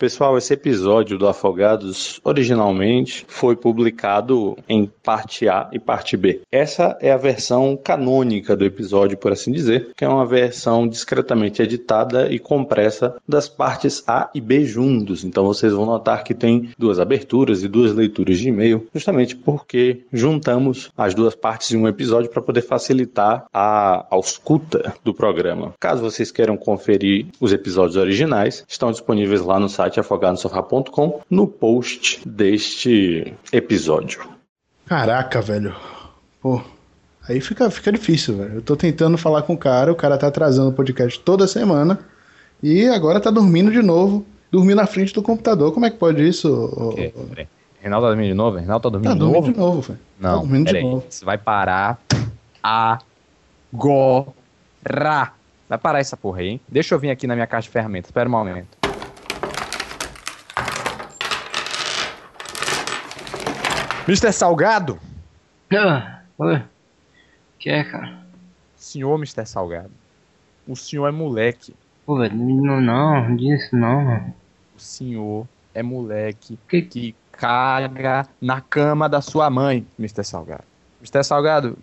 Pessoal, esse episódio do Afogados originalmente foi publicado em parte A e parte B. Essa é a versão canônica do episódio, por assim dizer, que é uma versão discretamente editada e compressa das partes A e B juntos. Então vocês vão notar que tem duas aberturas e duas leituras de e-mail, justamente porque juntamos as duas partes em um episódio para poder facilitar a, a escuta do programa. Caso vocês queiram conferir os episódios originais, estão disponíveis lá no site afogadosofá.com no post deste episódio. Caraca, velho. Pô, aí fica, fica difícil, velho. Eu tô tentando falar com o cara, o cara tá atrasando o podcast toda semana e agora tá dormindo de novo, dormindo na frente do computador. Como é que pode isso? Okay, Reinaldo tá dormindo de novo? Reinaldo tá dormindo tá de novo? Tá dormindo de novo, velho. Não, tá dormindo de novo. Você vai parar agora. Vai parar essa porra aí, hein? Deixa eu vir aqui na minha caixa de ferramentas. Espera um momento. Mr. Salgado? Ah, oi. Que é, cara? Senhor Mr. Salgado. O senhor é moleque. Pô, velho, não, não, disso não. O senhor é moleque que, que caga na cama da sua mãe, Mr. Salgado. Mr. Salgado,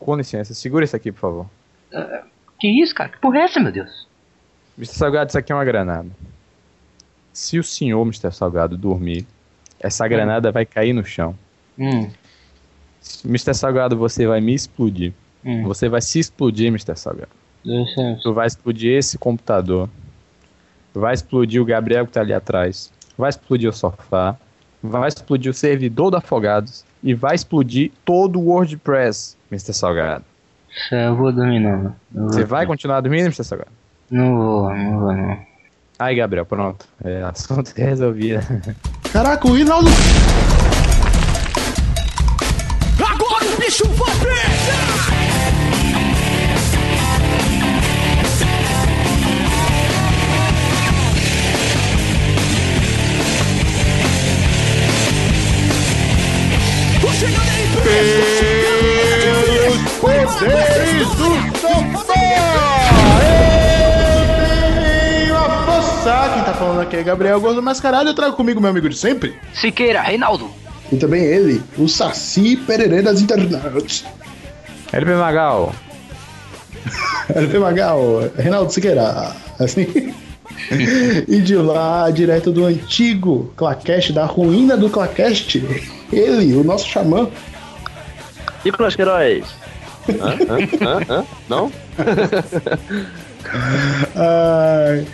com licença, segura isso aqui, por favor. Uh, que isso, cara? Que porra é essa, meu Deus? Mr. Salgado, isso aqui é uma granada. Se o senhor, Mr. Salgado, dormir, essa granada hum. vai cair no chão. Hum. Mr. Salgado, você vai me explodir. Hum. Você vai se explodir, Mr. Salgado. Tu vai explodir esse computador. Vai explodir o Gabriel que tá ali atrás. Vai explodir o sofá. Vai explodir o servidor do Afogados. E vai explodir todo o WordPress, Mr. Salgado. Eu vou dormir não. Você vai continuar dormindo, Mr. Salgado? Não vou, não vou não. Aí, Gabriel, pronto. É, assunto resolvido. Caraca, o Rinaldo... Pegar! Pelos poderes do sofá! Eu tenho a força! Quem tá falando aqui é Gabriel Gordo Mascarado. Eu trago comigo meu amigo de sempre. Siqueira, Reinaldo. E também ele, o Saci Pererê das internet. LP Magal. LP Magal, Reinaldo Siqueira. Assim. e de lá, direto do antigo Clacast, da ruína do Clacast, ele, o nosso xamã. Nicolas Queiroz. hã? Hã? Hã? Hã? Não? Ai.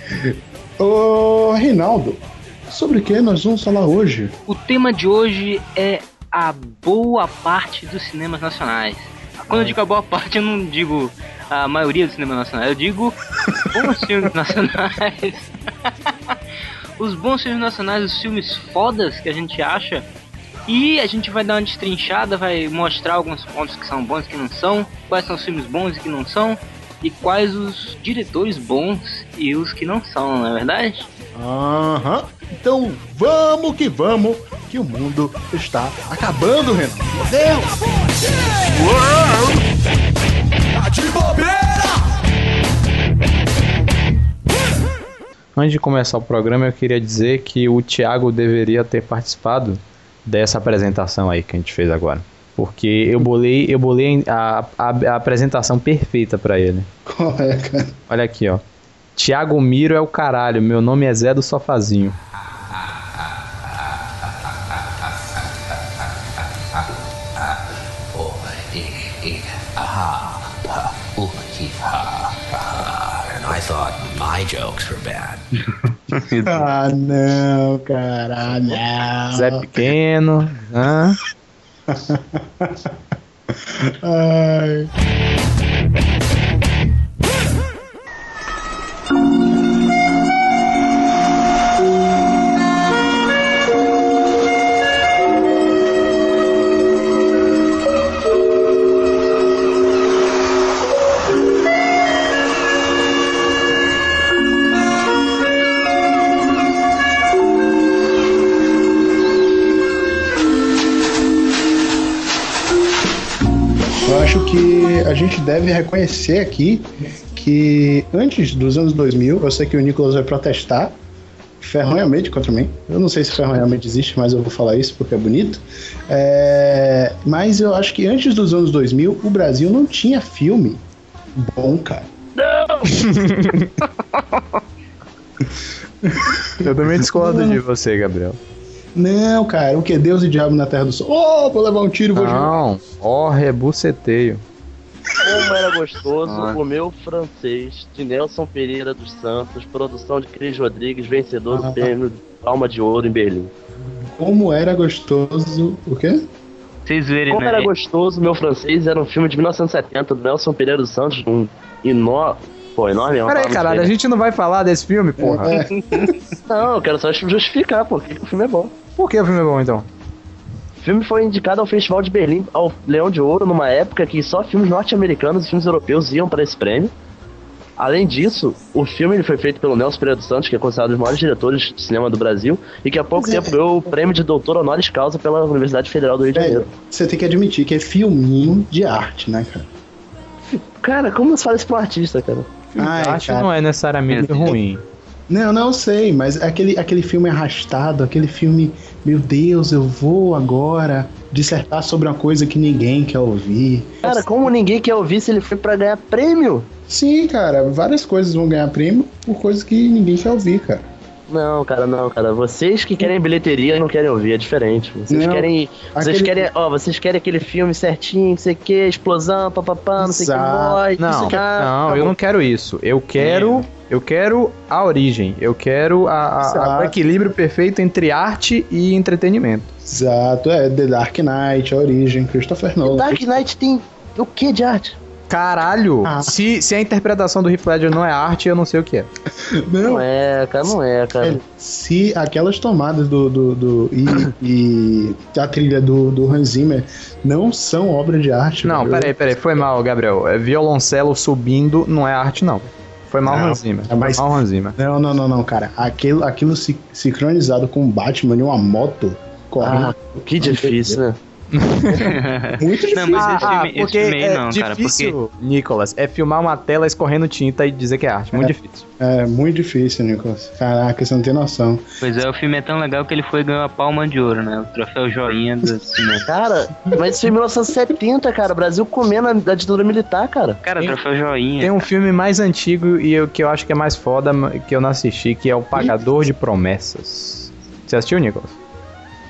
Ô, Reinaldo, sobre o que nós vamos falar hoje? O tema de hoje é a boa parte dos cinemas nacionais. Quando eu digo a boa parte, eu não digo a maioria dos cinemas nacionais, eu digo bons filmes nacionais. os bons filmes nacionais, os filmes fodas que a gente acha. E a gente vai dar uma destrinchada, vai mostrar alguns pontos que são bons e que não são, quais são os filmes bons e que não são, e quais os diretores bons e os que não são, não é verdade? Aham. Uhum. Então vamos que vamos, que o mundo está acabando, Renan. Meu Deus! Tá de bobeira! Antes de começar o programa, eu queria dizer que o Thiago deveria ter participado dessa apresentação aí que a gente fez agora. Porque eu bolei, eu bolei a, a, a apresentação perfeita para ele. Qual é, cara? Olha aqui, ó. Tiago Miro é o caralho, meu nome é Zé do Sofazinho. I thought my jokes were bad. ah, não, cara, não. Zé Pequeno, hã? Ai. Que a gente deve reconhecer aqui que antes dos anos 2000, eu sei que o Nicolas vai protestar, ferronhamente contra mim. Eu não sei se ferronhamente existe, mas eu vou falar isso porque é bonito. É, mas eu acho que antes dos anos 2000, o Brasil não tinha filme bom, cara. Eu também discordo de você, Gabriel. Não, cara, o que? Deus e Diabo na Terra do Sol. Oh, vou levar um tiro, vou jogar. Não, ó, rebuceteio. Como era gostoso o meu francês de Nelson Pereira dos Santos, produção de Cris Rodrigues, vencedor do prêmio Palma de Ouro em Berlim. Como era gostoso. O quê? Vocês verem, Como né? era gostoso o meu francês era um filme de 1970 do Nelson Pereira dos Santos, um enorme. Pô, enorme é Peraí, caralho, a gente não vai falar desse filme, porra. É, Não, eu quero só justificar porque que o filme é bom. Por que o filme é bom, então? O filme foi indicado ao Festival de Berlim, ao Leão de Ouro, numa época que só filmes norte-americanos e filmes europeus iam para esse prêmio. Além disso, o filme ele foi feito pelo Nelson Pereira dos Santos, que é considerado um dos maiores diretores de cinema do Brasil, e que há pouco é- tempo ganhou o prêmio de doutor honoris causa pela Universidade Federal do Rio de Janeiro. você tem que admitir que é filminho de arte, né, cara? Cara, como você fala isso pra um artista, cara? Ai, Acho que cara. não é necessariamente ruim. Não, não sei, mas aquele, aquele filme arrastado, aquele filme, meu Deus, eu vou agora dissertar sobre uma coisa que ninguém quer ouvir. Cara, como ninguém quer ouvir se ele foi pra ganhar prêmio? Sim, cara, várias coisas vão ganhar prêmio por coisas que ninguém quer ouvir, cara. Não, cara, não, cara. Vocês que querem bilheteria não querem ouvir, é diferente. Vocês Não, querem. Vocês aquele- querem. Ó, vocês querem aquele filme certinho, não sei o que, explosão, papapá, não sei o que, morre. Não, isso, cara, não, tá eu não quero isso. Eu quero, eu quero a origem. Eu quero a- a- o equilíbrio perfeito entre arte e entretenimento. Exato, é The Dark Knight, A Origem, Christopher Nolan. Dark Knight tem o que de arte? Caralho, Ah. se, se a interpretação do Heath Ledger não é arte, eu não sei o que é. Não, Não é, cara, não é, cara. é, se aquelas tomadas do, do, do- e, e a trilha do, do Hans Zimmer não são obra de arte. Não, velho. peraí, peraí, foi mal, Gabriel. É Violoncelo subindo não é arte, não. Foi mal Não, Hans Zimmer. é mal Hans Zimmer. Não, não, não, não, cara. Aquilo, aquilo si- sincronizado com o Batman e uma moto correndo. Ah, que difícil, né? Muito difícil. Não, mas esse Ah, filme, esse porque filme é não, cara. Porque difícil, Nicolas, é filmar uma tela escorrendo tinta e dizer que é arte. Muito difícil. É muito difícil, Nicolas. Caraca, você não tem noção. Pois é, o filme é tão legal que ele foi ganhar a palma de ouro, né? O troféu joinha do cinema. Cara, mas isso foi em 1970, cara. O Brasil comendo a ditadura militar, cara. Cara, Tem- troféu joinha. Tem um filme mais antigo e eu, que eu acho que é mais foda, que eu não assisti, que é O Pagador de Promessas. Você assistiu, Nicolas?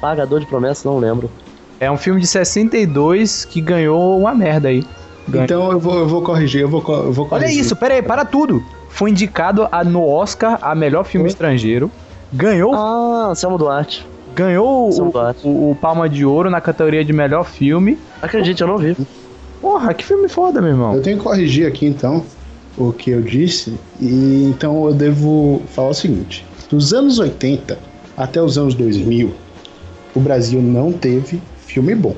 Pagador de promessa, não lembro. É um filme de 62 que ganhou uma merda aí. Ganhou. Então eu vou, eu vou corrigir, eu vou, eu vou Olha corrigir. isso, pera aí, para tudo. Foi indicado a- no Oscar a melhor filme Oi? estrangeiro. Ganhou, Ah, Selma Duarte. ganhou o, Duarte. o- o Palma de Ouro na categoria de melhor filme. Acredite, eu não vi. Porra, que filme foda, meu irmão. Eu tenho que corrigir aqui então o que eu disse. E então eu devo falar o seguinte: dos anos 80 até os anos 2000, o Brasil não teve filme bom.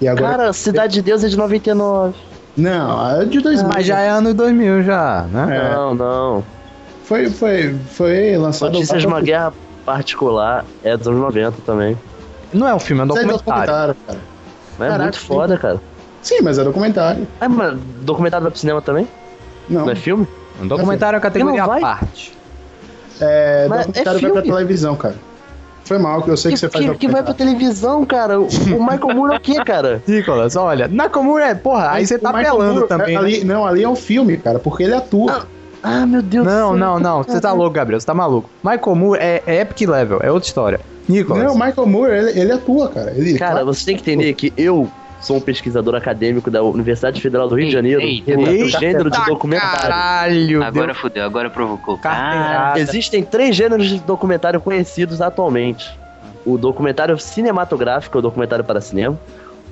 E agora. Cara, Cidade de Deus é de 99. não, é de 2000. Mas já é ano 2000 já, né? É. Não, não. Foi, foi, foi lançado. Notícias de uma guerra particular é dos anos 90 também. Não é um filme, é um Mas é documentário. documentário, cara. Mas é Caraca, muito sim. foda, cara. Sim, mas é documentário. Ah, mas documentário vai pro cinema também? Não, Não é filme? Um documentário é categoria à parte. é, mas é documentário vai pra televisão, cara. Foi mal, que eu sei que, você faz que, que vai pra televisão, cara. O, o Michael Moore é o quê, cara? Nicolas, olha, Nakamura é. Porra, aí você tá apelando Moore, também. né? Ali, não, ali é um filme, cara, porque ele atua. Ah, meu Deus do Não, céu. não, não. Você tá louco, Gabriel. Você tá maluco. Michael Moore é, é epic level, é outra história. Nicolas. Não, o Michael Moore, ele, ele atua, cara. Ele, Cara, você tem que entender que eu sou um pesquisador acadêmico da Universidade Federal do Rio de Janeiro, Eita, redator eita, gênero de Tá documentário. Caralho, Agora deu fudeu, agora provocou. carteirada. Ah, Existem três gêneros de documentário conhecidos atualmente: o documentário cinematográfico, que é o documentário para cinema,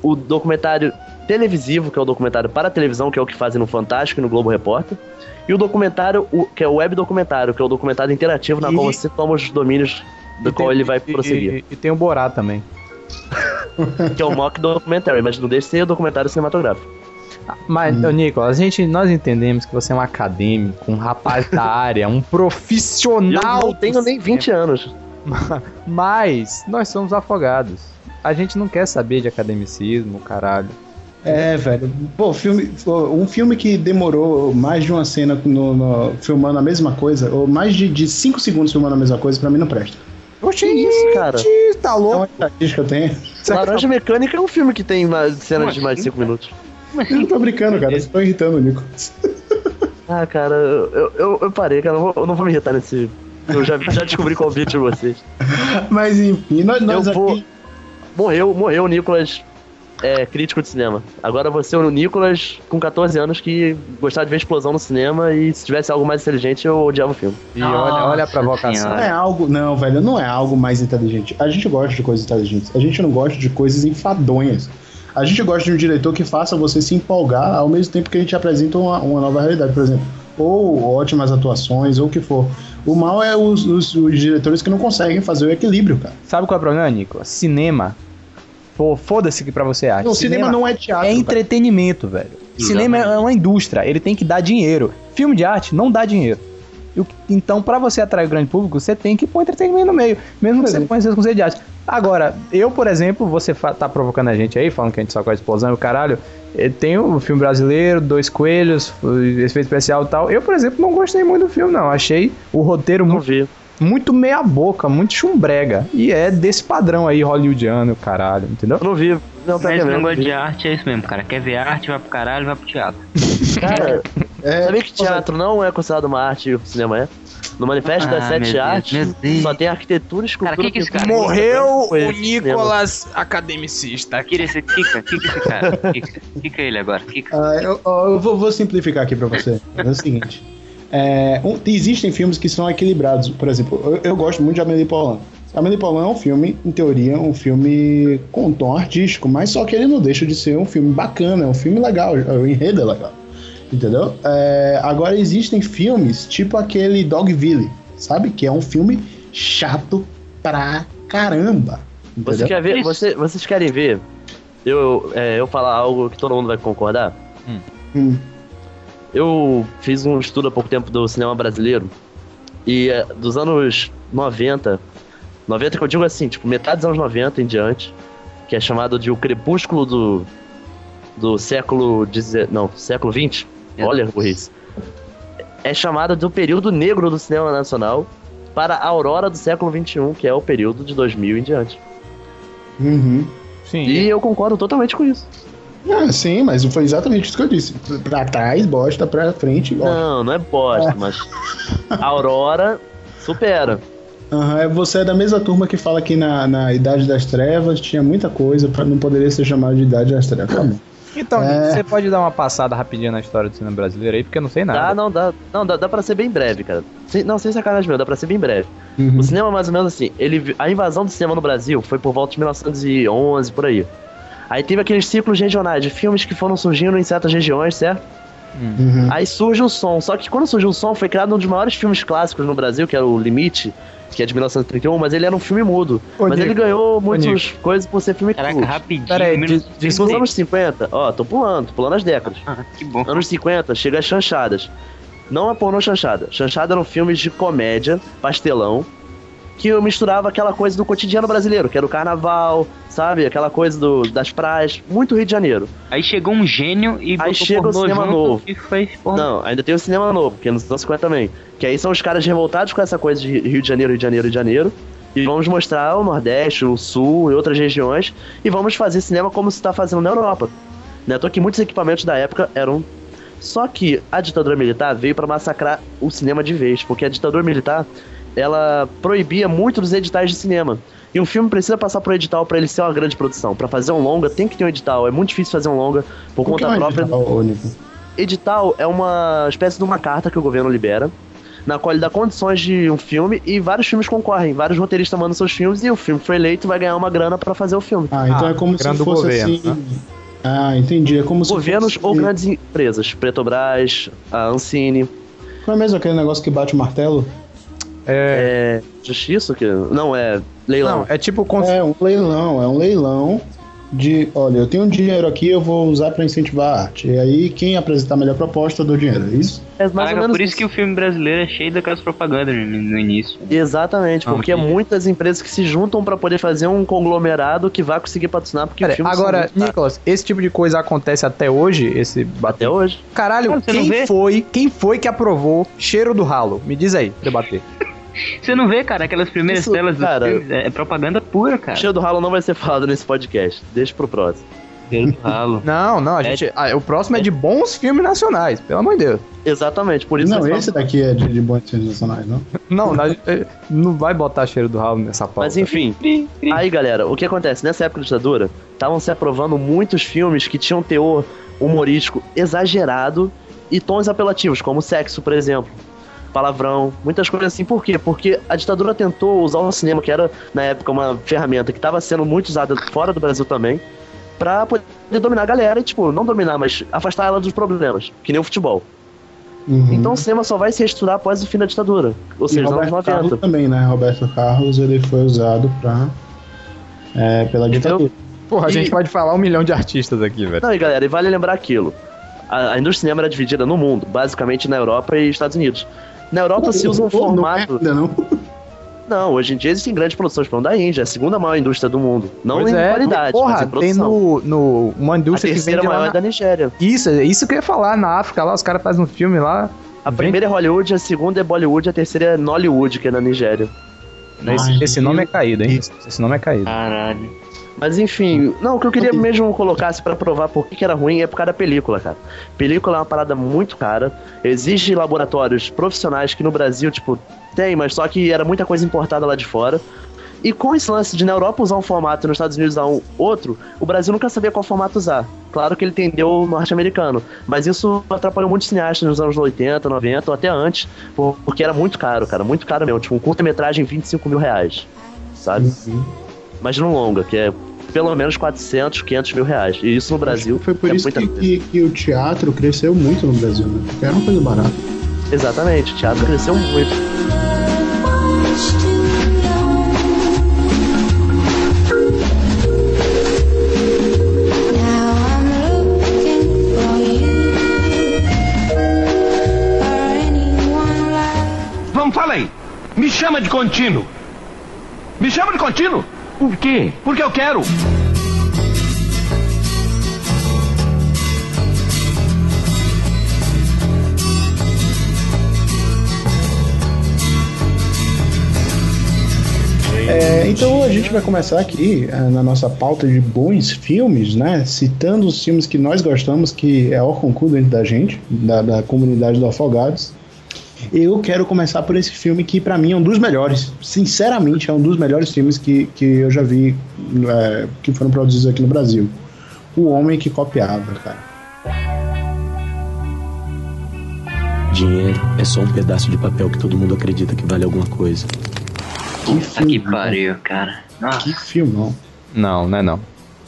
o documentário televisivo, que é o documentário para televisão, que é o que fazem no Fantástico e no Globo Repórter, e o documentário, o- que é o web documentário, que é o documentário interativo na E- qual você toma os domínios do E qual tem- ele vai e- prosseguir, E, e tem o Borá também. que é o mock documentary, mas não deixa de ser o documentário cinematográfico. Mas, Hum. ô, Nicolas, a gente, nós entendemos que você é um acadêmico, um rapaz da área, um E eu profissional. não tenho nem 20 anos. Mas nós somos afogados. A gente não quer saber de academicismo, caralho. É, velho. Pô, filme, um filme que demorou mais de uma cena no, no- filmando a mesma coisa, ou mais de 5 segundos filmando a mesma coisa, pra mim não presta. Oxi, isso, cara? Tá É uma louco? estatística que eu tenho. Laranja Mecânica é um filme que tem cenas de mais de assim? 5 minutos. Eu não tô brincando, cara. Vocês estão irritando o Nico. Ah, cara, eu, eu, eu parei, cara. Eu não, vou, eu não vou me irritar nesse. Eu já, já descobri qual o vídeo de vocês. Mas enfim, nós, nós Eu vou- aqui. Morreu, morreu o Nicolas, é, crítico de cinema. Agora você é o Nicolas, com 14 anos, que gostava de ver explosão no cinema e se tivesse algo mais inteligente, eu odiava o filme. E olha, olha a provocação. Não é algo. Não, velho, não é algo mais inteligente. A gente gosta de coisas inteligentes. A gente não gosta de coisas enfadonhas. A gente gosta de um diretor que faça você se empolgar ao mesmo tempo que a gente apresenta uma, uma nova realidade, por exemplo. Ou ótimas atuações, ou o que for. O mal é os, os- os diretores que não conseguem fazer o equilíbrio, cara. Sabe qual é o problema, Nico? Cinema. Foda-se que pra você arte. Não, o cinema, não é teatro. É entretenimento, velho. Cinema é uma indústria, ele tem que dar dinheiro. Filme de arte não dá dinheiro. Então, pra você atrair o grande público, você tem que pôr entretenimento no meio, mesmo que você ponha esse conceito de arte. Agora, eu, por exemplo, você tá provocando a gente aí, falando que a gente só com a explosão e o caralho. eh, Tem o filme brasileiro, Dois Coelhos, efeito especial e tal. Eu, por exemplo, não gostei muito do filme, não. Achei o roteiro Não muito, vi. Muito meia boca, muito chumbrega. E é desse padrão aí, hollywoodiano, caralho, entendeu? Eu não vi. Não, tá negócio vi. de arte é isso mesmo, cara. Quer ver arte, vai pro caralho, vai pro teatro. Cara, É, sabia que teatro não é considerado uma arte e o cinema é? No Manifesto Ah, das Sete Deus, Artes, só tem arquitetura, escultura... Cara, que que esse cara- Morreu o cinema. Nicolas academicista. Kira esse Kika, Kika esse cara. Kika, Kika ele agora, Kika. Ah, eu, eu vou, vou simplificar aqui pra você. É o seguinte. É, um- existem filmes que são equilibrados. Por exemplo, eu, eu gosto muito de Amélie Poulain. Amélie Poulain é um filme, em teoria, um filme com tom artístico, mas só que ele não deixa de ser um filme bacana, é um filme legal, o enredo é legal. Entendeu? É, agora existem filmes tipo aquele Dogville, sabe? Que é um filme chato pra caramba. Você quer ver, você, vocês querem ver eu, é, eu falar algo que todo mundo vai concordar? Hum. Eu fiz um estudo há pouco tempo do cinema brasileiro e é, dos anos 90, 90 que eu digo assim, tipo, metade dos anos 90 em diante, que é chamado de o crepúsculo do, do século deze- não, século 20. É. Olha, burrice. É chamado do período negro do cinema nacional para a aurora do século 21, que é o período de 2000 em diante. Uhum. Sim. E eu concordo totalmente com isso. Ah, sim, mas foi exatamente isso que eu disse. Pra trás, bosta, pra frente, ó. Não, não é bosta, mas a Aurora supera. Aham, é- você é da mesma turma que fala que na, na Idade das Trevas tinha muita coisa pra não poderia ser chamado de Idade das Trevas. Tá bom. Então, É. você pode dar uma passada rapidinha na história do cinema brasileiro aí, porque eu não sei nada. Dá, não, dá, não, dá, dá pra ser bem breve, cara. Sem- não, sem sacanagem meu, dá pra ser bem breve. Uhum. O cinema, mais ou menos assim, ele, a invasão do cinema no Brasil foi por volta de 1911, por aí. Aí teve aqueles ciclos regionais de filmes que foram surgindo em certas regiões, certo? Uhum. Aí surge o som. Só que quando surgiu o som, foi criado um dos maiores filmes clássicos no Brasil, que era o Limite, que é de 1931, mas ele era um filme mudo. Ô, mas ele Nico, ganhou Nico. muitas coisas por ser filme Caraca, cult. rapidinho. Pera aí, menos- diz- Nos anos 50, ó, tô pulando, tô pulando as décadas. Ah, que bom. Anos 50, chega as chanchadas. Não é pornô chanchada. Chanchada eram filmes de comédia, pastelão, que eu misturava aquela coisa do cotidiano brasileiro, que era o carnaval, sabe? Aquela coisa do, das praias, muito Rio de Janeiro. Aí chegou um gênio e botou chega o cinema novo. E foi pornô. Não, ainda tem o cinema novo, que é nos anos 50 também. Que aí são os caras revoltados com essa coisa de Rio de Janeiro, Rio de Janeiro, Rio de Janeiro. E vamos mostrar o Nordeste, o Sul e outras regiões. E vamos fazer cinema como se está fazendo na Europa. Né? Tô que muitos equipamentos da época eram. Só que a ditadura militar veio para massacrar o cinema de vez. Porque a ditadura militar ela proibia muito dos editais de cinema. E um filme precisa passar por edital para ele ser uma grande produção. Para fazer um longa, tem que ter um edital. É muito difícil fazer um longa por O que conta é um própria. edital? Edital é uma espécie de uma carta que o governo libera, na qual ele dá condições de um filme e vários filmes concorrem. Vários roteiristas mandam seus filmes e o filme que foi eleito vai ganhar uma grana para fazer o filme. Ah, então Ah, é como se fosse governo, assim. né? Ah, entendi. É como se Governos fosse... ou grandes empresas, Petrobras, a Ancine, Não é mesmo aquele negócio que bate o martelo? É, é, Justiça, que não é leilão. não, é tipo cons- É um leilão, é um leilão de, olha, eu tenho um dinheiro aqui, eu vou usar para incentivar a arte. E aí, quem apresentar a melhor proposta, eu dou dinheiro, é isso? É mais ou Caraca, menos por isso que o filme brasileiro é cheio daquelas propagandas no, no início. Exatamente, porque é muitas empresas que se juntam pra poder fazer um conglomerado que vai conseguir patrocinar, porque Pera, o filme agora. Nicolas, esse tipo de coisa acontece até hoje? Esse até hoje. Caralho, Cara, quem foi? Quem foi que aprovou Cheiro do Ralo? Me diz aí, pra eu bater. Você não vê, cara, aquelas primeiras Isso, telas cara. filmes? É propaganda pura, O cara. cheiro do ralo não vai ser falado nesse podcast. Deixa pro próximo. Cheiro do ralo. Não, não, a É. gente. ah, o próximo é de bons filmes nacionais, pelo amor de Deus. Exatamente, por isso Não, esse daqui é de, de bons filmes nacionais, não? Não, gente, eh, não vai botar cheiro do ralo nessa pauta. Mas enfim, aí galera, o que acontece? Nessa época da ditadura, estavam se aprovando muitos filmes que tinham teor humorístico exagerado e tons apelativos, como sexo, por exemplo. Palavrão, muitas coisas assim. Por quê? Porque a ditadura tentou usar o cinema, que era na época uma ferramenta que estava sendo muito usada fora do Brasil também, pra poder dominar a galera e, tipo, não dominar, mas afastar ela dos problemas, que nem o futebol. Uhum. Então o cinema só vai se reestruturar após o fim da ditadura, ou E seja, nos anos Roberto 90. Carlos também, né? Roberto Carlos, ele foi usado pra... É, pela ditadura. Porra, a E- gente pode falar um milhão de artistas aqui, velho. Não, e galera, e vale lembrar aquilo. A, a indústria do cinema era dividida no mundo, basicamente na Europa e Estados Unidos. Na Europa se usa um não é formato. ainda não. Não, hoje em dia existem grandes produções, falando da Índia, é a segunda maior indústria do mundo. Não Pois em é, qualidade, mas porra, em tem no, no uma A indústria que terceira vende maior é na... da Nigéria. Isso, é isso que eu ia falar, na África lá, os caras fazem um filme lá. A primeira é Hollywood, a segunda é Bollywood, a terceira é Nollywood, que é na Nigéria. Esse, esse nome é caído, hein? Esse nome é caído. Caralho. Mas enfim, não, o que eu queria mesmo colocar assim, pra provar por que, que era ruim é por causa da película, cara. Película é uma parada muito cara, exige laboratórios profissionais que no Brasil, tipo, tem, mas só que era muita coisa importada lá de fora. E com esse lance de na Europa usar um formato e nos Estados Unidos usar um outro, o Brasil nunca sabia qual formato usar. Claro que ele entendeu o norte-americano, mas isso atrapalhou muitos cineastas nos anos 80, 90 ou até antes, por- porque era muito caro, cara, muito caro mesmo. Tipo, um curta-metragem 25 mil reais, sabe? Imagina um longa, que é pelo menos 400, 500 mil reais. E isso no Brasil Foi por é isso muita que, coisa. que, que o teatro cresceu muito no Brasil, né? Porque era uma coisa barata. Exatamente, o teatro cresceu muito. Vamos, fala aí. Me chama de contínuo. Me chama de contínuo. Por quê? Porque eu quero. É, então a gente vai começar aqui é, na nossa pauta de bons filmes, né? Citando os filmes que nós gostamos, que é o concurso dentro da gente, da, da comunidade do Afogados. Eu quero começar por esse filme que pra mim é um dos melhores. Sinceramente, é um dos melhores filmes que, que eu já vi é, que foram produzidos aqui no Brasil. O Homem que Copiava, cara. Dinheiro é só um pedaço de papel que todo mundo acredita que vale alguma coisa. Que Puta que filme, pariu, cara. Nossa, Que filmão. Não, não é não.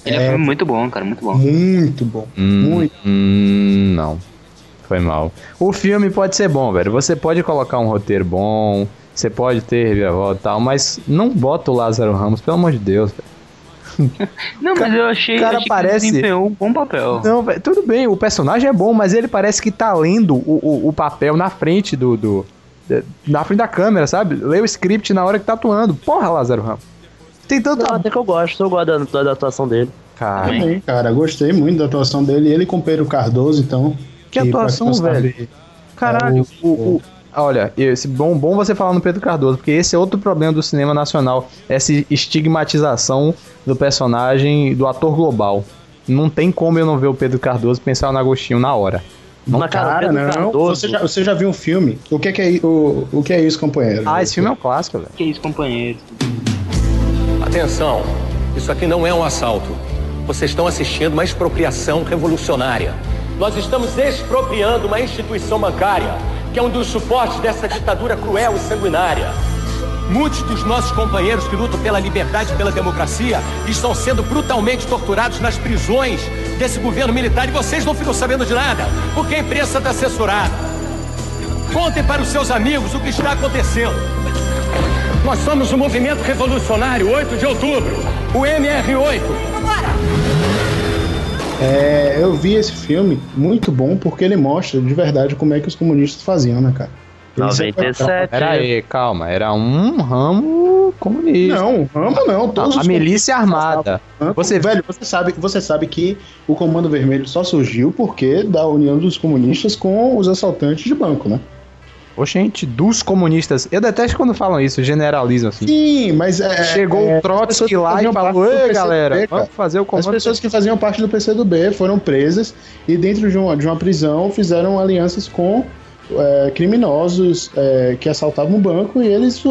ele é um filme muito bom, cara, muito bom. Muito bom. Hum, Muito. hum, não. Foi mal. O filme pode ser bom, velho. Você pode colocar um roteiro bom, você pode ter reviravolta e tal, mas não bota o Lázaro Ramos, pelo amor de Deus, velho. Não, mas eu achei, cara achei parece- que ele desempenhou um bom papel. Não, velho, tudo bem, o personagem é bom, mas ele parece que tá lendo o, o, o papel na frente do, do. da- Na frente da câmera, sabe? Lê o script na hora que tá atuando. Porra, Lázaro Ramos. Tem tanto. Não, até que eu gosto, eu gosto da, da atuação dele. Cara, Também, cara, gostei muito da atuação dele. Ele com Pedro Cardoso, então. Que atuação, não velho. caralho. É, o, o- olha, esse bom, bom você falar no Pedro Cardoso, porque esse é outro problema do cinema nacional. Essa estigmatização do personagem, do ator global. Não tem como eu não ver o Pedro Cardoso e pensar no Agostinho na hora. Mas, cara, Cara, Pedro não. Cardoso- Você já, você já viu um filme? O que é, que é, o, o que é isso, companheiro? Ah, esse filme é um clássico, velho. Que isso, companheiro. Atenção, isso aqui não é um assalto. Vocês estão assistindo uma expropriação revolucionária. Nós estamos expropriando uma instituição bancária que é um dos suportes dessa ditadura cruel e sanguinária. Muitos dos nossos companheiros que lutam pela liberdade e pela democracia estão sendo brutalmente torturados nas prisões desse governo militar e vocês não ficam sabendo de nada, porque a imprensa está censurada. Contem para os seus amigos o que está acontecendo. Nós somos o movimento revolucionário 8 de outubro. O MR8! É, eu vi esse filme muito bom porque ele mostra de verdade como é que os comunistas faziam, né, cara? Eles 97. Pera aí, calma. Era um ramo comunista. Não, ramo não. Todos a os milícia armada. Você, velho, você sabe, você sabe que o Comando Vermelho só surgiu porque da união dos comunistas com os assaltantes de banco, né? Oxente, dos comunistas. Eu detesto quando falam isso, generalizam assim. Sim, mas é, Chegou é, o as Trotsky lá e falou: Ei, PCdoB, galera, vamos fazer o As comando. pessoas que faziam parte do PCdoB foram presas e dentro de uma, de uma prisão fizeram alianças com é, criminosos é, que assaltavam o banco e eles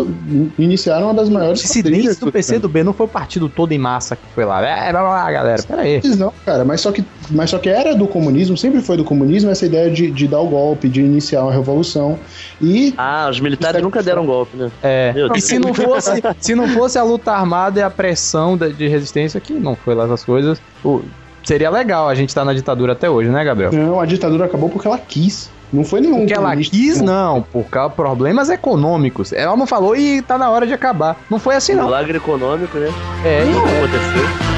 iniciaram uma das maiores quadrilhas do PC do B não foi o partido todo em massa que foi lá. É, vai lá, galera, pera aí. Não, cara, mas só, que, mas só que era do comunismo, sempre foi do comunismo essa ideia de, de dar o golpe, de iniciar uma revolução. E Ah, os militares é nunca deram golpe, né? É. Meu E se não fosse, se não fosse a luta armada e a pressão de, de resistência, que não foi lá essas coisas, o- seria legal a gente estar na ditadura até hoje, né, Gabriel? não, a ditadura acabou porque ela quis. Não foi nenhum. Porque ela quis, que- não, por causa de problemas econômicos. Ela não falou e tá na hora de acabar. Não foi assim, não. Milagre econômico, né? É, Não é. aconteceu.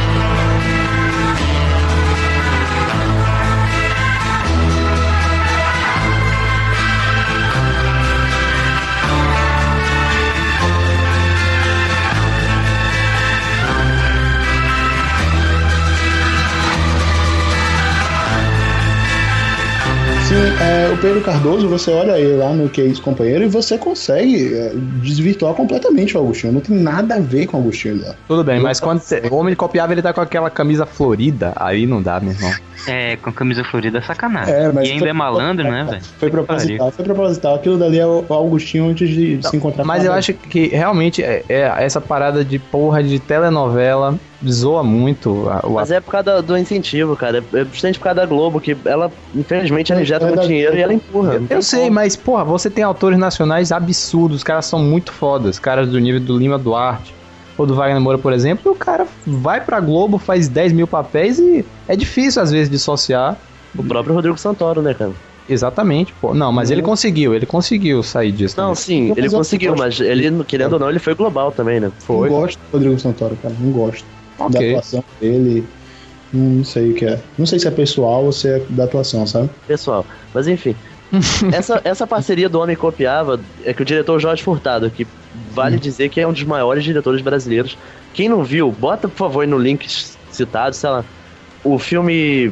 O Pedro Cardoso, você olha ele lá no que é companheiro e você consegue é, desvirtuar completamente o Agostinho. Não tem nada a ver com o Agostinho lá. Tudo bem, mas quando cê- o homem copiava, ele tá com aquela camisa florida, aí não dá, meu irmão. É, com camisa florida é sacanagem. É, mas e ainda foi- é malandro, né, velho? Foi proposital, foi proposital. Aquilo dali é o o Augustinho antes de se encontrar Mas com eu acho que realmente é, é essa parada de porra de telenovela zoa muito a- o Mas é por causa do incentivo, cara. É justamente por causa da Globo, que ela, infelizmente, ela injeta É muito da- dinheiro e ela empurra. Eu sei, mas, porra, você tem autores nacionais absurdos, os caras são muito fodas, caras do nível do Lima Duarte ou do Wagner Moura, por exemplo, e o cara vai pra Globo, faz 10 mil papéis e é difícil às vezes dissociar. O próprio Rodrigo Santoro, né, cara? Exatamente, pô. Não, mas ele conseguiu, ele conseguiu sair disso. Não, também. sim, ele eu conseguiu, mas ele, querendo ou não, ele foi global também, né? foi. Não gosto do Rodrigo Santoro, cara. Não gosto. Da Ok. atuação dele. Não sei o que é. Não sei se é pessoal ou se é da atuação, sabe? Pessoal. Mas enfim. essa, essa parceria do Homem Copiava é que o diretor Jorge Furtado, que vale dizer que é um dos maiores diretores brasileiros. Quem não viu, bota por favor aí no link citado, sei lá, o filme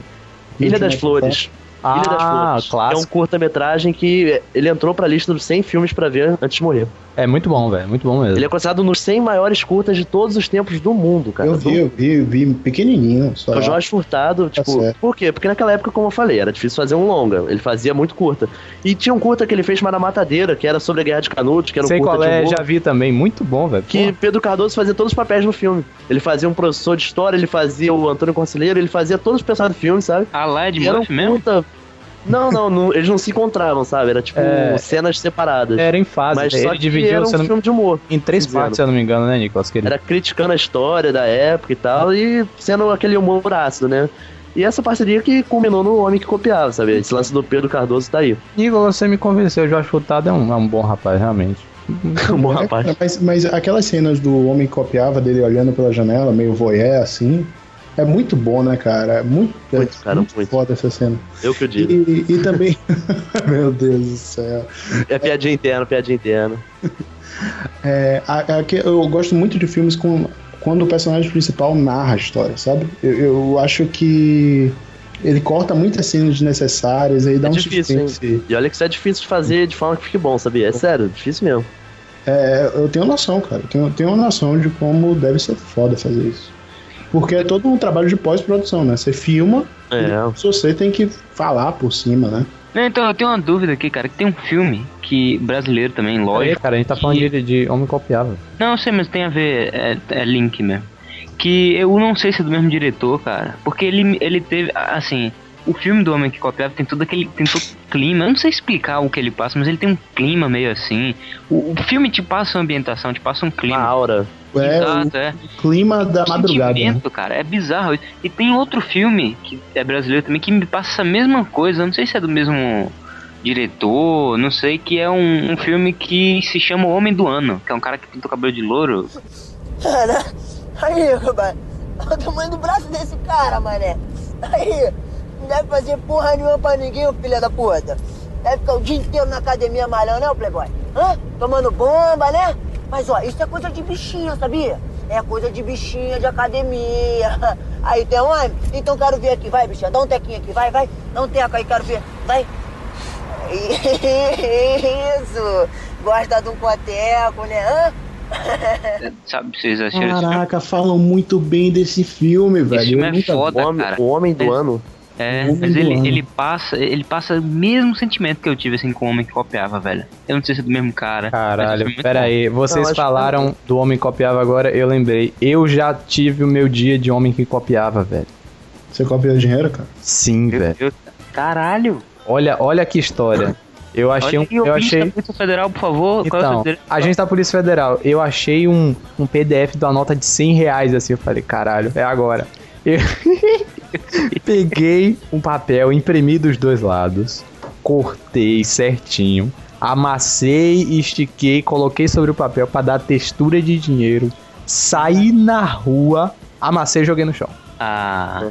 Ilha das Flores. Ilha das Ah, Flores. É um clássico. curta-metragem que ele entrou pra lista dos 100 filmes pra ver antes de morrer. É muito bom, velho, muito bom mesmo. Ele é considerado nos 100 maiores curtas de todos os tempos do mundo, cara. Eu vi, eu vi, eu vi pequenininho. Só. O Jorge Furtado, tipo, certo. por quê? Porque naquela época, como eu falei, era difícil fazer um longa. Ele fazia muito curta. E tinha um curta que ele fez chamado A Matadeira, que era sobre a Guerra de Canudos, que era um Sei curta qual de é, humor, já vi também, muito bom, velho. Que Pedro Cardoso fazia todos os papéis no filme. Ele fazia um professor de história, ele fazia o Antônio Conselheiro, ele fazia todos os personagens do filme, sabe? Ah, lá é de E era um mesmo? curta. Não, não, não, eles não se encontravam, sabe? Era tipo É. cenas separadas. Era em fase, Mas ele só que dividiu era um não- filme de humor. em três dizendo. partes, se eu não me engano, né, Nicolas? Querido? Era criticando a história da época e tal, e sendo aquele humor ácido, né? E essa parceria que culminou no Homem que Copiava, sabe? Esse lance do Pedro Cardoso tá aí. Nicolas, você me convenceu, Jorge Furtado é um, é um bom rapaz, realmente. Um bom É, rapaz. mas, mas aquelas cenas do homem que copiava dele olhando pela janela, meio voyeur, assim, é muito bom, né, cara? É muito, Muito, é cara, muito muito. foda essa cena. Eu que eu E, digo. e também. Meu Deus do céu. É piadinha interna, piadinha interna. É, a- a eu gosto muito de filmes com, quando o personagem principal narra a história, sabe? Eu, eu acho que ele corta muitas cenas desnecessárias aí dá É um difícil, suspense. E olha que isso é difícil de fazer de forma que fique bom, sabia? É sério, difícil mesmo. É, eu tenho noção, cara. Eu tenho, tenho noção de como deve ser foda fazer isso. Porque é todo um trabalho de pós-produção, né? Você filma, É. e você tem que falar por cima, né? Não, então, eu tenho uma dúvida aqui, cara, que tem um filme que brasileiro também, lógico. cara, a gente tá falando que- de, de homem copiável. Não, eu sei, mas tem a ver, é, é link mesmo. Que eu não sei se é do mesmo diretor, cara. Porque ele, ele teve, assim, o filme do Homem que Copiava tem todo aquele, tem todo clima. Eu não sei explicar o que ele passa, mas ele tem um clima meio assim. O, o filme te passa uma ambientação, te passa um Uma clima. aura. É Exato, é. o clima da madrugada. Né? Cara, é bizarro. isso. E tem outro filme que é brasileiro também que me passa essa mesma coisa. Não sei se é do mesmo diretor, não sei, que é um, um filme que se chama O Homem do Ano, que é um cara que pinta o cabelo de louro. Ana, Aí, rapaz. Olha o tamanho do braço desse cara, mané. Aí, não deve fazer porra nenhuma pra ninguém, filha da puta. Deve ficar o dia inteiro na academia malhando, né, ô playboy? Hã? Tomando bomba, né? Mas, ó, isso é coisa de bichinha, sabia? É coisa de bichinha de academia. Aí, tem homem? Então quero ver aqui, vai, bichinha. Dá um tequinho aqui, vai, vai. Dá um teco aí, quero ver. Vai. Isso! Gosta de um coteco, né? Hã? Sabe, vocês acharam? Caraca, falam muito bem desse filme, velho. Esse filme é nunca- foda, O homem, cara. o homem do É. ano. É, Homem mas ele, Ano. ele passa ele passa o mesmo sentimento que eu tive assim com o homem que copiava, velho. Eu não sei se é do mesmo cara. Caralho, é pera bom. aí. Vocês Não, acho que falaram do homem que copiava agora, eu lembrei. Eu já tive o meu dia de homem que copiava, velho. Você copiou dinheiro, cara? Sim, Meu velho. Deus, Caralho! Olha, olha que história. Eu achei um. Olha aí, Eu achei. Polícia Federal, por favor. qual é o seu Então, direito? a gente da Polícia Federal, eu achei um, um PDF de uma nota de 100 reais, assim, eu falei, caralho, é agora. Eu peguei um papel, imprimi dos dois lados, cortei certinho, amassei, estiquei, coloquei sobre o papel pra dar textura de dinheiro, saí na rua, amassei e joguei no chão. Ah,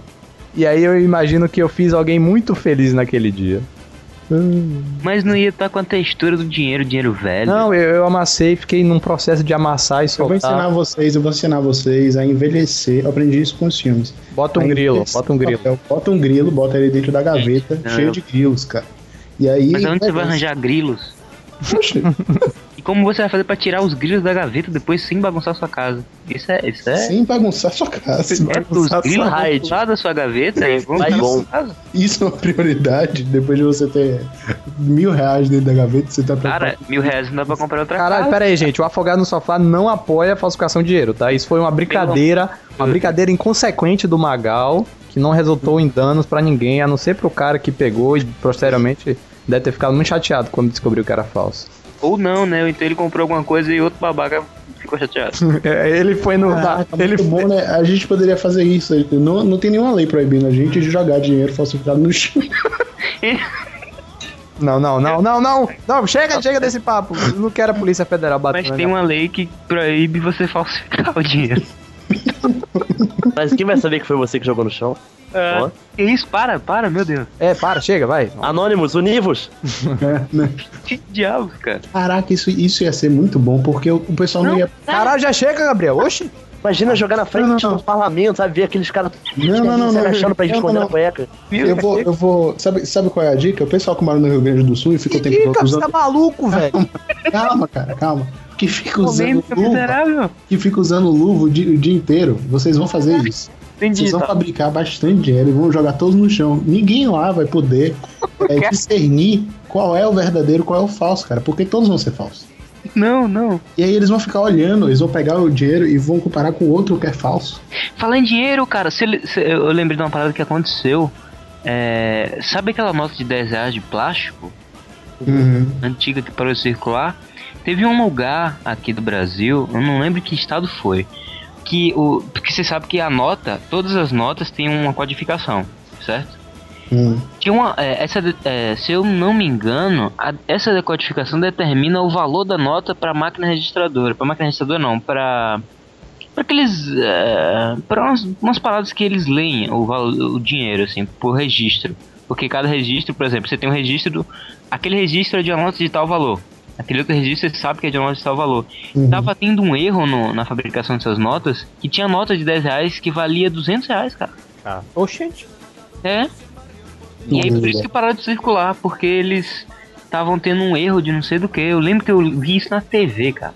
E aí eu imagino que eu fiz alguém muito feliz naquele dia. Mas não ia estar com a textura do dinheiro, dinheiro velho. Não, eu, eu amassei, fiquei num processo de amassar e Eu vou soltar. ensinar vocês, eu vou ensinar vocês a envelhecer. Eu aprendi isso com os filmes. Bota um A grilo, bota um grilo. papel. Bota um grilo, bota ele dentro da gaveta, Não, cheio eu- de grilos, cara. E aí. Mas onde você vai arranjar grilos? E como você vai fazer pra tirar os grilos da gaveta depois sem bagunçar sua casa? Isso é. Isso é. Sem bagunçar sua casa. É, os Bagunçar grilos pular da sua gaveta e vão pra bom. casa. Isso é uma prioridade. Depois de você ter mil reais dentro da gaveta, você tá Cara, mil reais não dá pra comprar outra Caralho, casa. pera aí, gente. O Afogado no Sofá não apoia a falsificação de dinheiro, tá? Isso foi uma brincadeira, uma brincadeira inconsequente do Magal, que não resultou em danos pra ninguém, a não ser pro cara que pegou e posteriormente deve ter ficado muito chateado quando descobriu que era falso. Ou não, né? Ou então ele comprou alguma coisa e outro babaca ficou chateado. É, ele foi no. Caraca, ele muito bom, né? A gente poderia fazer isso. Não, não tem nenhuma lei proibindo a gente de jogar dinheiro falsificado no chão. Não, não, não, não, não! Não, chega, chega desse papo. Eu não quero a Polícia Federal batendo. Mas tem uma lei que proíbe você falsificar o dinheiro. Mas quem vai saber que foi você que jogou no chão? Ó. Que isso? Para, para, meu Deus. É, para, chega, vai. Anônimos, univos. É, né? Que diabos, cara. Caraca, isso, isso ia ser muito bom, porque o, o pessoal não, ia. Caralho, já chega, Gabriel. Oxi. Imagina jogar na frente Não, não, não. do parlamento, sabe? Ver aqueles caras Não, não, não, se não. agachando pra gente Não, esconder não. a cueca. Eu vou, eu vou. Sabe, sabe qual é a dica? O pessoal que mora no Rio Grande do Sul e fica o tempo todo Ih, você tá usando. maluco, velho. Calma, cara, calma. Que fica usando Comendo luva. Que fica usando luva o dia, o dia inteiro. Vocês vão fazer isso. Entendi, Vocês vão tá. fabricar bastante dinheiro e vão jogar todos no chão. Ninguém lá vai poder é, discernir qual é o verdadeiro, qual é o falso, cara. Porque todos vão ser falsos. Não, não. E aí eles vão ficar olhando, eles vão pegar o dinheiro e vão comparar com o outro que é falso. Falar em dinheiro, cara, se, se- eu lembrei de uma parada que aconteceu. É, sabe aquela nota de 10 reais de plástico? Uhum. antiga que parou de circular. Teve um lugar aqui do Brasil, eu não lembro que estado foi, que o. Porque você sabe que a nota, todas as notas têm uma codificação, certo? Hum. Tinha uma, é, essa, é, se eu não me engano, a- essa decodificação determina o valor da nota para máquina registradora. Para máquina registradora não, para para aqueles é, para umas, umas paradas que eles leem o, o dinheiro assim por registro. Porque cada registro, por exemplo, você tem um registro, aquele registro é de uma nota de tal valor. Aquele outro registro você sabe que é de uma nota de tal valor. Uhum. Tava tendo um erro no- na fabricação dessas notas que tinha nota de 10 reais que valia 200 reais, cara. Oxente. É. E aí por isso que pararam de circular, porque eles estavam tendo um erro de não sei do que. Eu lembro que eu vi isso na TV, cara.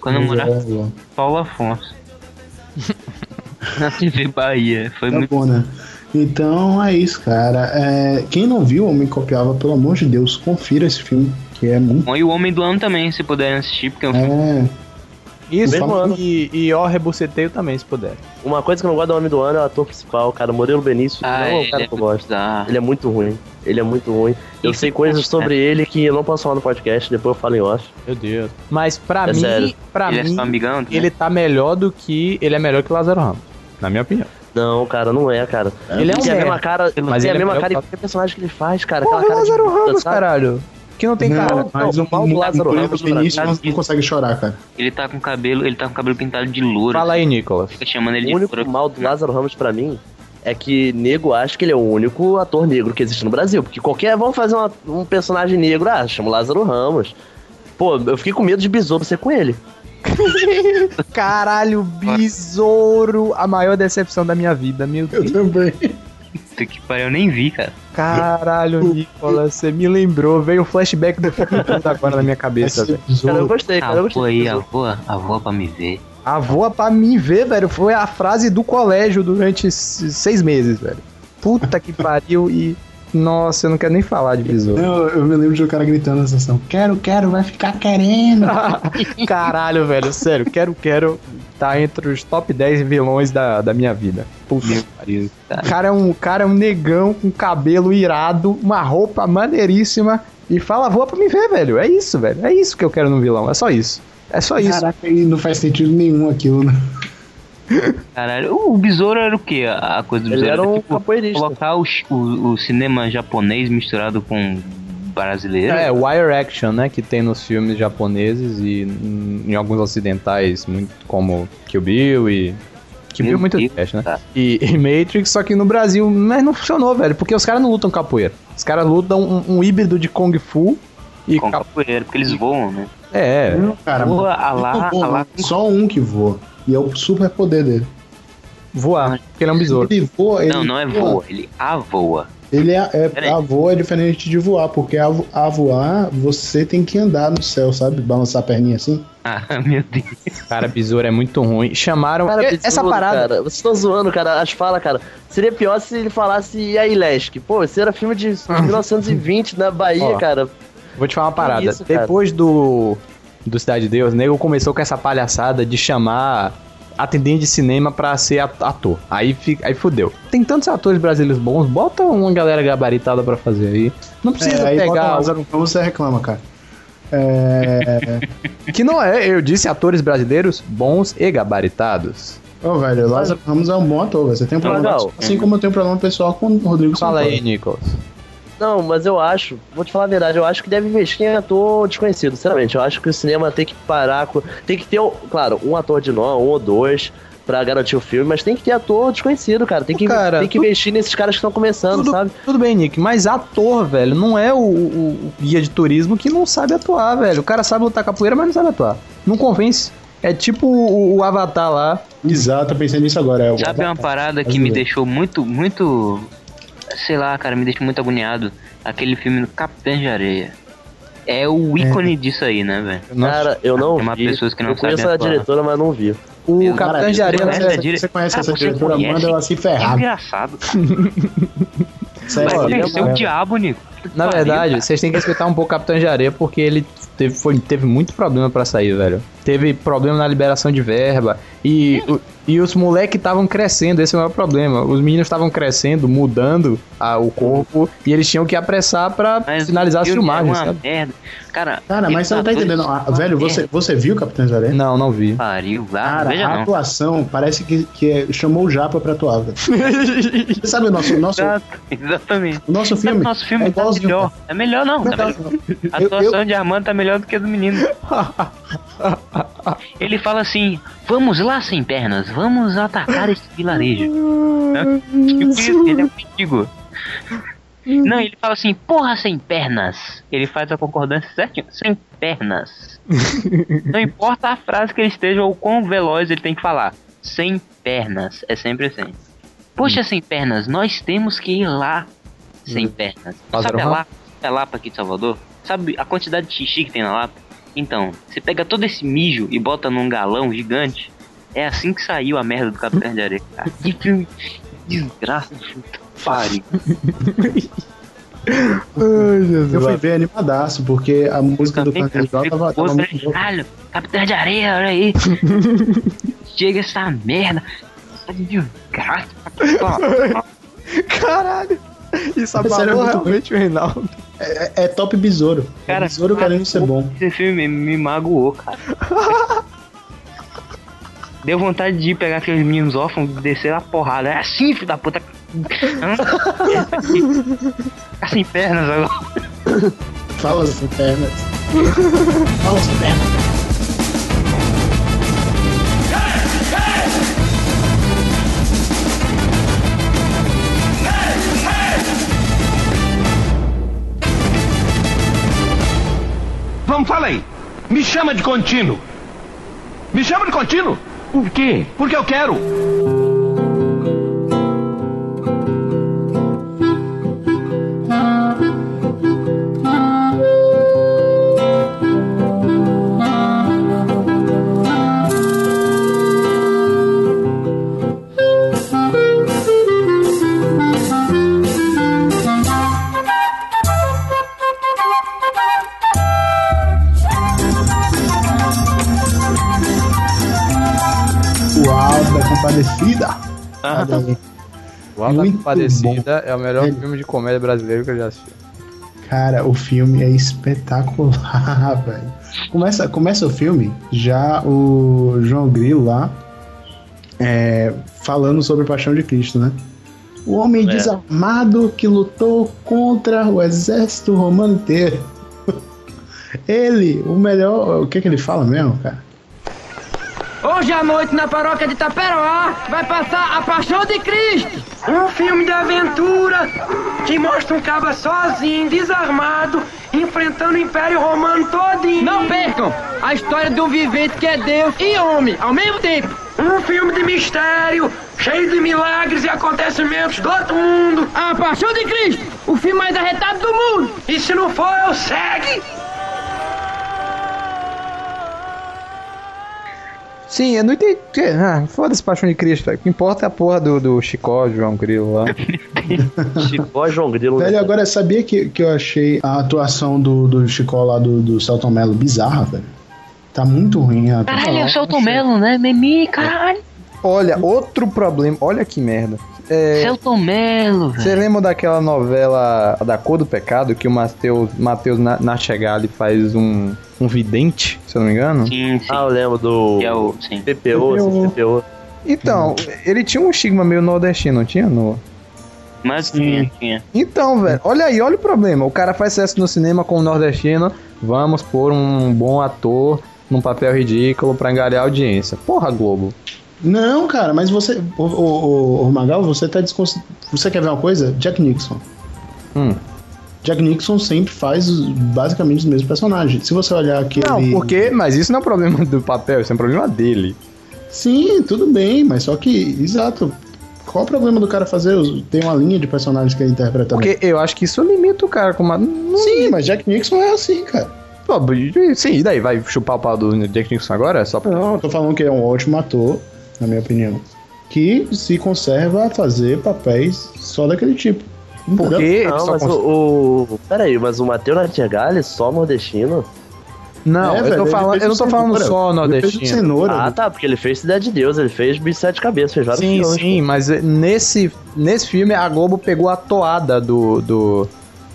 Quando eu morava É, Paulo Afonso. na TV Bahia. Foi Tá muito. bom, né? Então é isso, cara. É, quem não viu Homem Copiava, pelo amor de Deus, confira esse filme, que é muito. bom. E o Homem do Ano também, se puderem assistir, porque é um filme. É, Isso, Mesmo ano. e, e ó, rebuceteio também, se puder. Uma coisa que eu não gosto do Homem do Ano é o ator principal, cara. Murilo Benício Ah, não é o cara é que eu gosto. bizarro. Ele é muito ruim. Ele é muito ruim. Eu E sei coisas sobre ele que eu não posso falar no podcast, depois eu falo em off. Meu Deus. Mas pra É mim, sério. pra Ele é mim, seu amigão, também. ele tá melhor do que. Ele é melhor que o Lázaro Ramos. Na minha opinião. Não, cara, não é, cara. Ele é um tem a merda. mesma cara, Mas tem ele a é mesma cara em que- qualquer personagem que ele faz, cara. Porra, Aquela cara Lázaro de Ramos, sabe? caralho. Que não tem Não, cara. mas um, mal do Lázaro Ramos Vinícius não, consegue chorar, cara. Ele tá com cabelo, ele tá com cabelo pintado de louro. Fala aí, Nicolas. Fica chamando ele O de único mal do Lázaro Ramos pra mim é que nego acha que ele é o único ator negro que existe no Brasil. Porque qualquer. Vamos fazer uma- um personagem negro, ah, chama o Lázaro Ramos. Pô, eu fiquei com medo de besouro ser com ele. Caralho, besouro. A maior decepção da minha vida, meu Deus. Eu também. Puta que pariu, eu nem vi, cara. Caralho, Nicolas, você me lembrou. Veio um flashback do filme agora na minha cabeça, velho. Cara, eu gostei, cara, eu Avô gostei. aí, do besouro. avô, avô pra me ver. Avô pra mim ver, velho, foi a frase do colégio durante seis meses, velho. Puta que pariu e. Nossa, eu não quero nem falar de besouro. Eu, eu me lembro de um cara gritando na sessão: Quero, quero, vai ficar querendo. Caralho, velho, sério, quero, quero. Tá entre os top 10 vilões da, da minha vida. Pariu. O cara, é um, cara é um negão com cabelo irado, uma roupa maneiríssima e fala, voa pra me ver, velho. É isso, velho. É isso que eu quero no vilão. É só isso. É só isso. Caraca, e não faz sentido nenhum aquilo, né? Caralho, o besouro era o quê? A coisa do Ele besouro era um tipo, capoeirista. colocar o, o, o cinema japonês misturado com brasileiro. É, wire action, né, que tem nos filmes japoneses e em, em alguns ocidentais, muito como Kill Bill e Kill Bill é muito trash, né? cara. E, e Matrix, só que no Brasil, mas não funcionou, velho, porque os caras não lutam capoeira. Os caras lutam um, um híbrido de Kung Fu e com cap... capoeira, porque eles voam, né? É, Não, cara, Voa, a lá, voa, a lá não. só um que voa. E é o super poder dele. voar, porque ele é um besouro. Ele voa, ele Não, não é voa, ele avoa. Ele é, é a voa é diferente de voar, porque a, a voar você tem que andar no céu, sabe? Balançar a perninha assim. Ah, meu Deus. Cara, besouro é muito ruim. Chamaram Cara, e- essa besouro, parada. Cara, vocês estão zoando, cara. As falas, cara. Seria pior se ele falasse E aí, Lesk? Pô, esse era filme de 1920 na Bahia, Ó. cara. Vou te falar uma parada. isso? Depois do, do Cidade de Deus, o nego começou com essa palhaçada de chamar atendente de cinema pra ser at- ator. Aí, aí fudeu. Tem tantos atores brasileiros bons, bota uma galera gabaritada pra fazer aí. Não precisa É, aí bota o pegar. Lázaro Ramos, você reclama, cara. É. Que não é, eu disse atores brasileiros bons e gabaritados. Ô, velho, o Lázaro Ramos é um bom ator, velho. Você tem um problema. Legal. Assim como eu tenho um problema pessoal com o Rodrigo Fala aí, Santoro. Nicolas. Não, mas eu acho, vou te falar a verdade, eu acho que deve investir em ator desconhecido, sinceramente. Eu acho que o cinema tem que parar com. Tem que ter, claro, um ator de nome, um ou dois, pra garantir o filme, mas tem que ter ator desconhecido, cara. Tem que, Cara, tem que tu- investir nesses caras que estão começando, Tudo, sabe? tudo bem, Nick, mas ator, velho, não é o, o- o guia de turismo que não sabe atuar, velho. O cara sabe lutar capoeira, mas não sabe atuar. Não convence. É tipo o, o Avatar lá. Exato, eu pensei nisso agora. É o Sabe uma Avatar. parada que me deixou muito, muito. Sei lá, cara, me deixou muito agoniado? Aquele filme do Capitã de Areia. É o ícone disso aí, né, velho? Cara, eu não Tem uma vi. pessoas que não eu conheço sabem a diretora, mas não vi. o Meu Capitão Cara, de Areia. você conhece, dire- você conhece Ah, essa você diretora, conhece? manda ela se É ferrar. engraçado. Sério, ele é o diabo, Nico. Na verdade, vocês têm que respeitar um pouco o Capitão de Areia, porque ele teve, foi- teve muito problema pra sair, velho. Teve problema na liberação de verba. E, o- e os moleques estavam crescendo, esse é o maior problema. Os meninos estavam crescendo, mudando a- o corpo, e eles tinham que apressar pra Mas finalizar o as filmagens, é sabe? merda. Cara, Cara, mas você não tá entendendo. Ah, velho, você, você viu Capitão Areia? Não, não vi. Pariu, Cara, veja a não. atuação parece que, que é- chamou o Japa pra atuar, velho. Você sabe o nosso, nosso, Exato, exatamente. o nosso filme? nosso filme é tá melhor. É melhor não, tá melhor. A Eu- atuação de Armando tá melhor do que a do menino. Ele fala assim: vamos lá sem pernas, vamos atacar esse vilarejo. Tipo ele é um mendigo. Não, ele fala assim, porra sem pernas. Ele faz a concordância certinho, sem pernas. Não importa a frase que ele esteja ou quão veloz ele tem que falar. Sem pernas, é sempre assim. Poxa, sem pernas, nós temos que ir lá sem pernas. Lázaro Sabe a? Lapa, a Lapa aqui de Salvador? Sabe a quantidade de xixi que tem na Lapa? Então, você pega todo esse mijo e bota num galão gigante. É assim que saiu a merda do Capitão de Areia. Cara. Que filme desgraça de filme. Pare. Eu fui ver animadaço, porque a música do Capitão J tava, tava muito boa. Capitão de Areia, olha aí. Chega essa merda. Tá de desgraça. Caralho! Isso é abalou realmente o Reinaldo. É, é top besouro. Cara, é besouro querendo ser bom. Esse filme me magoou, cara. Deu vontade de pegar aqueles meninos órfãos e descer a porrada. É assim, filho da puta. Hã? Ficar sem pernas agora. Fala sem pernas. Fala sem pernas. Me chama de contínuo. Me chama de contínuo? Por quê? Porque eu quero. Compadecida. Ah, aí. O Compadecida é o melhor Velho. filme de comédia brasileiro que eu já assisti. Cara, o filme é espetacular, velho. Começa, começa o filme, já o João Grilo lá é, falando sobre a paixão de Cristo, né? O homem É. desarmado que lutou contra o exército romano inteiro. Ele, o melhor. O que, que ele fala mesmo, cara? Hoje à noite na paróquia de Taperoá vai passar A Paixão de Cristo. Um filme de aventura que mostra um caba sozinho, desarmado, enfrentando o Império Romano todinho. Não percam a história de um vivente que é Deus e homem ao mesmo tempo. Um filme de mistério, cheio de milagres e acontecimentos do outro mundo. A Paixão de Cristo, o filme mais arretado do mundo. E se não for, eu segue. Sim, eu não entendi. Ah, foda-se Paixão de Cristo, velho. O que importa é a porra do, do Chicó, João Grilo lá. Chicó João Grilo. Velho, agora sabia que, que eu achei a atuação do, do Chicó lá do, do Celton Mello bizarra, velho? Tá muito ruim a atuação. Caralho, é o Celton Mello, né? Memi, caralho. Olha, outro problema. Olha que merda. É, Celton Mello, velho. Você lembra daquela novela Da Cor do Pecado que o Matheus Mateus Na- Nachegali faz um, um vidente, se eu não me engano? Sim, sim. Ah, eu lembro do. Que é o. Sim. PPO, PPO. Então, ele tinha um estigma meio nordestino, não tinha? No... Mas tinha, tinha. Então, velho, olha aí, olha o problema. O cara faz sucesso no cinema com o nordestino, vamos pôr um bom ator num papel ridículo pra engarear a audiência. Porra, Globo. Não, cara, mas você. O, o, o- Magal, você tá desconsiderando. Você quer ver uma coisa? Jack Nixon. Hum. Jack Nixon sempre faz basicamente os mesmos personagens. Se você olhar aquele. Não, porque. Mas isso não é problema do papel, isso é um problema dele. Sim, tudo bem, mas só que. Exato. Qual o problema do cara fazer? Tem uma linha de personagens que ele interpreta. Porque eu acho que isso limita o cara com uma. Sim, mas Jack Nixon é assim, cara. Pô, sim, e daí? Vai chupar o pau do Jack Nixon agora? Só pra... Não, eu tô falando que é um ótimo ator, na minha opinião. Que se conserva a fazer papéis só daquele tipo. Entendeu? Porque Não, mas o, o. Peraí, mas o Matheus Natigales só nordestino? Não, É, eu, velho, falando, eu não tô falando Cenoura. só nordestino. Cenoura. Ah, tá, porque ele fez Cidade de Deus, ele fez Bicho de Sete Cabeças, fez vários Sim, filmes. sim, mas nesse, nesse filme a Globo pegou a toada do, do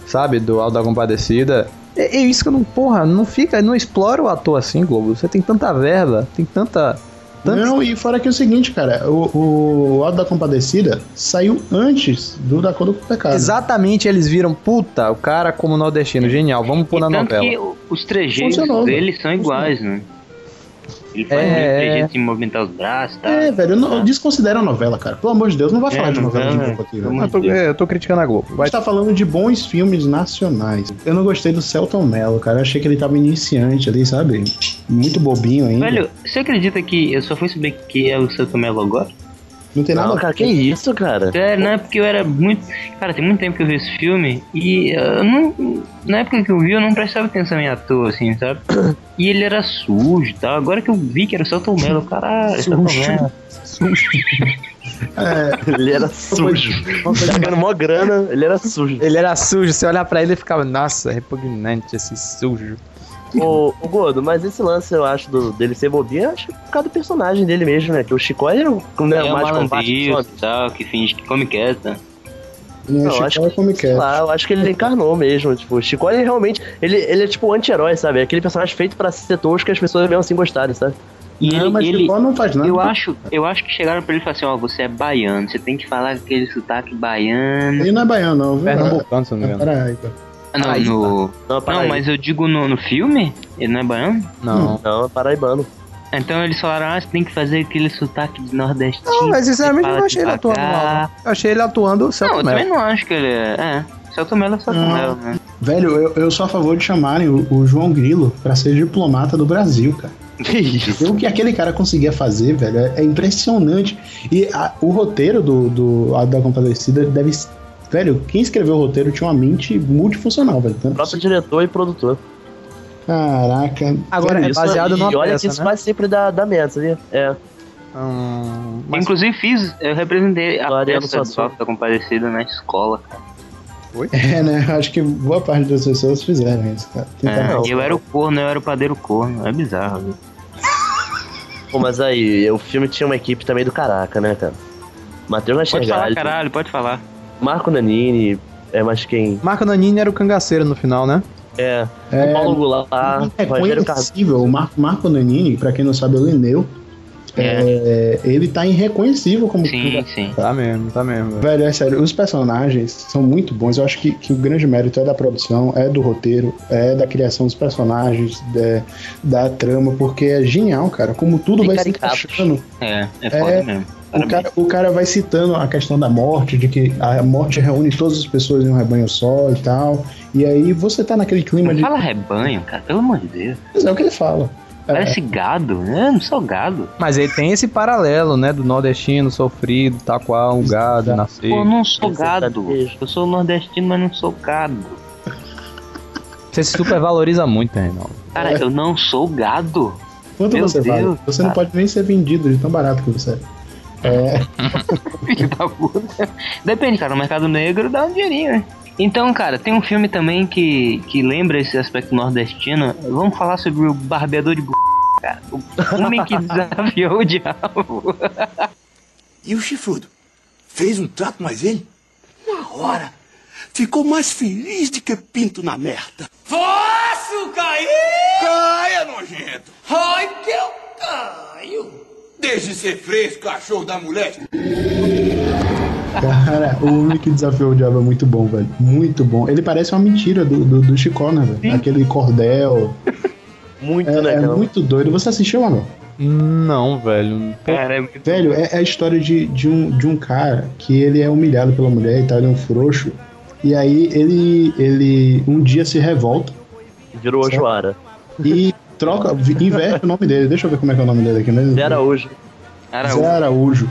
sabe, do Alto da Compadecida. É, é isso que eu não, porra, não fica, não explora o ator assim, Globo. Você tem tanta verba, tem tanta... tanta... Não, e fora que é o seguinte, cara, o, o Alto da Compadecida saiu antes do Da Cor do Pecado. Exatamente, eles viram, puta, o cara como nordestino, genial, vamos pôr na tanto novela. que o- os trejeitos Funcionou, deles são iguais, né? Ele faz É, muito é. trejeito de movimentar os braços e tal. É, velho, não, desconsidera a novela, cara. Pelo amor de Deus, não vai falar É, de novela de novela, novo aqui, velho. Eu tô, é, eu tô criticando a Globo. A Vai, gente tá falando de bons filmes nacionais. Eu não gostei do Celton Mello, cara. Eu achei que ele tava iniciante ali, sabe? Muito bobinho ainda. Velho, você acredita que eu só fui saber que é o Celton Mello agora? Não tem nada Não, cara, que isso, cara? É porque eu era muito. Cara, tem muito tempo que eu vi esse filme e eu não. Na época que eu vi, eu não prestava atenção em ator, assim, sabe? E ele era sujo e tal. Agora que eu vi que era o Celton Mello, caralho, Celton Mello. É, Ele era sujo. Tá ganhando mó grana, ele era sujo. Ele era sujo, você olhar pra ele e ficava, nossa, repugnante esse sujo. Ô, ô Gordo, mas esse lance eu acho do, dele ser bobinho, eu acho que por causa do personagem dele mesmo, né? Que o Chico ele não, não é, É o mais combate que e tal, que finge que come quieta. não, Não, Chico acho é como Sei quer. lá, eu acho que ele encarnou mesmo. Tipo, o Chico ele realmente. Ele, ele é tipo anti-herói, sabe? É Aquele personagem feito pra ser tosco que as pessoas mesmo assim gostarem, sabe? E Não, ele, mas ele- Chico não faz nada. eu acho, eu acho que chegaram pra ele e falaram assim, ó, você é baiano, você tem que falar aquele sotaque baiano. Ele não é baiano, não, viu? Pernambucano, se não me engano. Peraí. Não, Paraíba. no... Não, não, Paraíba. mas eu digo no, no filme? Ele não é baiano? Não. Não, é paraibano. Então eles falaram, ah, você tem que fazer aquele sotaque de nordestino. Não, mas sinceramente eu fala não achei ele atuando mal. Eu achei ele atuando Não, Celto eu também não acho que ele é. É, Celto Mello é Celto Não. Mello, né? Velho, eu, eu sou a favor de chamarem o, o João Grilo pra ser diplomata do Brasil, cara. Que isso? O que aquele cara conseguia fazer, velho, é, é impressionante. E a- o roteiro do, do a da Compadecida deve. Velho, quem escreveu o roteiro tinha uma mente multifuncional, velho. O Tanto- próprio diretor e produtor. Caraca. Agora, velho, é Isso- baseado e numa olha peça, que isso né? sempre dá, dá merda, sabia? É. Hum, mas- Inclusive fiz, eu representei a Ariano peça do da Compadecida na escola, cara. É, né? Acho que boa parte das pessoas fizeram isso, cara. É, e eu era o corno, eu era o padeiro corno. É bizarro, viu? Pô, mas aí, o filme tinha uma equipe também do caraca, né, cara? Matheus Pode falar, caralho, pode falar. Marco Nanini, é mais quem? Marco Nanini era o cangaceiro no final, né? É, É, o Paulo Goulart, é Rogério Cardoso. O Marco, Marco Nanini, pra quem não sabe, é o Lineu. É, ele tá irreconhecível como Sim, sim. Tá mesmo, tá mesmo. velho. É sério, os personagens são muito bons. Eu acho que, que o grande mérito é da produção, é do roteiro, é da criação dos personagens, da, da trama, porque é genial, cara. Como tudo E vai se caricatos. encaixando. É, é foda É, mesmo. O cara, o cara vai citando a questão da morte, de que a morte reúne todas as pessoas em um rebanho só e tal. E aí você tá naquele clima Não de. fala rebanho, cara, pelo amor de Deus. Mas é o que ele fala. É, Parece gado, né? Eu não sou gado. Mas aí tem esse paralelo, né? Do nordestino sofrido, tal qual um gado, nascer. Pô, eu não sou Esse gado. Eu sou nordestino, mas não sou gado. Você se supervaloriza muito, Reinaldo. Cara, eu não sou gado. Quanto Meu você vale? Deus, Você não cara. pode nem ser vendido de tão barato que você é. É, Filho da puta. Depende, cara. No mercado negro dá um dinheirinho, né? Então, cara, tem um filme também que, que lembra esse aspecto nordestino. Vamos falar sobre o barbeador de b... cara. O homem que desafiou o diabo. E o chifrudo? Fez um trato mais ele? Na hora. Ficou mais feliz do que pinto na merda. Posso cair? Caia, nojento! Ai, que eu caio. Deixe de ser fresco, cachorro da mulher. cara, o homem que desafiou o diabo é muito bom, velho. Muito bom. Ele parece uma mentira do, do, do Chicó, né, velho? Aquele cordel. Muito, É, né, é cara? muito doido. Você assistiu, mano? Não, velho. Cara, é muito... Velho, é, é a história de, de, um, de um cara que ele é humilhado pela mulher e tal, ele é um frouxo. E aí ele, ele um dia se revolta Virou o Joara. e troca, inverte o nome dele. Deixa eu ver como é que é o nome dele aqui mesmo. Zé Araújo. Araújo. Zé Araújo.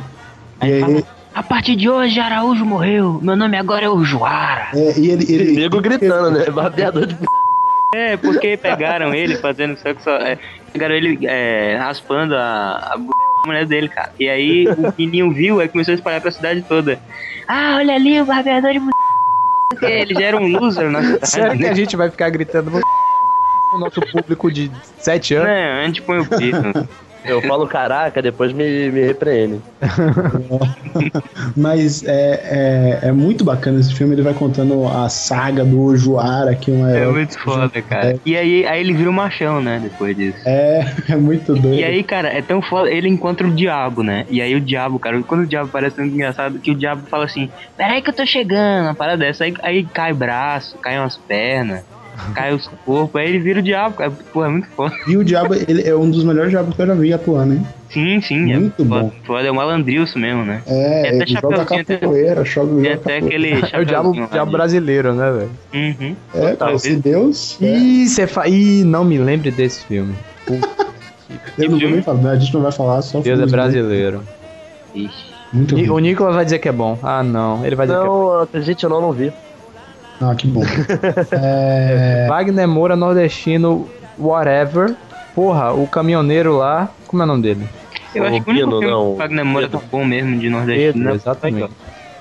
E Aí aí, fala, a partir de hoje, Araújo morreu. Meu nome agora é o Joara. é, e ele, ele, Nego gritando, né? Barbeador de. É, porque pegaram ele fazendo sexo. É, pegaram ele é, raspando a, a b... mulher dele, cara. E aí o menino viu e começou a espalhar pra cidade toda. Ah, olha ali o barbeador de b... Porque Ele já era um loser na cidade. Sério que né? a gente vai ficar gritando o nosso público de 7 anos? Não, a gente põe o pito. Eu falo caraca, depois me, me repreende. Mas é, é, é muito bacana esse filme. Ele vai contando a saga do Ojuara, que é um É muito foda, cara. E aí, aí ele vira um machão, né, depois disso. É, é muito doido. E aí, cara, é tão foda. Ele encontra o diabo, né? E aí o diabo, cara, quando o diabo parece muito engraçado, que o diabo fala assim: Peraí que eu tô chegando, uma parada dessa. Aí, aí cai braço, cai umas pernas, cai os corpos. Aí ele vira o diabo, cara. Pô, é muito foda. E o diabo, ele é um dos melhores diabos que eu já vi atuando, hein? Sim, sim. Muito é bom. foda. É um malandrilso mesmo, né? É, Tem até ele joga capoeira, joga, joga até aquele É o diabo, diabo brasileiro, né, velho? Uhum. É, Total. pô, se Deus. É, Ih, você fa... Ih, não me lembre desse filme. Puta, eu não vou nem falar, a gente não vai falar, só Deus é filmes brasileiro. Ixi. Muito bom. O Nicolas vai dizer que é bom. Ah, não. Ele vai dizer que é bom. Não, acredite ou não, não vi. Ah, que bom. é, Wagner Moura, nordestino, whatever. Porra, o caminhoneiro lá. Como é o nome dele? Eu Ô, acho que o único filme não. que o Wagner Moura tá bom mesmo de nordestino. Pedro, né? exatamente.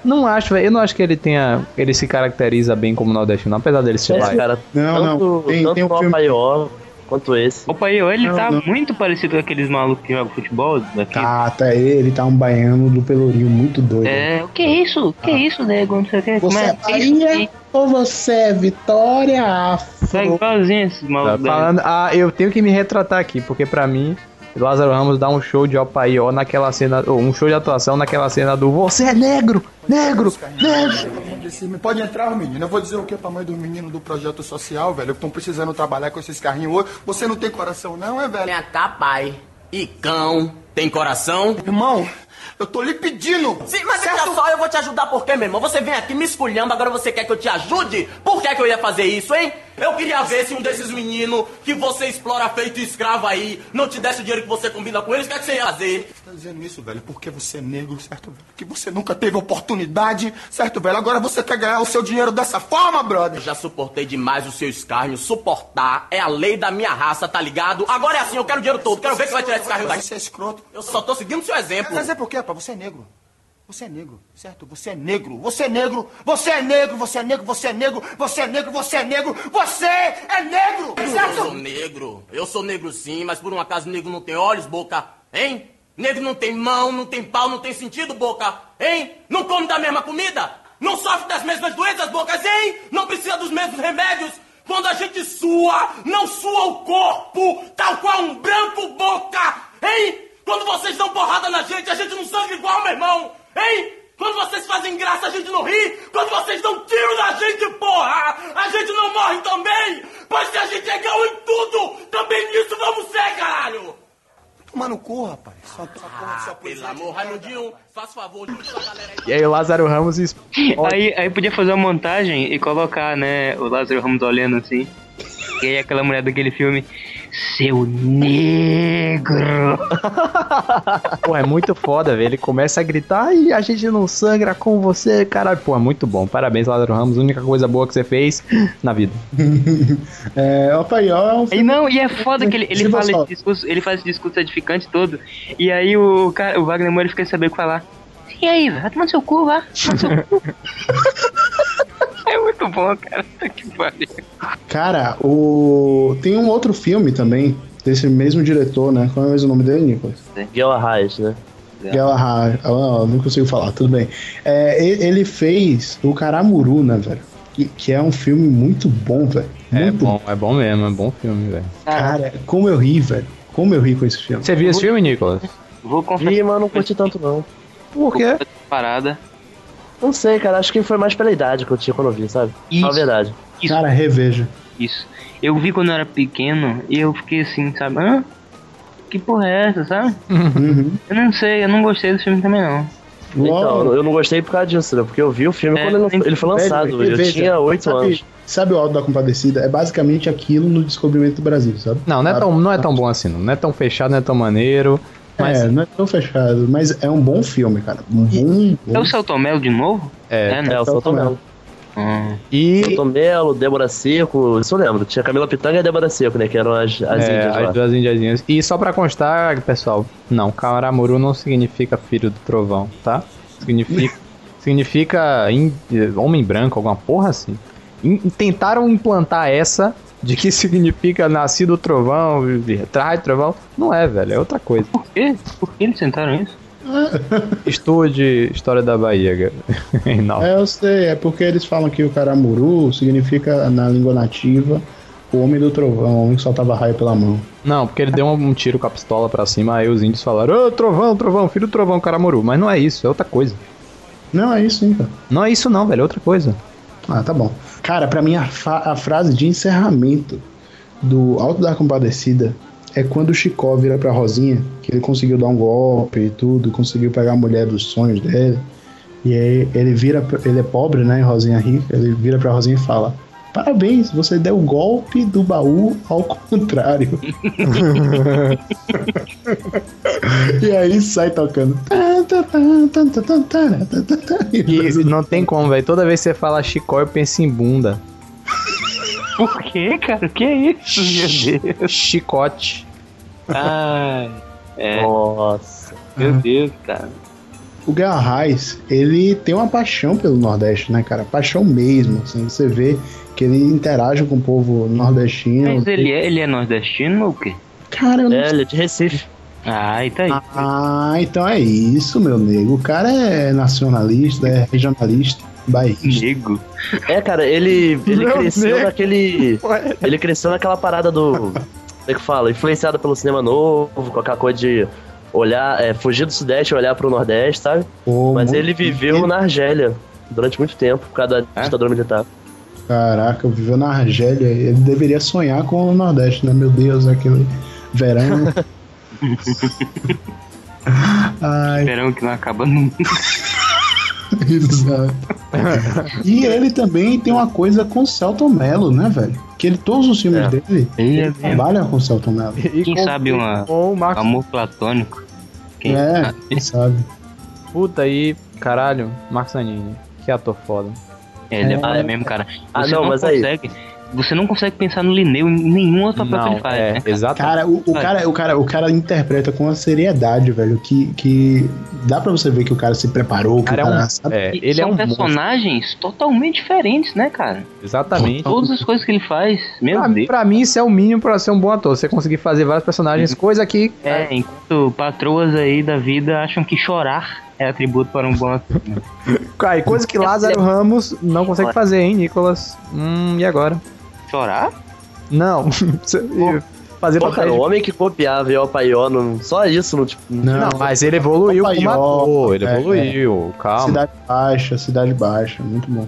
Não acho, velho. Eu não acho que ele tenha. Ele se caracteriza bem como nordestino, apesar dele ser Esse lá. cara, Não, tanto, não. Tem, tanto tem um o filme. Apaió quanto esse. Opa, eu, ele Não, tá não. muito parecido com aqueles malucos que jogam futebol daqui. Tá, tá ele, tá um baiano do Pelourinho muito doido. É, o que é isso? O que é isso, nego? Não sei o que. Como Você é? é Bahia ou você é Vitória Afro? igualzinho esses Tá malucos. daí. falando, ah, eu tenho que me retratar aqui, porque pra mim, Lázaro Ramos dá um show de Opaió naquela cena, ou um show de atuação naquela cena do Você é negro, negro, negro. Pode entrar, o menino. Eu vou dizer o que pra mãe do menino do projeto social, velho? Que estão precisando trabalhar com esses carrinhos hoje. Você não tem coração, não, é, velho? Vem cá, pai. E cão, tem coração? Irmão, eu tô lhe pedindo. Sim, mas certo? só, eu vou te ajudar por quê, meu irmão? Você vem aqui me esculhando, agora você quer que eu te ajude? Por que, que eu ia fazer isso, hein? Eu queria ver se um desses meninos que você explora feito escravo aí não te desse o dinheiro que você combina com eles, o que, é que você ia fazer? Você tá dizendo isso, velho, porque você é negro, certo, velho? Que você nunca teve oportunidade, certo, velho? Agora você quer ganhar o seu dinheiro dessa forma, brother? Eu já suportei demais o seu escárnio. Suportar é a lei da minha raça, tá ligado? Agora é assim, eu quero o dinheiro todo. Quero ver que vai tirar esse carro daqui. Você é escroto. Eu só tô seguindo o seu exemplo. Mas é porque, rapaz, você é negro. Você é negro, certo? Você é negro, você é negro, você é negro, você é negro, você é negro, você é negro, você é negro, você é negro, certo? Eu sou negro, eu sou negro sim, mas por um acaso negro não tem olhos, boca, hein? Negro não tem mão, não tem pau, não tem sentido, boca, hein? Não come da mesma comida? Não sofre das mesmas doenças, bocas, hein? Não precisa dos mesmos remédios? Quando a gente sua, não sua o corpo, tal qual um branco, boca, hein? Quando vocês dão porrada na gente, a gente não sangra igual, meu irmão! Hein? Quando vocês fazem graça, a gente não ri. Quando vocês dão tiro na gente, porra, a gente não morre também. Pois se a gente é igual em tudo, também nisso vamos ser, caralho. Toma no cu, rapaz. Só, só ah, só pelo amor, Raimundinho, faz favor, junte essa galera aí. E aí o Lázaro Ramos... Aí, aí podia fazer uma montagem e colocar, né, o Lázaro Ramos olhando assim. E aí aquela mulher daquele filme seu negro. Pô, é muito foda, velho. Ele começa a gritar e a gente não sangra com você, caralho. Pô, é muito bom. Parabéns, Lázaro Ramos. A única coisa boa que você fez na vida. é, opa, aí, ó, é um e não, e é foda que ele, ele fala esse discurso, ele faz esse discurso edificante todo. E aí o, cara, o Wagner Moura fica sabendo falar. E aí, vai tomar seu cu, vá. Toma seu cu. É muito bom, cara. Que pariu. Cara, o... tem um outro filme também, desse mesmo diretor, né? Qual é o mesmo nome dele, Nicolas? Galahad, né? Galahad. Ah, não consigo falar, tudo bem. É, ele fez o Karamuru, né, velho? Que, é um filme muito bom, velho. É bom, é bom mesmo, é bom filme, velho. Cara, como eu ri, velho. Como eu ri com esse filme. Você viu esse filme, Nicolas? Vou confessar. Vi, mas não curti tanto, não. Por quê? Parada. Não sei, cara. Acho que foi mais pela idade que eu tinha quando eu vi, sabe? Isso. a verdade. Isso. Cara, reveja. Isso. Eu vi quando eu era pequeno e eu fiquei assim, sabe? Hã? Que porra é essa, sabe? Uhum. Eu não sei, eu não gostei desse filme também não. Então, eu não gostei por causa disso, né? Porque eu vi o filme é, quando ele, ele foi lançado, velho, eu tinha 8 anos. Sabe o Alto da Compadecida? É basicamente aquilo no descobrimento do Brasil, sabe? Não, não é, tão, não é tão bom assim, não é tão fechado, não é tão maneiro. Mas... É, não é tão fechado, mas é um bom filme, cara. Um bom, bom... É o Celton Mello de novo? É, é, né? é o Celton Mello. Hum. E... Celton Mello, Débora Seco, isso eu lembro. Tinha Camila Pitanga e Débora Seco, né? Que eram as, as é, índias as duas indiazinhas. E só pra constar, pessoal, não, Karamuru não significa filho do trovão, tá? Significa, significa in, homem branco, alguma porra assim. In, tentaram implantar essa de que significa nascido trovão, traz trovão. Não é, velho, é outra coisa. Por quê? Por que eles tentaram isso? Estude História da Bahia, Não. É, eu sei, é porque eles falam que o caramuru significa, na língua nativa, o homem do trovão, o homem que soltava raio pela mão. Não, porque ele deu um tiro com a pistola pra cima, aí os índios falaram, ô, trovão, trovão, filho do trovão, caramuru. Mas não é isso, é outra coisa. Não, é isso sim, cara. Não é isso não, velho, é outra coisa. Ah, tá bom. Cara, para mim a, a, frase de encerramento do Alto da Compadecida é quando o Chicó vira pra Rosinha, que ele conseguiu dar um golpe e tudo, conseguiu pegar a mulher dos sonhos dele. E aí ele vira, ele é pobre, né? Rosinha rica, ele vira pra Rosinha e fala: Parabéns, você deu o golpe do baú ao contrário. e aí sai tocando. E não tem como, velho. Toda vez que você fala chicó, eu penso em bunda. Por quê, cara? O que é isso, meu Deus? Chicote. Ai, é. Nossa. Meu Deus, cara. O Garrais, ele tem uma paixão pelo Nordeste, né, cara? Paixão mesmo, assim. Você vê que ele interage com o povo nordestino. Mas ele é, ele é nordestino ou o quê? Cara, eu não É, ele é de Recife. Ah, e tá aí. Ah, então é isso, meu nego. O cara é nacionalista, é regionalista, bairrista. Nego? É, cara, ele, ele cresceu naquele. Ele cresceu naquela parada do. Como é que fala? Influenciado pelo cinema novo, com aquela coisa de olhar, é, fugir do Sudeste e olhar pro Nordeste, sabe? Mas ele viveu na Argélia. durante muito tempo, por causa da ditadura militar. Caraca, viveu na Argélia. Ele deveria sonhar com o Nordeste, né? Meu Deus, aquele verão. Ai, Verão que não acaba nunca. Exato. e ele também tem uma coisa com o Celton Mello, né, velho? Que ele, todos os filmes É. dele, Ele é ele trabalha com o Celton Mello. Quem sabe uma amor platônico? Quem É, sabe? quem sabe. Puta aí, caralho, Marcos Nanini. Que ator foda. Ele é, É. mesmo, cara. Ah, Você não, não, mas aí- consegue. Você não consegue pensar no Lineu em nenhum outro papel que ele faz. né, cara? Cara, o, o cara, o, cara, o cara interpreta com uma seriedade, velho, que, que dá pra você ver que o cara se preparou, que Cara, o é um- cara sabe. é, ele é são um personagens totalmente diferentes, né, cara? Exatamente. Todas as coisas que ele faz, meu Pra, Deus. pra mim, isso é o mínimo pra ser um bom ator. Você conseguir fazer vários personagens, coisa que. É, enquanto patroas aí da vida acham que chorar é atributo para um bom ator. né? Cara, e coisa que Lázaro Ramos não consegue fazer, hein, Nicolas? Hum, e agora? Chorar? Não. fazer Pô, papel cara, de- o homem que copiava o Paió, não, só isso, não, tipo... Não, mas ele evoluiu Opa, como ó, ator. Ele é, evoluiu, calma. Cidade Baixa, Cidade Baixa, muito bom.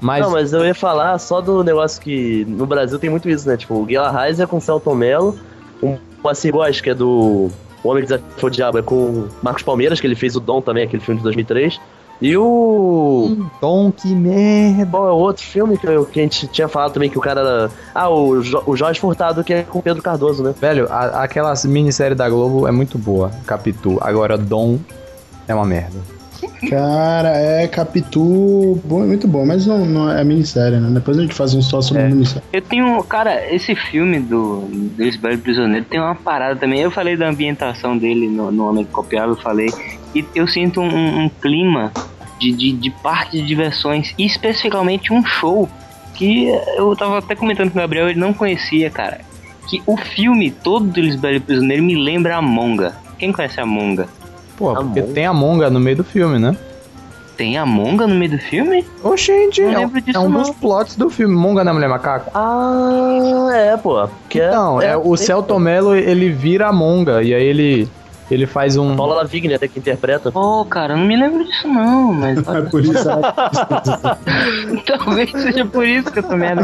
Mas... Não, mas eu ia falar só do negócio que no Brasil tem muito isso, né? Tipo, o Guilherme Reis é com o Celton Mello, um Moacir Góes, que é do O Homem que Desafiou o Diabo, é com o Marcos Palmeiras, que ele fez o Dom também, aquele filme de 2003. E o... Dom, que merda! Qual é o outro filme que, eu- que a gente tinha falado também que o cara era... Ah, o, jo o Jorge Furtado, que é com o Pedro Cardoso, né? Velho, a, aquela minissérie da Globo é muito boa, Capitu. Agora, Dom é uma merda. Cara, é Capitu, bom, muito bom, mas não, não é minissérie, né? Depois a gente faz um só sobre É. minissérie. Eu tenho, cara, esse filme do, do Prisioneiro tem uma parada também. Eu falei da ambientação dele no, no Homem que Copiava, eu falei. E eu sinto um, um clima de, de, de parque de diversões, e especificamente um show que eu tava até comentando com o Gabriel, ele não conhecia, cara. Que o filme todo do Lisbelo Prisioneiro me lembra a Monga. Quem conhece a Monga? Pô, porque tem a Monga no meio do filme, né? Tem a Monga no meio do filme? Oxente, Não é, um, lembro disso, é um não. dos plots do filme, Monga na Mulher Macaco. Ah, é, pô. Que é- Então, é, é- o Celton Mello, ele vira a Monga, e aí ele, ele faz um... Paula Lavigne até que interpreta. Pô, cara, eu não me lembro disso não, mas... É por isso. Talvez seja por isso que eu tô merda.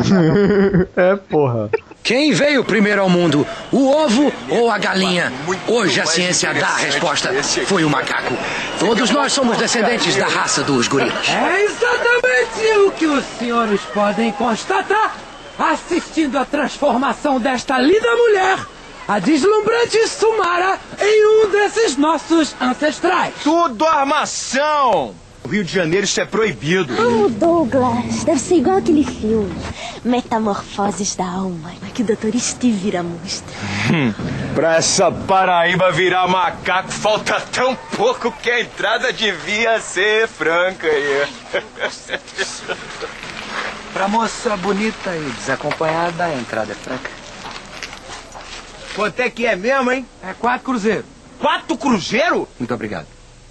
é, porra. Quem veio primeiro ao mundo, o ovo ou a galinha? Hoje a ciência dá a resposta. Foi o macaco. Todos nós somos descendentes da raça dos gorilas. É exatamente o que os senhores podem constatar assistindo à transformação desta linda mulher, a deslumbrante Sumara, em um desses nossos ancestrais. Tudo armação! No Rio de Janeiro isso é proibido. Oh, Douglas, deve ser igual aquele filme. Metamorfoses da Alma, que o Dr. Steve irá mostrar. Hum, pra essa Paraíba virar macaco falta tão pouco que a entrada devia ser franca aí. Pra moça bonita e desacompanhada, a entrada é franca. Quanto é que é mesmo, hein? É quatro cruzeiro. Quatro cruzeiro? Muito obrigado.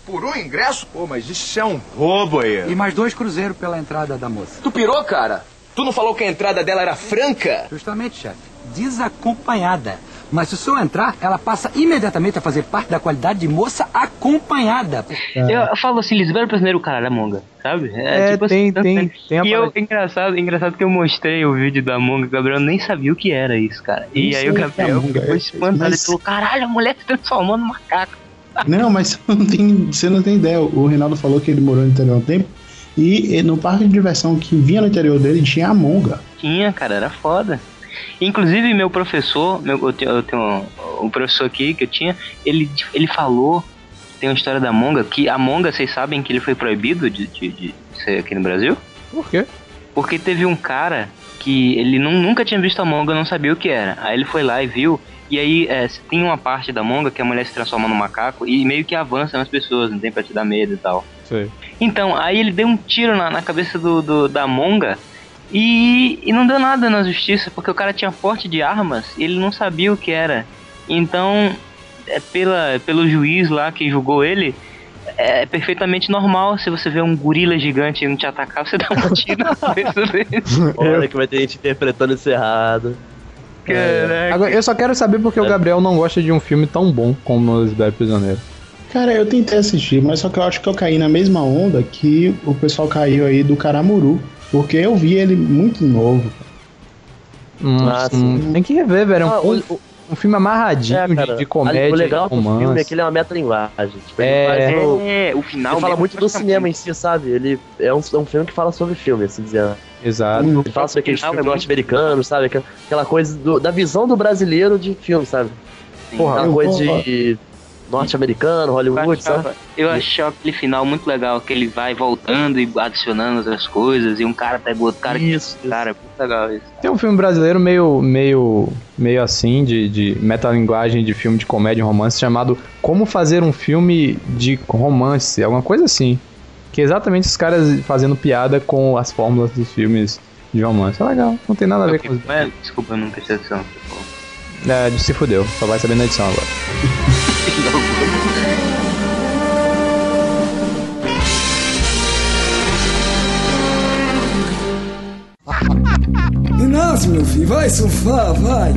Por um ingresso? Pô, mas isso é um roubo aí. E mais dois cruzeiros pela entrada da moça. Tu pirou, cara? Tu não falou que a entrada dela era franca? Justamente, chefe. Desacompanhada. Mas se o senhor entrar, ela passa imediatamente a fazer parte da qualidade de moça acompanhada. Eu, eu falo assim, Lisbelo Prisioneiro, cara, da Monga, sabe? É, tem- assim, tem- tem a E eu, engraçado, engraçado que eu mostrei o vídeo da Monga, o Gabriel nem sabia o que era isso, cara. E Não aí o o é Gabriel ficou é- espantado, ele falou, caralho, a mulher se transformou no macaco. Não, mas você não, tem, você não tem ideia. O Reinaldo falou que ele morou no interior um tempo. E no parque de diversão que vinha no interior dele tinha a Monga. Tinha, cara, era foda. Inclusive, meu professor, meu, eu tenho, eu tenho um, um professor aqui que eu tinha, ele, ele falou, tem uma história da Monga, que a Monga, vocês sabem que ele foi proibido de, de, de ser aqui no Brasil? Por quê? Porque teve um cara que ele nu- nunca tinha visto a Monga, não sabia o que era. Aí ele foi lá e viu, e aí é, tem uma parte da Monga que a mulher se transforma no macaco e meio que avança nas pessoas, não tem pra te dar medo e tal. Sei. Então, aí ele deu um tiro na, na cabeça do, do- da Monga e, e não deu nada na justiça, porque o cara tinha porte de armas e ele não sabia o que era. Então, é pela, pelo juiz lá que julgou ele, é perfeitamente normal se você vê um gorila gigante indo te atacar, você dá um tiro na cabeça dele. Olha que vai ter gente interpretando isso errado. É. Agora, eu só quero saber porque o Gabriel não gosta de um filme tão bom como O Lisbelo Prisioneiro. Cara, eu tentei assistir, mas só que eu acho que eu caí na mesma onda que o pessoal caiu aí do Caramuru. Porque eu vi ele muito novo. Hum, Ah, hum, tem que rever, velho. É um, Ah, o- um- filme amarradinho É, de- cara, de, comédia, O legal do filme é romance. que ele é uma metalinguagem. Tipo, É. ele, faz o, É, o final ele fala muito do cinema em si, sabe? Ele é um, é um filme que fala sobre filme, assim dizendo. Exato. Ele fala sobre aqueles final é filmes muito- norte-americanos, sabe? Aquela, coisa do- da visão do brasileiro de filme, sabe? Porra, aquela eu coisa vou- de norte-americano, Eu Hollywood, sabe? achava, eu achava aquele final muito legal, que ele vai voltando e adicionando as coisas, e um cara pega o outro cara. Isso, Cara, é muito legal isso. Tem um filme brasileiro meio, meio, meio assim, de, de metalinguagem de filme de comédia e romance, chamado Como Fazer um Filme de Romance, alguma coisa assim. Que é exatamente os caras fazendo piada com as fórmulas dos filmes de romance. É legal, não tem nada a ver com. É, desculpa, eu não prestei atenção. É, de se fudeu, só vai saber na edição agora. Inácio, meu filho, vai surfar, vai.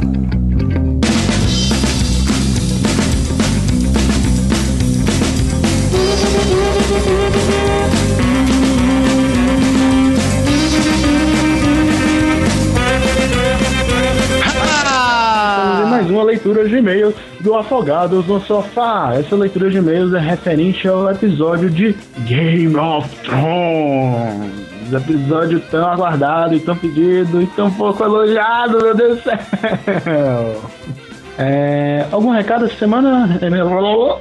Mais uma leitura de e-mails do Afogados no Sofá. Essa leitura de e-mails é referente ao episódio de Game of Thrones. Episódio tão aguardado e tão pedido e tão pouco elogiado, meu Deus do céu. É, algum recado essa semana,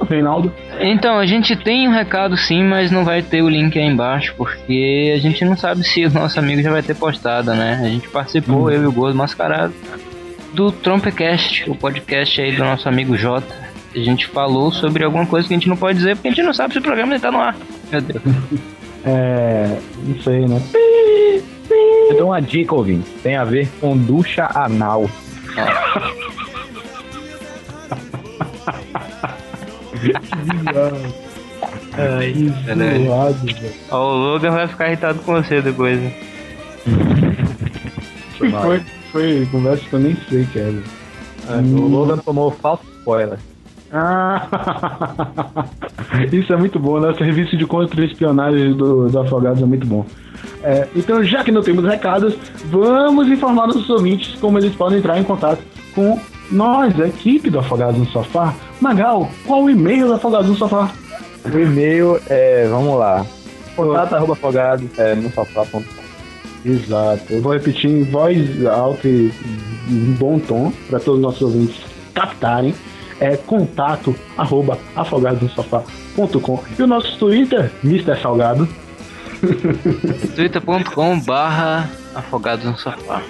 Reinaldo? Então, a gente tem um recado sim, mas não vai ter o link aí embaixo, porque a gente não sabe se o nosso amigo já vai ter postado, né? A gente participou, eu e o Gozo Mascarado, do Trompecast, o podcast aí do nosso amigo Jota. A gente falou sobre alguma coisa que a gente não pode dizer, porque a gente não sabe se o programa ainda tá no ar. Meu Deus. É. Não sei, né? Eu dou uma dica, ouvinte. Tem a ver com ducha anal. Ai, Zoado, velho. Ó, o Logan vai ficar irritado com você depois. né? Foi, foi, conversa que eu nem sei que é. velho. O Logan tomou falso spoiler. Ah, isso é muito bom, né? O serviço de contra-espionagem do, do Afogados é muito bom. É, então, já que não temos recados, vamos informar nossos ouvintes como eles podem entrar em contato com nós, a equipe do Afogados no Sofá. Magal, qual o e-mail do Afogados no Sofá? O e-mail é, vamos lá. Contato arroba afogado é, no sofá.com. Exato. Eu vou repetir em voz alta e em bom tom para todos os nossos ouvintes captarem. É contato arroba afogadosofá.com E o nosso Twitter, Mr. Salgado. twitter.com barra afogados no sofá.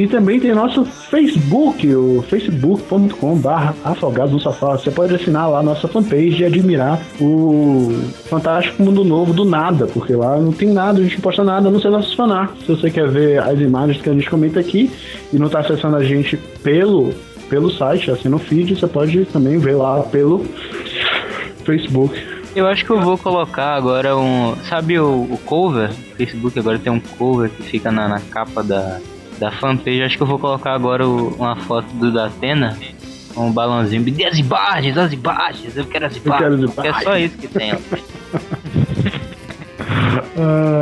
E também tem nosso Facebook, o facebook.com barra afogados no sofá. Você pode assinar lá a nossa fanpage e admirar o fantástico mundo novo do nada, porque lá não tem nada, a gente não posta nada, a não ser nossos fanarts. Se você quer ver as imagens que a gente comenta aqui e não está acessando a gente pelo, pelo site, assim no feed, você pode também ver lá pelo Facebook. Eu acho que eu vou colocar agora um. Sabe o, o cover? O Facebook agora tem um cover que fica na, na capa da, da fanpage. Acho que eu vou colocar agora o- uma foto do Datena. com Um balãozinho. De as imagens, as imagens. Eu quero as Eu quero as imagens. É só imagens. isso que tem.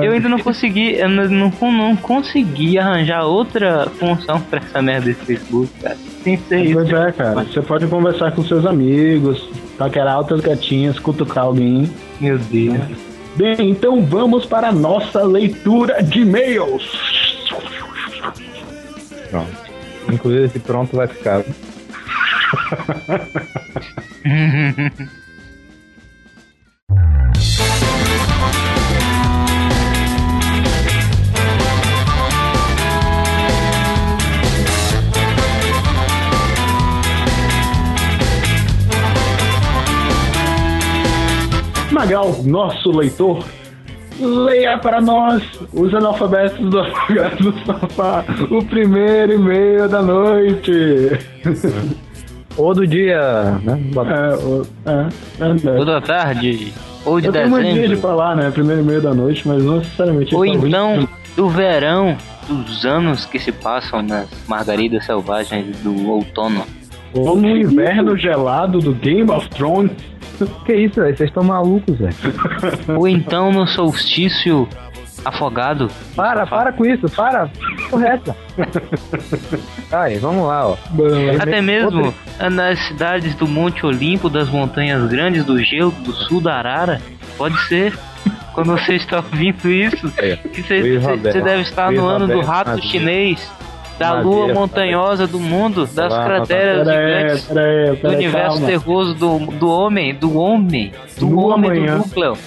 Eu ainda não consegui, eu não, não, não consegui arranjar outra função pra essa merda desse Facebook, cara. Que ser isso. Pois é, cara. Você pode conversar com seus amigos, paquerar altas gatinhas, cutucar alguém. Meu Deus. Bem, então vamos para a nossa leitura de e-mails. Pronto. Inclusive esse pronto vai ficar. Magal, nosso leitor, leia para nós, os analfabetos do Afogado no Sofá, o primeiro e-mail da noite. Ou do dia, né? É, o- é, é, Ou da tarde, ou de Eu tenho mania de dezembro. falar, né? Primeiro e-mail da noite, mas não necessariamente. Ou talvez- então do verão, dos anos que se passam nas margaridas selvagens do outono. Ou no inverno gelado do Game of Thrones. Que isso, velho? Vocês estão malucos, velho. Ou então no solstício afogado. Para, para com isso, para. Correto. Aí, vamos lá, ó. Até mesmo nas cidades do Monte Olimpo, das Montanhas Grandes, do Gelo, do Sul da Arara, pode ser. Quando você está ouvindo isso, que você, você- deve estar Luiz no ano do rato chinês, da Madeira, lua montanhosa do mundo, das Lá, crateras pera aí, gigantes pera aí, do pera aí, universo calma. terroso do, do homem, do homem, do Do homem amanhã. do núcleo,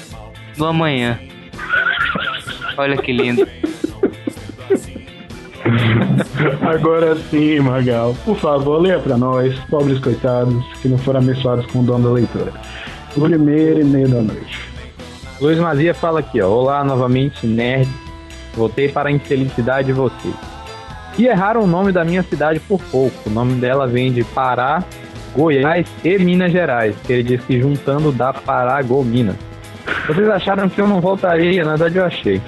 do amanhã. Olha que lindo. Agora sim, Magal. Por favor, leia pra nós, pobres coitados, que não foram abençoados com o dom da leitura. O primeiro e meio da noite. Luiz Mazia fala aqui, ó. Olá novamente, nerd. Voltei para a infelicidade de vocês. E erraram o nome da minha cidade por pouco. O nome dela vem de Pará, Goiás e Minas Gerais. Que ele diz que juntando dá Parago Minas. Vocês acharam que eu não voltaria? Na verdade eu achei.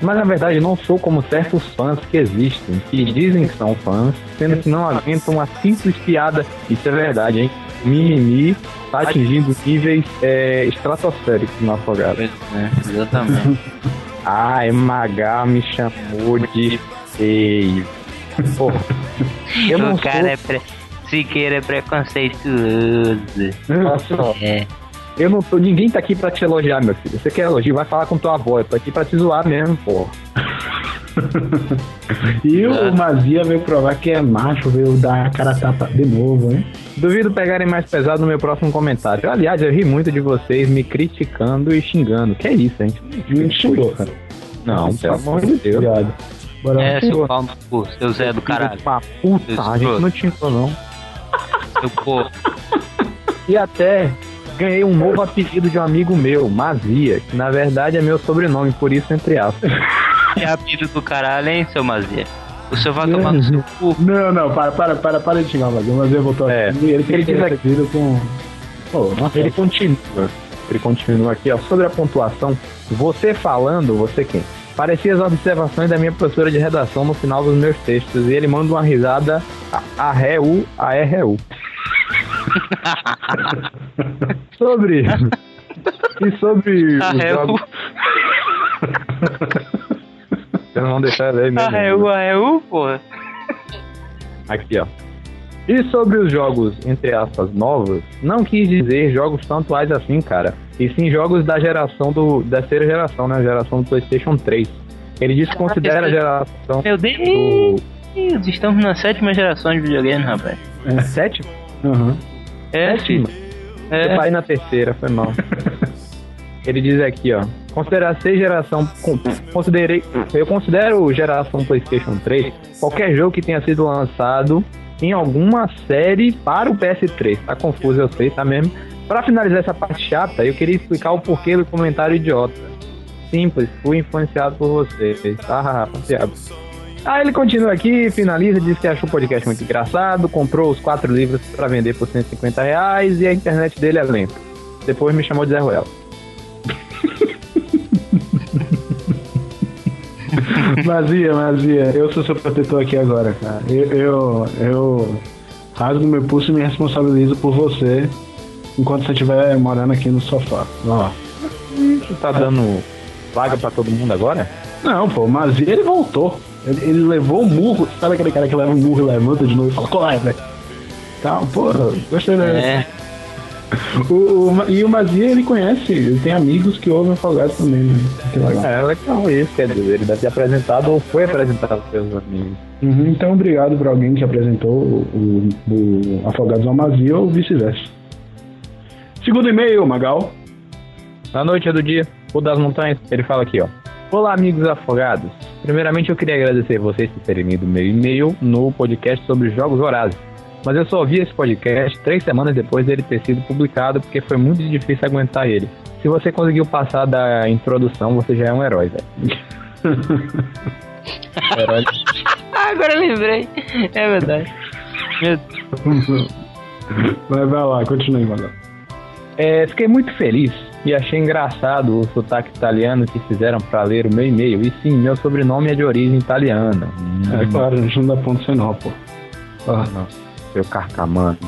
Mas na verdade não sou como certos fãs que existem, que dizem que são fãs, sendo que não aguentam uma simples piada. Isso é verdade, hein? Mimimi tá atingindo níveis é, estratosféricos no afogado. É, exatamente. Ai, Magal me chamou de feio. Pô, eu não o cara sou... é pre... Siqueira é preconceituoso. Olha só. É. Eu não tô. Ninguém tá aqui pra te elogiar, meu filho. Você quer elogio, vai falar com tua avó. Eu tô aqui pra te zoar mesmo, pô. E o Mazia veio provar que é macho, veio dar a cara tapa de novo, hein? Duvido pegarem mais pesado no meu próximo comentário. Aliás, eu ri muito de vocês me criticando e xingando. Que é isso, hein? Me xingou, cara. Não, pelo amor de Deus. Obrigado. Bora É, seu pau no cu, seu Zé do caralho. Uma puta, a gente não xingou, não. Seu porra. E até ganhei um novo apelido de um amigo meu, Mazia, que na verdade é meu sobrenome, por isso entre aspas. Que apelido do caralho, hein, seu Mazia? O senhor vai tomar no seu cu. Não, não, para, para, para, para de xingar o Mazia. O Mazia voltou É. aqui. Ele Ele diz aqui- com. Pô, nossa, Ele continua. Ele continua aqui, ó. Sobre a pontuação, você falando, você quem? Parecia as observações da minha professora de redação no final dos meus textos. E ele manda uma risada a ré u a r u Sobre. E sobre. os Arreu. jogos- Vocês não vão deixar ele aí mesmo. Arreu, arreu, porra. Aqui, ó. E sobre os jogos, entre aspas, novos, não quis dizer jogos tão atuais assim, cara. E sim jogos da geração do. da terceira geração, né? Geração do Playstation 3. Ele diz que considera a geração. Meu Deus! Estamos na sétima geração de videogame, rapaz. É. Sete? Uhum. É, filho. É. Eu parei na terceira, foi mal. Ele diz aqui, ó. Considerar ser geração. con- Considerei. Eu considero geração PlayStation 3 qualquer jogo que tenha sido lançado em alguma série para o PS3. Tá confuso, eu sei, tá mesmo? Pra finalizar essa parte chata, eu queria explicar o porquê do comentário idiota. Simples, fui influenciado por vocês. Ah, rapaziada. Aí ele continua aqui, finaliza, diz que achou o podcast muito engraçado, comprou os quatro livros pra vender por 150 reais e a internet dele é lenta. Depois me chamou de Zé Ruel. Mazia, Mazia, eu sou seu protetor aqui agora, cara. Eu, eu, eu rasgo meu pulso e me responsabilizo por você enquanto você estiver morando aqui no sofá. Ó. Tu tá dando vaga pra todo mundo agora? Não, pô, o Mazia ele voltou. Ele, ele levou o murro. Sabe aquele cara que leva um murro e levanta de novo e fala, qual é, velho? Tá, porra, gostei da. É. O, o e o Mazia ele conhece, ele tem amigos que ouvem Afogados também, né? Que legal. É legal isso, quer dizer, ele deve ter apresentado ou foi apresentado pelos amigos. Uhum, então, obrigado por alguém que apresentou o, o, o Afogados ao Mazia ou vice-versa. Segundo e-mail, Magal. Na noite é do dia, o das montanhas, ele fala aqui, ó. Olá, amigos afogados. Primeiramente, eu queria agradecer vocês por terem lido meu e-mail no podcast sobre jogos vorazes. Mas eu só vi esse podcast três semanas depois dele ter sido publicado, porque foi muito difícil aguentar ele. Se você conseguiu passar da introdução, você já é um herói, velho. herói. Agora eu lembrei. É verdade. Meu Vai, vai lá, continue, Magal. É, fiquei muito feliz e achei engraçado o sotaque italiano que fizeram para ler o meu e-mail. E sim, meu sobrenome é de origem italiana. É claro, a gente não dá ponto sem nó, pô. Ah. Seu carcamano.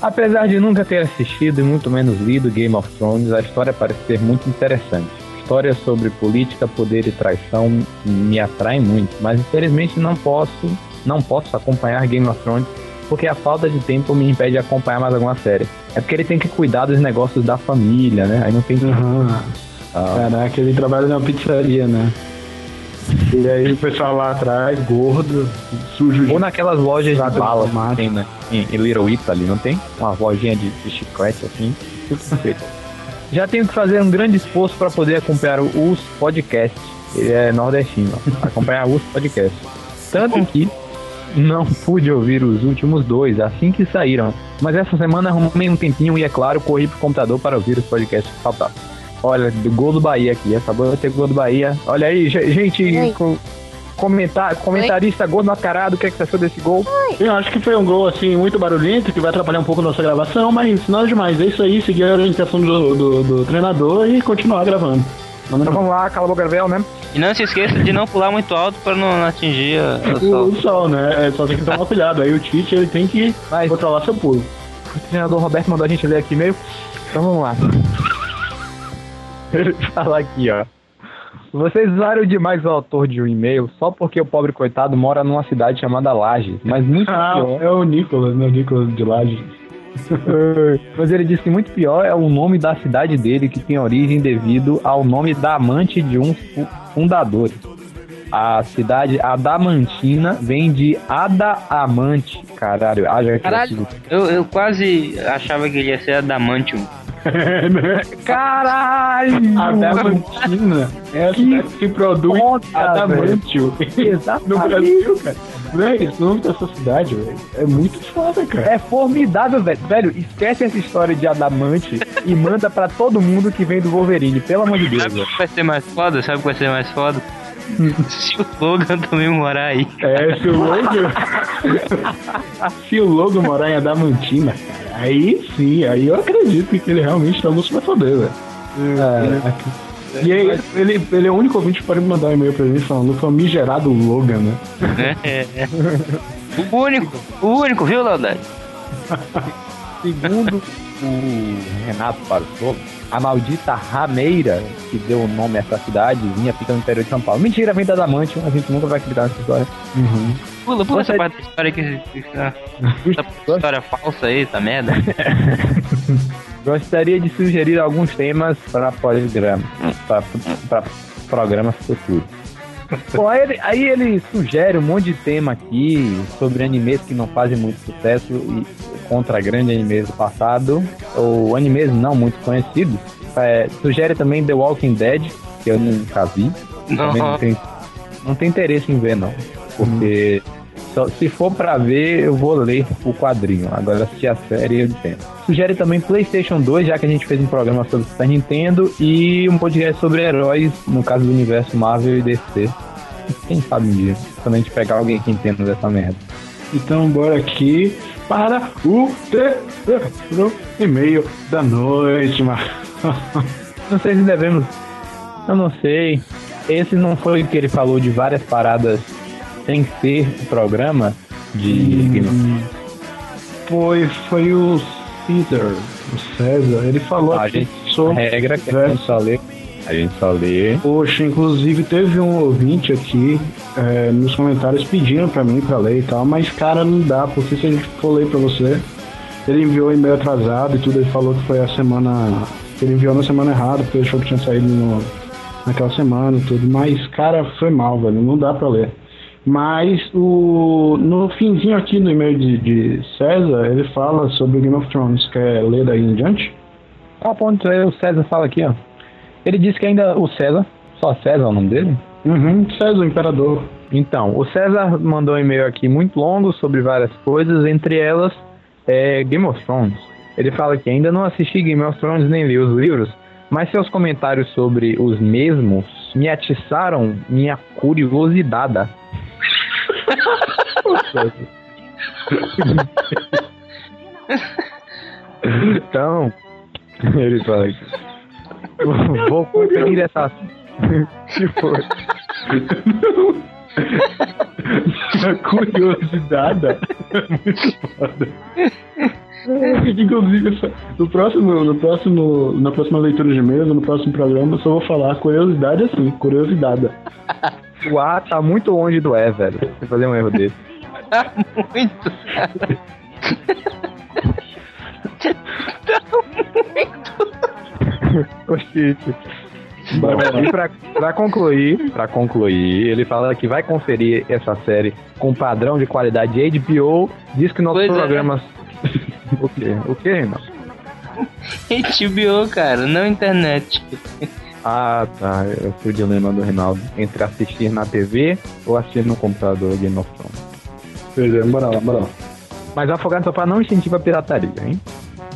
Apesar de nunca ter assistido e muito menos lido Game of Thrones, a história parece ser muito interessante. Histórias sobre política, poder e traição me atraem muito, mas infelizmente não posso, não posso acompanhar Game of Thrones porque a falta de tempo me impede de acompanhar mais alguma série. É porque ele tem que cuidar dos negócios da família, né? Aí não tem tempo. Ah. Caraca, ele trabalha numa pizzaria, né? E aí o pessoal lá atrás, gordo, sujo de... Ou naquelas lojas de bala que tem, né? Em, em Little Italy, não tem? Uma lojinha de, de chiclete assim. Já tenho que fazer um grande esforço para poder acompanhar o US Podcast. Ele é nordestino. Acompanhar o US Podcast. Tanto que não pude ouvir os últimos dois assim que saíram. Mas essa semana arrumei um tempinho e, é claro, corri pro computador para ouvir os podcasts que faltavam. Olha, do gol do Bahia aqui. Acabou de ter gol do Bahia. Olha aí, ge- gente. Oi. com- Comentar, comentarista gordo mascarado, o que, é que você achou desse gol? Eu acho que foi um gol assim muito barulhento que vai atrapalhar um pouco a nossa gravação, mas nada demais. É isso aí, seguir a orientação do, do, do treinador e continuar gravando. Então vamos lá, cala a boca, Gabriel, né? E não se esqueça de não pular muito alto pra não atingir a- o O, sol. o sol, né? É, só tem que tomar cuidado. Aí o Tite ele tem que controlar seu pulo. O treinador Roberto mandou a gente ler aqui meio. Então vamos lá. Ele fala aqui, ó. Vocês usaram demais o autor de um e-mail só porque o pobre coitado mora numa cidade chamada Lages, mas muito Ah, pior. é o Nicolas, né? O Nicolas de Laje. Mas ele disse que muito pior é o nome da cidade dele, que tem origem devido ao nome da amante de um fu- fundadores. A cidade Adamantina vem de Adaamante. Caralho, haja Caralho, eu, eu quase achava que ele ia ser Adamantium. Caralho! Adamantina é a cidade que produz Adamantio Exatamente. no Brasil, cara. Véi, esse nome dessa cidade, velho, é muito foda, cara. É formidável, velho. Velho, esquece essa história de adamante e manda pra todo mundo que vem do Wolverine, pelo amor de Deus, Sabe o velho. que vai ser mais foda? Sabe o que vai ser mais foda? Se o Logan também morar aí. É, se o logo. se o logo morar em Adamantina, cara, aí sim, aí eu acredito que ele realmente tá no vai foder, velho. É. E aí, ele, ele é o único ouvinte que pode mandar um e-mail pra gente falando famigerado Logan, né? É, é. O único, o único, viu, Leodade? Segundo o Renato Bartolo, a maldita rameira que deu o nome a essa cidadezinha fica no interior de São Paulo. Mentira, vem da Adamante, a gente nunca vai acreditar nessa história. Pula, pula Você- essa parte da história que essa, essa história falsa aí, essa merda. Gostaria de sugerir alguns temas para programa, para programas futuros. Bom, aí ele, aí ele sugere um monte de tema aqui sobre animes que não fazem muito sucesso e contra grandes animes do passado, ou animes não muito conhecidos. É, sugere também The Walking Dead, que eu nunca vi. Também não tenho, não tenho interesse em ver, não. Porque só- se for pra ver, eu vou ler o quadrinho. Agora, assistir a série, eu entendo. Sugere também PlayStation 2, já que a gente fez um programa sobre Super Nintendo e um podcast sobre heróis, no caso do universo Marvel e DC. Quem sabe um dia, quando a gente pegar alguém que entenda dessa merda. Então, bora aqui para o terceiro e-mail da noite, mano. Não sei se devemos. Eu não sei. Esse não foi o que ele falou de várias paradas sem ser o programa de of Foi, foi o Caesar, o César, ele falou A gente, sobre a regra que a gente só lê. A gente só lê. Poxa, inclusive teve um ouvinte aqui é, nos comentários pedindo pra mim pra ler e tal, mas cara, não dá, porque se a gente for ler pra você, ele enviou e-mail atrasado e tudo, ele falou que foi a semana. ele enviou na semana errada, porque achou que tinha saído no- naquela semana e tudo, mas cara, foi mal, velho, não dá pra ler. Mas o no finzinho aqui no e-mail de, de César, ele fala sobre o Game of Thrones. Quer ler daí em diante? Ah, ponto, aí o César fala aqui, ó. Ele disse que ainda o César, só César é o nome dele? Uhum, César, o imperador. Então, o César mandou um e-mail aqui muito longo sobre várias coisas, entre elas é, Game of Thrones. Ele fala que ainda não assisti Game of Thrones nem li os livros, mas seus comentários sobre os mesmos me atiçaram minha curiosidade. então, ele fala aqui. Vou conferir essa. que foi? A curiosidade. Muito foda. Inclusive, no próximo, no próximo, na próxima leitura de mesa, no próximo programa, eu só vou falar curiosidade assim, curiosidade. O A tá muito longe do E, velho. Você fazer um erro desse. Tá muito. Oxi. E pra, pra concluir, pra concluir, ele fala que vai conferir essa série com padrão de qualidade de HBO, diz que nossos Pois é. O quê? O quê, Renan? HBO, cara, não internet. Ah, tá. Eu fui o dilema do Reinaldo. Entre assistir na TV ou assistir no computador Game of Thrones. Pois é, moral, moral. Mas Afogado no Sofá não incentiva a pirataria, hein?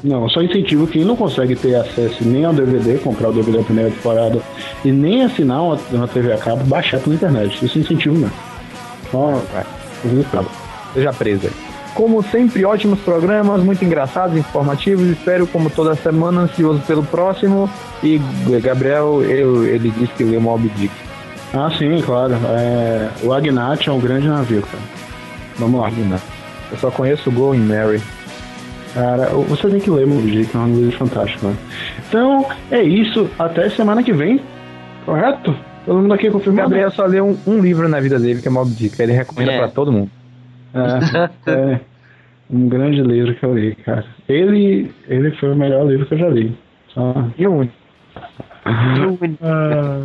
Não, só incentivo quem não consegue ter acesso nem ao DVD, comprar o DVD da primeira temporada, e nem assinar uma, uma TV a cabo, baixar pela internet. Isso é incentivo mesmo. Só, Tá bom. Seja preso aí. Como sempre, ótimos programas, muito engraçados, informativos. Espero, como toda semana, ansioso pelo próximo. E Gabriel, eu- ele disse que leu Mob Dick. Ah, sim, claro. É, o Agnat é um grande navio, cara. Vamos lá. Eu só conheço o Going Mary. Cara, você tem que ler Moby Dick, é um livro fantástico, né? Então, é isso. Até semana que vem. Correto? Todo mundo aqui confirmado? Gabriel só leu um, um livro na vida dele, que é Mob Dick. Ele recomenda É. pra todo mundo. É, é um grande livro que eu li, cara. Ele, ele foi o melhor livro que eu já li. Só... E o único. Ah,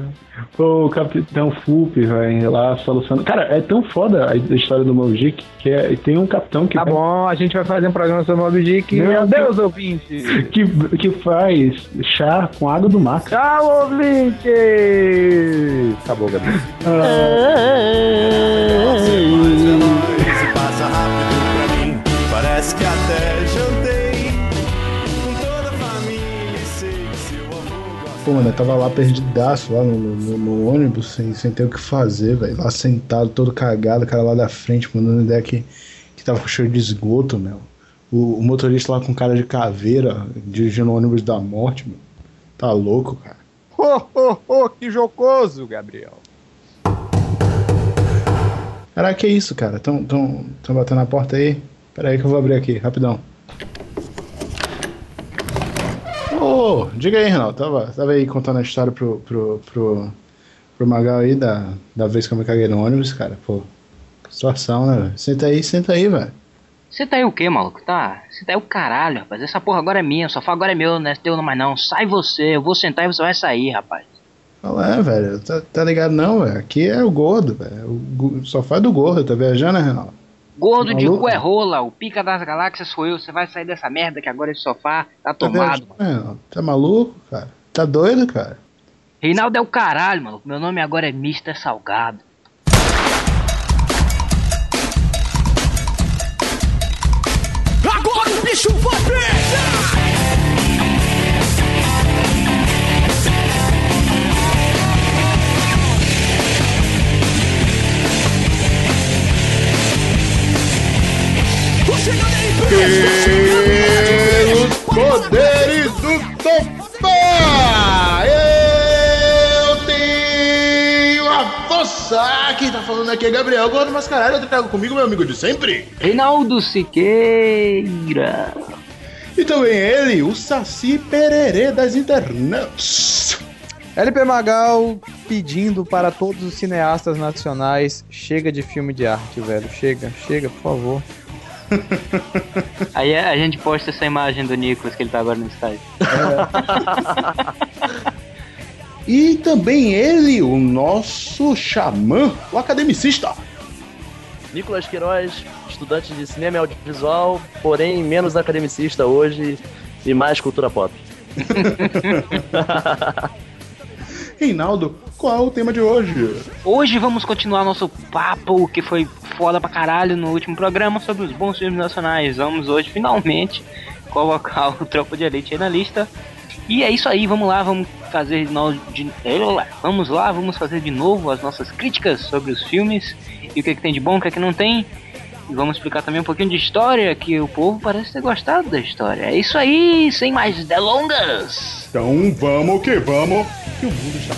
o Capitão Fup, velho, lá solucionando. Cara, é tão foda a história do Moby Dick que é, tem um capitão que. Tá bom, a gente vai fazer um programa sobre Mob Dick. Meu Meu Deus, Deus, ouvinte! Que, que faz chá com água do mar. Tchau, ouvinte! Acabou, Gabriel. Se passa rápido pra mim, parece que até jantei com toda a família e sei que seu gosta. Pô, mano, eu tava lá perdidaço, lá no, no- no ônibus, sem, sem ter o que fazer, velho. Lá sentado, todo cagado, o cara lá da frente, mandando ideia que, que tava com cheiro de esgoto, meu. O, o motorista lá com cara de caveira, dirigindo o ônibus da morte, meu. Tá louco, cara. Ô, ô, ô, que jocoso, Gabriel. Caraca, que isso, cara? Tão, tão, tão batendo na porta aí? Pera aí que eu vou abrir aqui, rapidão. Ô, diga aí, Renato. Tava, tava aí contando a história pro, pro, pro, pro Magal aí da, da vez que eu me caguei no ônibus, cara. Pô, que situação, né? Senta aí, senta aí, velho. Você tá aí o quê, maluco? Tá? Você tá aí o caralho, rapaz. Essa porra agora é minha, o sofá agora é meu, não é teu mais não. Sai você, eu vou sentar e você vai sair, rapaz. Fala, é, velho. Tá, tá ligado não, velho? Aqui é o gordo, velho. O sofá é do gordo, tá viajando, né, Renato? Gordo de Maluco? cu é rola, o pica das galáxias sou eu. Você vai sair dessa merda que agora esse sofá tá Tá tomado. viajando, Renato? Tá maluco, cara? Tá doido, cara? Reinaldo é o caralho, maluco. Meu nome agora é Mr. Salgado. Agora o bicho vai Pelos poderes do sofá! Eu tenho a força! Quem tá falando aqui é Gabriel Gordo Mascaralho. Eu trago comigo meu amigo de sempre. Reinaldo Siqueira. E também ele, o Saci Pererê das internets. LP Magal pedindo para todos os cineastas nacionais: chega de filme de arte, velho. Chega, chega, por favor. Aí a gente posta essa imagem do Nicolas que ele tá agora no estádio. E também ele, o nosso xamã, o academicista. Nicolas Queiroz, estudante de cinema e audiovisual, porém menos academicista hoje e mais cultura pop. Reinaldo, qual é o tema de hoje? Hoje vamos continuar nosso papo que foi foda pra caralho no último programa sobre os bons filmes nacionais. Vamos hoje finalmente colocar o Tropa de Elite aí na lista. E é isso aí, vamos lá, vamos fazer de. Vamos lá, vamos fazer de novo as nossas críticas sobre os filmes e o que, é que tem de bom, o que, é que não tem. E vamos explicar também um pouquinho de história, que o povo parece ter gostado da história. É isso aí, sem mais delongas. Então vamos que vamos, que o mundo está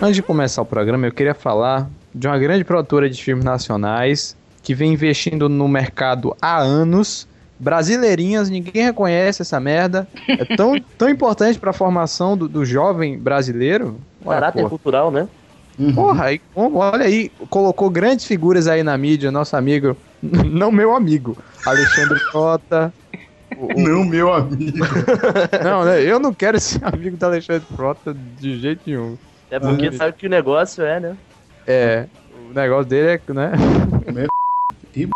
Antes de começar o programa, eu queria falar de uma grande produtora de filmes nacionais que vem investindo no mercado há anos. Brasileirinhas, ninguém reconhece essa merda. É tão, tão importante para a formação do, do jovem brasileiro. Caráter porra. cultural, né? Porra, aí, como- olha aí, colocou grandes figuras aí na mídia, nosso amigo, não meu amigo, Alexandre Frota. Não, meu amigo. Não, né? Eu não quero ser amigo do Alexandre Frota de jeito nenhum. É porque sabe que o negócio é, né? É, o negócio dele é, né? E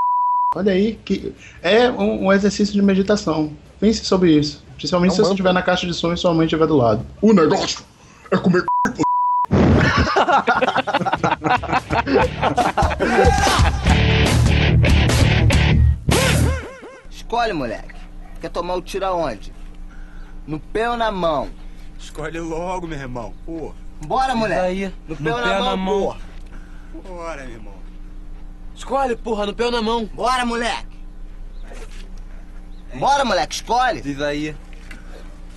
olha aí, que é um, um exercício de meditação. Pense sobre isso. Principalmente É um se você estiver na caixa de som e sua mãe estiver do lado. O negócio é comer Escolhe, moleque. Quer tomar o tiro aonde? No pé ou na mão? Escolhe logo, meu irmão. Pô. Bora, moleque. aí, no no pé ou pé na ou na mão, mão. porra. Bora, meu irmão. Escolhe, porra, no pé ou na mão? Bora, moleque. Bora, moleque, escolhe. Diz aí.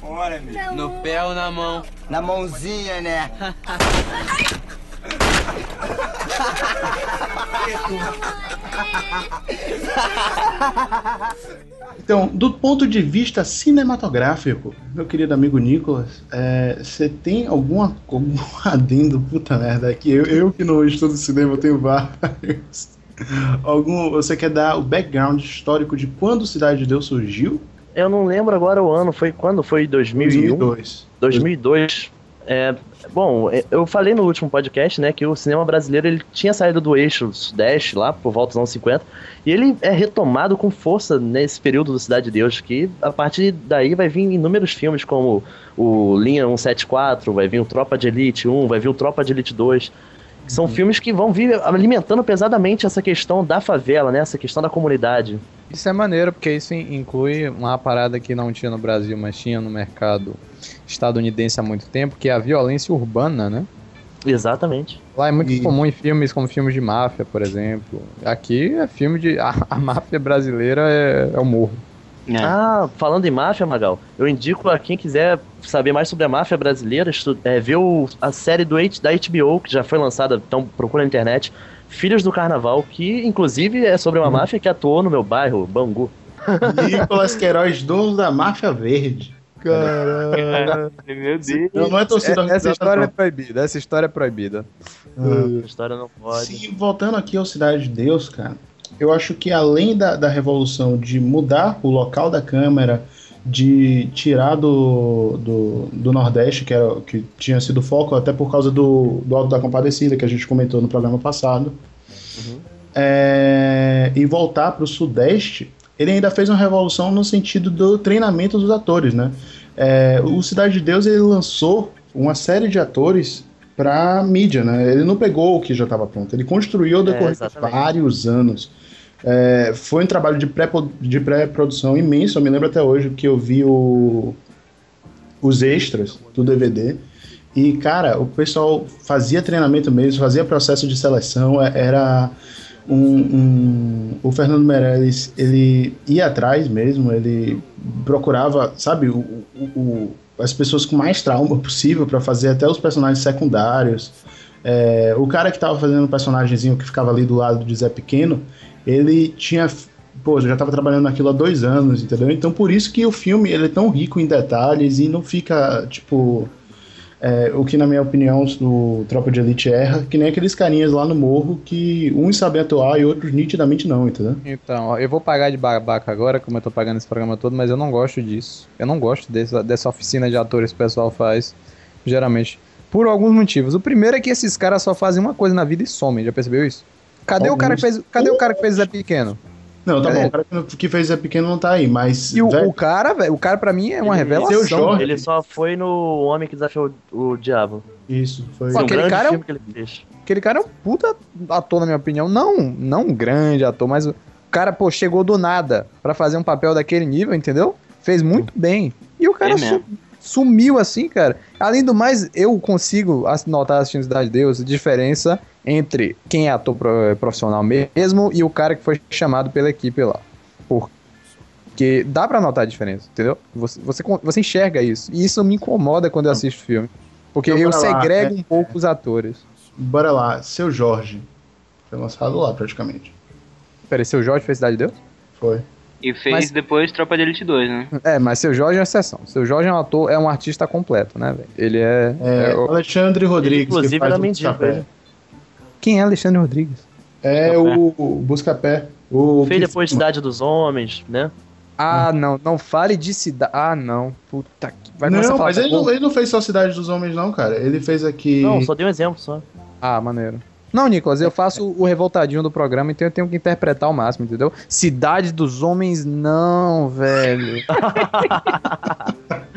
Bora, meu. No pé ou na mão? Na mãozinha, né? Então, do ponto de vista cinematográfico, meu querido amigo Nicolas, é, você tem alguma, algum adendo, puta merda, aqui? Eu, eu que não estudo cinema, eu tenho vários. Algum, você quer dar o background histórico de quando Cidade de Deus surgiu? Eu não lembro agora o ano, foi quando? Foi 2001? 2002. 2002. É, bom, é, eu falei no último podcast, né, que o cinema brasileiro ele tinha saído do eixo sudeste lá por volta dos anos 50 e ele é retomado com força nesse período do Cidade de Deus, que a partir daí vai vir inúmeros filmes como o Linha 174, vai vir o Tropa de Elite 1, vai vir o Tropa de Elite 2, que são filmes que vão vir alimentando pesadamente essa questão da favela, né, essa questão da comunidade. Isso é maneiro, porque isso in- inclui uma parada que não tinha no Brasil, mas tinha no mercado estadunidense há muito tempo, que é a violência urbana, né? Exatamente. Lá é muito E- comum em filmes como filmes de máfia, por exemplo. Aqui é filme de. A, a máfia brasileira é, é o morro. Ah, falando em máfia, Magal, eu indico a quem quiser saber mais sobre a máfia brasileira, é, ver o- a série do, da HBO, que já foi lançada, então procura na internet, Filhos do Carnaval, que inclusive é sobre uma máfia que atuou no meu bairro, Bangu. Nicolas Queiroz, dono da Máfia Verde. Caralho, meu Deus. Não, não é torcida essa organizada, história não. é proibida, essa história é proibida. A história não pode. Sim, voltando aqui ao Cidade de Deus, cara, eu acho que além da, da revolução de mudar o local da câmera, de tirar do, do, do Nordeste, que, era, que tinha sido foco, até por causa do, do Alto da Compadecida, que a gente comentou no programa passado, é, e voltar para o Sudeste, ele ainda fez uma revolução no sentido do treinamento dos atores, né? É, o Cidade de Deus ele lançou uma série de atores para mídia, né? Ele não pegou o que já estava pronto, ele construiu ao É, decorrer de exatamente. vários anos. É, foi um trabalho de pré- pré-produção imenso. Eu me lembro até hoje que eu vi o- os extras do DVD. E, cara, o pessoal fazia treinamento mesmo, fazia processo de seleção. é- Era um, um- O Fernando Meirelles, ele ia atrás mesmo, ele procurava, sabe, o, o- as pessoas com mais trauma possível para fazer até os personagens secundários. É, o cara que tava fazendo o personagemzinho que ficava ali do lado de Zé Pequeno, ele tinha. Pô, já tava trabalhando naquilo há dois anos, entendeu? Então por isso que o filme ele é tão rico em detalhes e não fica, tipo. é, o que, na minha opinião, o Tropa de Elite erra, que nem aqueles carinhas lá no morro que uns sabem atuar e outros nitidamente não, entendeu? Então, ó, eu vou pagar de babaca agora, como eu tô pagando esse programa todo, mas eu não gosto disso. Eu não gosto dessa, dessa oficina de atores que o pessoal faz, geralmente, por alguns motivos. O primeiro é que esses caras só fazem uma coisa na vida e somem, já percebeu isso? Cadê o cara que fez, cadê o cara que fez Zé Pequeno? Não, tá Cadê? bom, o cara que- fez Zé Pequeno não tá aí, mas. E o, velho, o cara, velho, o cara pra mim é uma revelação. Seu Jorge. Ele só foi no Homem que Desafiou o, o Diabo. Isso, foi. Pô, um aquele grande cara é um- que ele fez. Aquele cara é um puta ator, na minha opinião. Não, não um grande ator, mas o cara, pô, chegou do nada pra fazer um papel daquele nível, entendeu? Fez muito bem. E o cara É su- sumiu assim, cara. Além do mais, eu consigo notar assistindo Cidade de Deus a diferença entre quem é ator pro- profissional mesmo e o cara que foi chamado pela equipe lá. Porque dá pra notar a diferença, entendeu? Você, você, você enxerga isso. E isso me incomoda quando eu assisto filme. Porque Então, eu bora lá, segrego é- um pouco os atores. Bora lá, seu Jorge. Foi lançado lá, praticamente. Peraí, seu Jorge fez Cidade de Deus? Foi. E fez Mas- depois Tropa de Elite 2, né? É, mas seu Jorge é uma exceção. Seu Jorge é um ator, é um artista completo, né, velho? Ele é. É, o- Alexandre Rodrigues, inclusive, que faz era mendigo, ele. Quem é Alexandre Rodrigues? É o, o Buscapé. O Fez depois Cidade dos Homens, né? Ah, não, não fale de cidade. Ah, não. Puta que. Vai não, mas ele não, ele não fez só Cidade dos Homens, não, cara. Ele fez aqui. Não, só dei um exemplo só. Ah, maneiro. Não, Nicolas, eu faço o revoltadinho do programa, então eu tenho que interpretar ao máximo, entendeu? Cidade dos Homens, não, velho.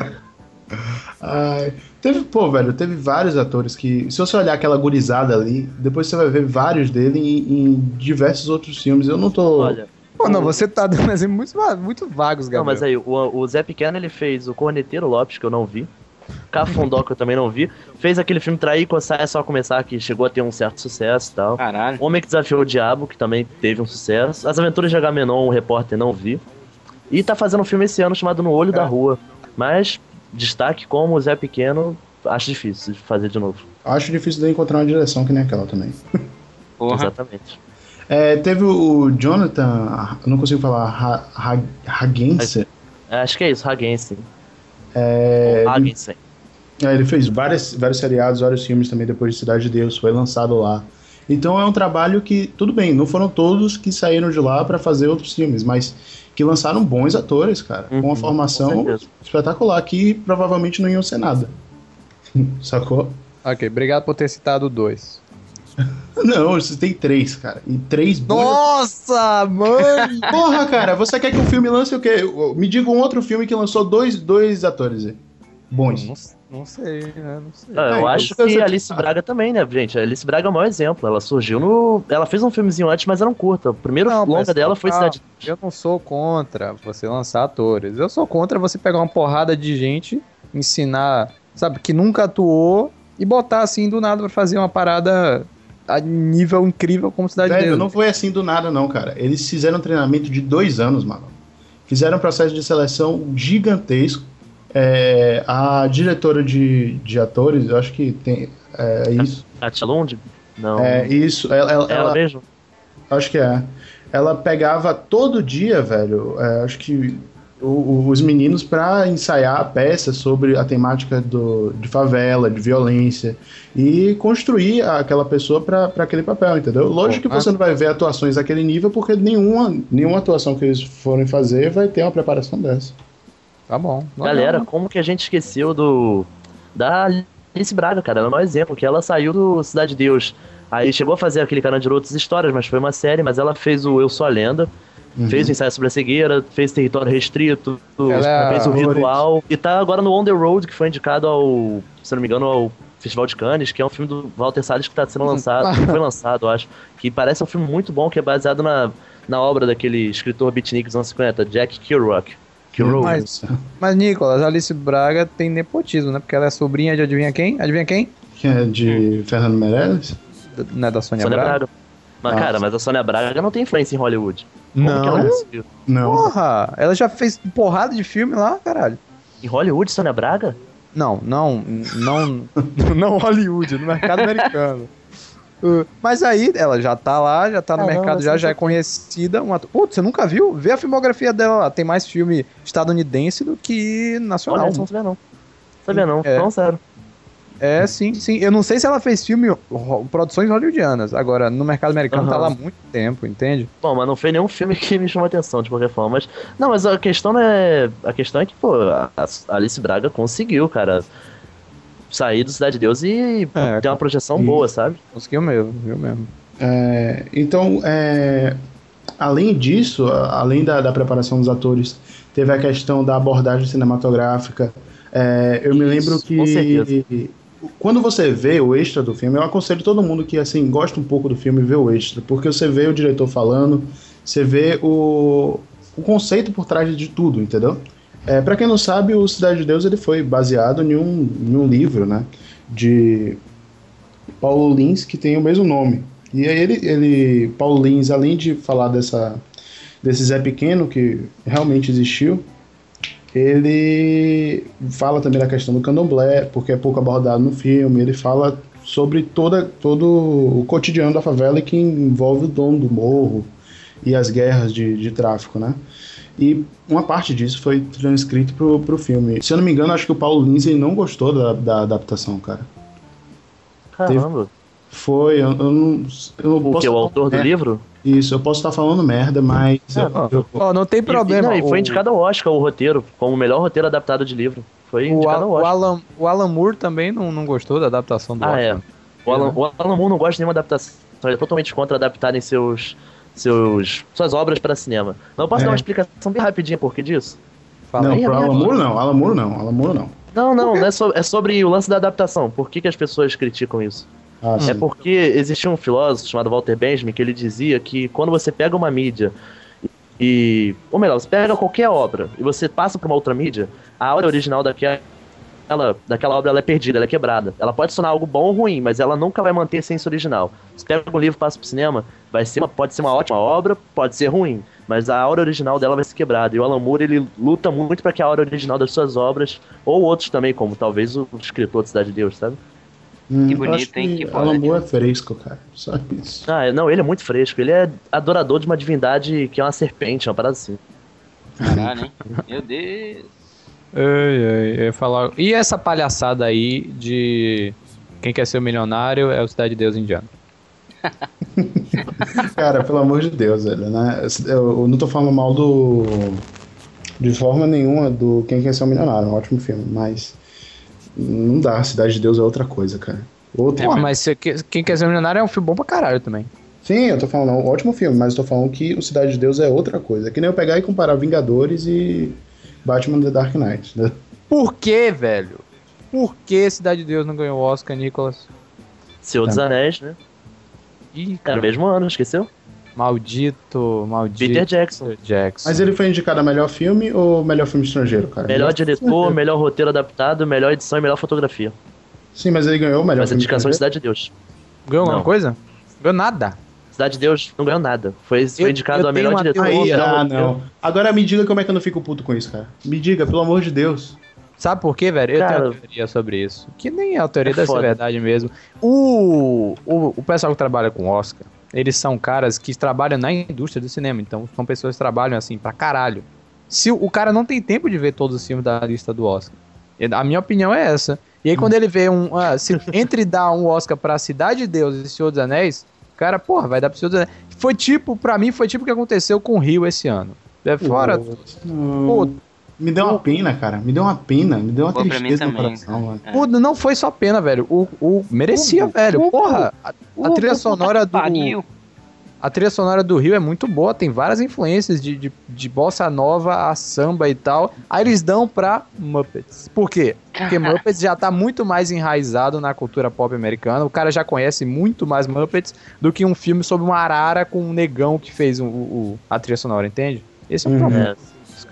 Ai, teve, pô, velho, teve vários atores que. Se você olhar aquela gurizada ali, depois você vai ver vários dele em, em diversos outros filmes. Eu não tô. Olha. Pô, não, você tá dando exemplos muito, va- muito vagos, Gabriel. Não, mas aí, o, o Zé Pequeno ele fez o Corneteiro Lopes, que eu não vi. Cafundó, que eu também não vi. Fez aquele filme Trair, Coçar é só começar, que chegou a ter um certo sucesso e tal. Caralho. Homem que Desafiou o Diabo, que também teve um sucesso. As Aventuras de Agamenon, o repórter, não vi. E tá fazendo um filme esse ano chamado No Olho da Rua. Mas, destaque como o Zé Pequeno, acho difícil de fazer de novo. Acho difícil de encontrar uma direção que nem aquela também. Exatamente. É, teve o Jonathan, eu não consigo falar, Ha- Ha- Hagensen. É, Acho que é isso, Hagensen. É, Hagensen. É, ele fez várias, vários seriados, vários filmes também depois de Cidade de Deus, foi lançado lá. Então é um trabalho que, tudo bem, não foram todos que saíram de lá para fazer outros filmes, mas que lançaram bons atores, cara, com uma formação espetacular, que provavelmente não iam ser nada. Sacou? Ok, obrigado por ter citado dois. Não, você tem três, cara. E três bons. Nossa, mãe! Porra, cara, você quer que o filme lance o quê? Me diga um outro filme que lançou dois, dois atores aí. Bons. Não, não sei, né? Não sei. Ah, eu É, acho que eu- a Alice Braga também, né, gente? A Alice Braga é o maior exemplo. Ela surgiu no. Ela fez um filmezinho antes, mas era um curta. O primeiro longa pessoal, dela foi. Cidade. Eu não sou contra você lançar atores. Eu sou contra você pegar uma porrada de gente, ensinar, sabe, que nunca atuou e botar assim do nada pra fazer uma parada a nível incrível como Cidade de Velho, não foi assim do nada, não, cara. Eles fizeram um treinamento de dois anos, mano. Fizeram um processo de seleção gigantesco. É, a diretora de, de atores, eu acho que tem. É isso. Katia Lund? Não. É isso. Ela, ela, Ela mesmo? Acho que é. Ela pegava todo dia, velho. é, acho que o- o- os meninos pra ensaiar a peça sobre a temática do, de favela, de violência e construir aquela pessoa pra pra aquele papel, entendeu? Lógico que você não vai ver atuações daquele nível porque nenhuma, nenhuma atuação que eles forem fazer vai ter uma preparação dessa. Tá bom. Galera, como que a gente esqueceu do. Da Alice Braga, cara? Ela é o maior exemplo, que ela saiu do Cidade de Deus. Aí chegou a fazer aquele canal de outras histórias, mas foi uma série, mas ela fez o Eu Sou a Lenda. Uhum. Fez o ensaio sobre a cegueira, fez território restrito, Ela é fez o a- ritual. E tá agora no On the Road, que foi indicado ao, se não me engano, ao Festival de Cannes, que é um filme do Walter Salles que tá sendo lançado, que foi lançado, eu acho. Que parece um filme muito bom, que é baseado na, na obra daquele escritor beatnik dos anos 50, Jack Kerouac. Kerouac. Mas, mas, Nicolas, a Alice Braga tem nepotismo, né? Porque ela é sobrinha de adivinha quem? Adivinha quem? Que é de Fernando Meirelles? Não é da Sônia, Sônia Braga? Braga. Mas, Ah. cara, mas a Sônia Braga não tem influência em Hollywood. Como Não? que ela conseguiu? Não. Porra, ela já fez porrada de filme lá, caralho. Em Hollywood, Sônia Braga? Não, não, não, não Hollywood, no mercado americano. Uh, Mas aí ela já tá lá, já tá no Caramba, mercado, já, já é conhecida. Uma... Putz, você nunca viu? Vê a filmografia dela lá. Tem mais filme estadunidense do que nacional. Olha, não sabia não. Sabia não, É. não, sério. É, sim, sim. Eu não sei se ela fez filme, ro- produções hollywoodianas. Agora, no mercado americano tá Aham. lá há muito tempo, entende? Bom, mas não foi nenhum filme que me chamou atenção, de qualquer forma. Mas, não, mas a questão é. A questão é que, pô, a Alice Braga conseguiu, cara, sair do Cidade de Deus e É, ter uma projeção boa, sabe? Conseguiu mesmo, viu mesmo. É, então, é, além disso, além da, da preparação dos atores, teve a questão da abordagem cinematográfica. É, eu me lembro Isso, com certeza. que quando você vê o extra do filme, eu aconselho todo mundo que assim gosta um pouco do filme ver o extra, porque você vê o diretor falando, você vê o, o conceito por trás de tudo, entendeu? É, para quem não sabe, o Cidade de Deus ele foi baseado em um, em um livro, né, de Paulo Lins que tem o mesmo nome. E aí ele, ele Paulo Lins, além de falar dessa desse Zé Pequeno que realmente existiu, ele fala também da questão do candomblé, porque é pouco abordado no filme. Ele fala sobre toda, todo o cotidiano da favela que envolve o dono do morro e as guerras de, de tráfico, né? E uma parte disso foi transcrito pro, pro filme. Se eu não me engano, acho que o Paulo Lindsay não gostou da, da adaptação, cara. Caramba. Foi, eu, eu não. Eu não O posso que, o autor do merda. livro? Isso, eu posso estar falando merda, mas. eu- eu- não tem problema. E, não, e foi o- indicado ao Oscar o roteiro, como o melhor roteiro adaptado de livro. Foi O, indicado ao o Oscar. Alan, o Alan Moore também não, não gostou da adaptação do Ah, é. Oscar. O Alan, o Alan Moore não gosta de nenhuma adaptação. Ele é totalmente contra adaptarem seus, seus, suas obras para cinema. Não eu posso É. dar uma explicação bem rapidinha por que disso? não, aí, pro Alan. Moore não, Alan Moore não, Alan Moore não. Não, não, não é, so- é sobre o lance da adaptação. Por que, que as pessoas criticam isso? Ah, é sim. porque existia um filósofo chamado Walter Benjamin que ele dizia que quando você pega uma mídia e. Ou melhor, você pega qualquer obra e você passa para uma outra mídia, a obra original daquela, daquela obra ela é perdida, ela é quebrada. Ela pode sonar algo bom ou ruim, mas ela nunca vai manter a essência original. Você pega um livro e passa pro cinema, vai ser uma, pode ser uma ótima obra, pode ser ruim, mas a obra original dela vai ser quebrada. E o Alan Moore ele luta muito para que a obra original das suas obras, ou outros também, como talvez o escritor de Cidade de Deus, sabe? Hum, Que bonito, acho que hein? Que Alan Moore é fresco, cara. Só isso. Ah, não, ele é muito fresco. Ele é adorador de uma divindade que é uma serpente, uma parada assim. Caralho, hein? Meu Deus. Ei, ei, falar. E essa palhaçada aí de quem quer ser o milionário é o Cidade de Deus Indiano. Cara, pelo amor de Deus, velho, né? Eu, não tô falando mal do. De forma nenhuma do Quem Quer Ser um Milionário, é um ótimo filme, mas. Não dá, Cidade de Deus é outra coisa, cara. Outra Pô, mas quem quer ser o milionário é um filme bom pra caralho também. Sim, eu tô falando, é um ótimo filme, mas eu tô falando que o Cidade de Deus é outra coisa. É que nem eu pegar e comparar Vingadores e Batman The Dark Knight. Né? Por que, velho? Por que Cidade de Deus não ganhou o Oscar, Nicolas? Senhor dos Tá. Anéis, né? Ih, Era o mesmo ano, esqueceu? Maldito, maldito. Peter Jackson. Peter Jackson. Mas ele foi indicado a melhor filme ou melhor filme estrangeiro, cara? Melhor diretor, melhor roteiro adaptado, melhor edição e melhor fotografia. Sim, mas ele ganhou o melhor Mas a filme indicação de estrangeiro. Cidade de Deus. Ganhou alguma coisa? Ganhou nada. Cidade de Deus não ganhou nada. Foi, foi Eu- indicado eu a melhor uma diretor. Aí, ah, não. Agora me diga como é que eu não fico puto com isso, cara. Me diga, pelo amor de Deus. Sabe por quê, velho? Eu Cara, tenho uma teoria sobre isso. Que nem é a teoria é foda. verdade mesmo. O, o, o pessoal que trabalha com Oscar, eles são caras que trabalham na indústria do cinema. Então, são pessoas que trabalham assim pra caralho. Se o, o cara não tem tempo de ver todos os filmes da lista do Oscar. A minha opinião é essa. E aí, quando ele vê um. ah, se, entre dar um Oscar pra Cidade de Deus e Senhor dos Anéis, cara, porra, vai dar pro Senhor dos Anéis. Foi tipo, pra mim, foi tipo o que aconteceu com o Rio esse ano. É fora. Pô, me deu uma pena, cara. Me deu uma pena. Me deu uma Pô, pra mim tristeza no também, coração. É. Pô, não foi só pena, velho. O, o merecia, velho. Porra, a, a trilha sonora do Pariu. A trilha sonora do Rio é muito boa, tem várias influências de, de, de bossa nova a samba e tal. Aí eles dão pra Muppets. Por quê? Porque Muppets já tá muito mais enraizado na cultura pop americana. O cara já conhece muito mais Muppets do que um filme sobre uma arara com um negão que fez o, o- a trilha sonora, entende? Esse é o problema. É.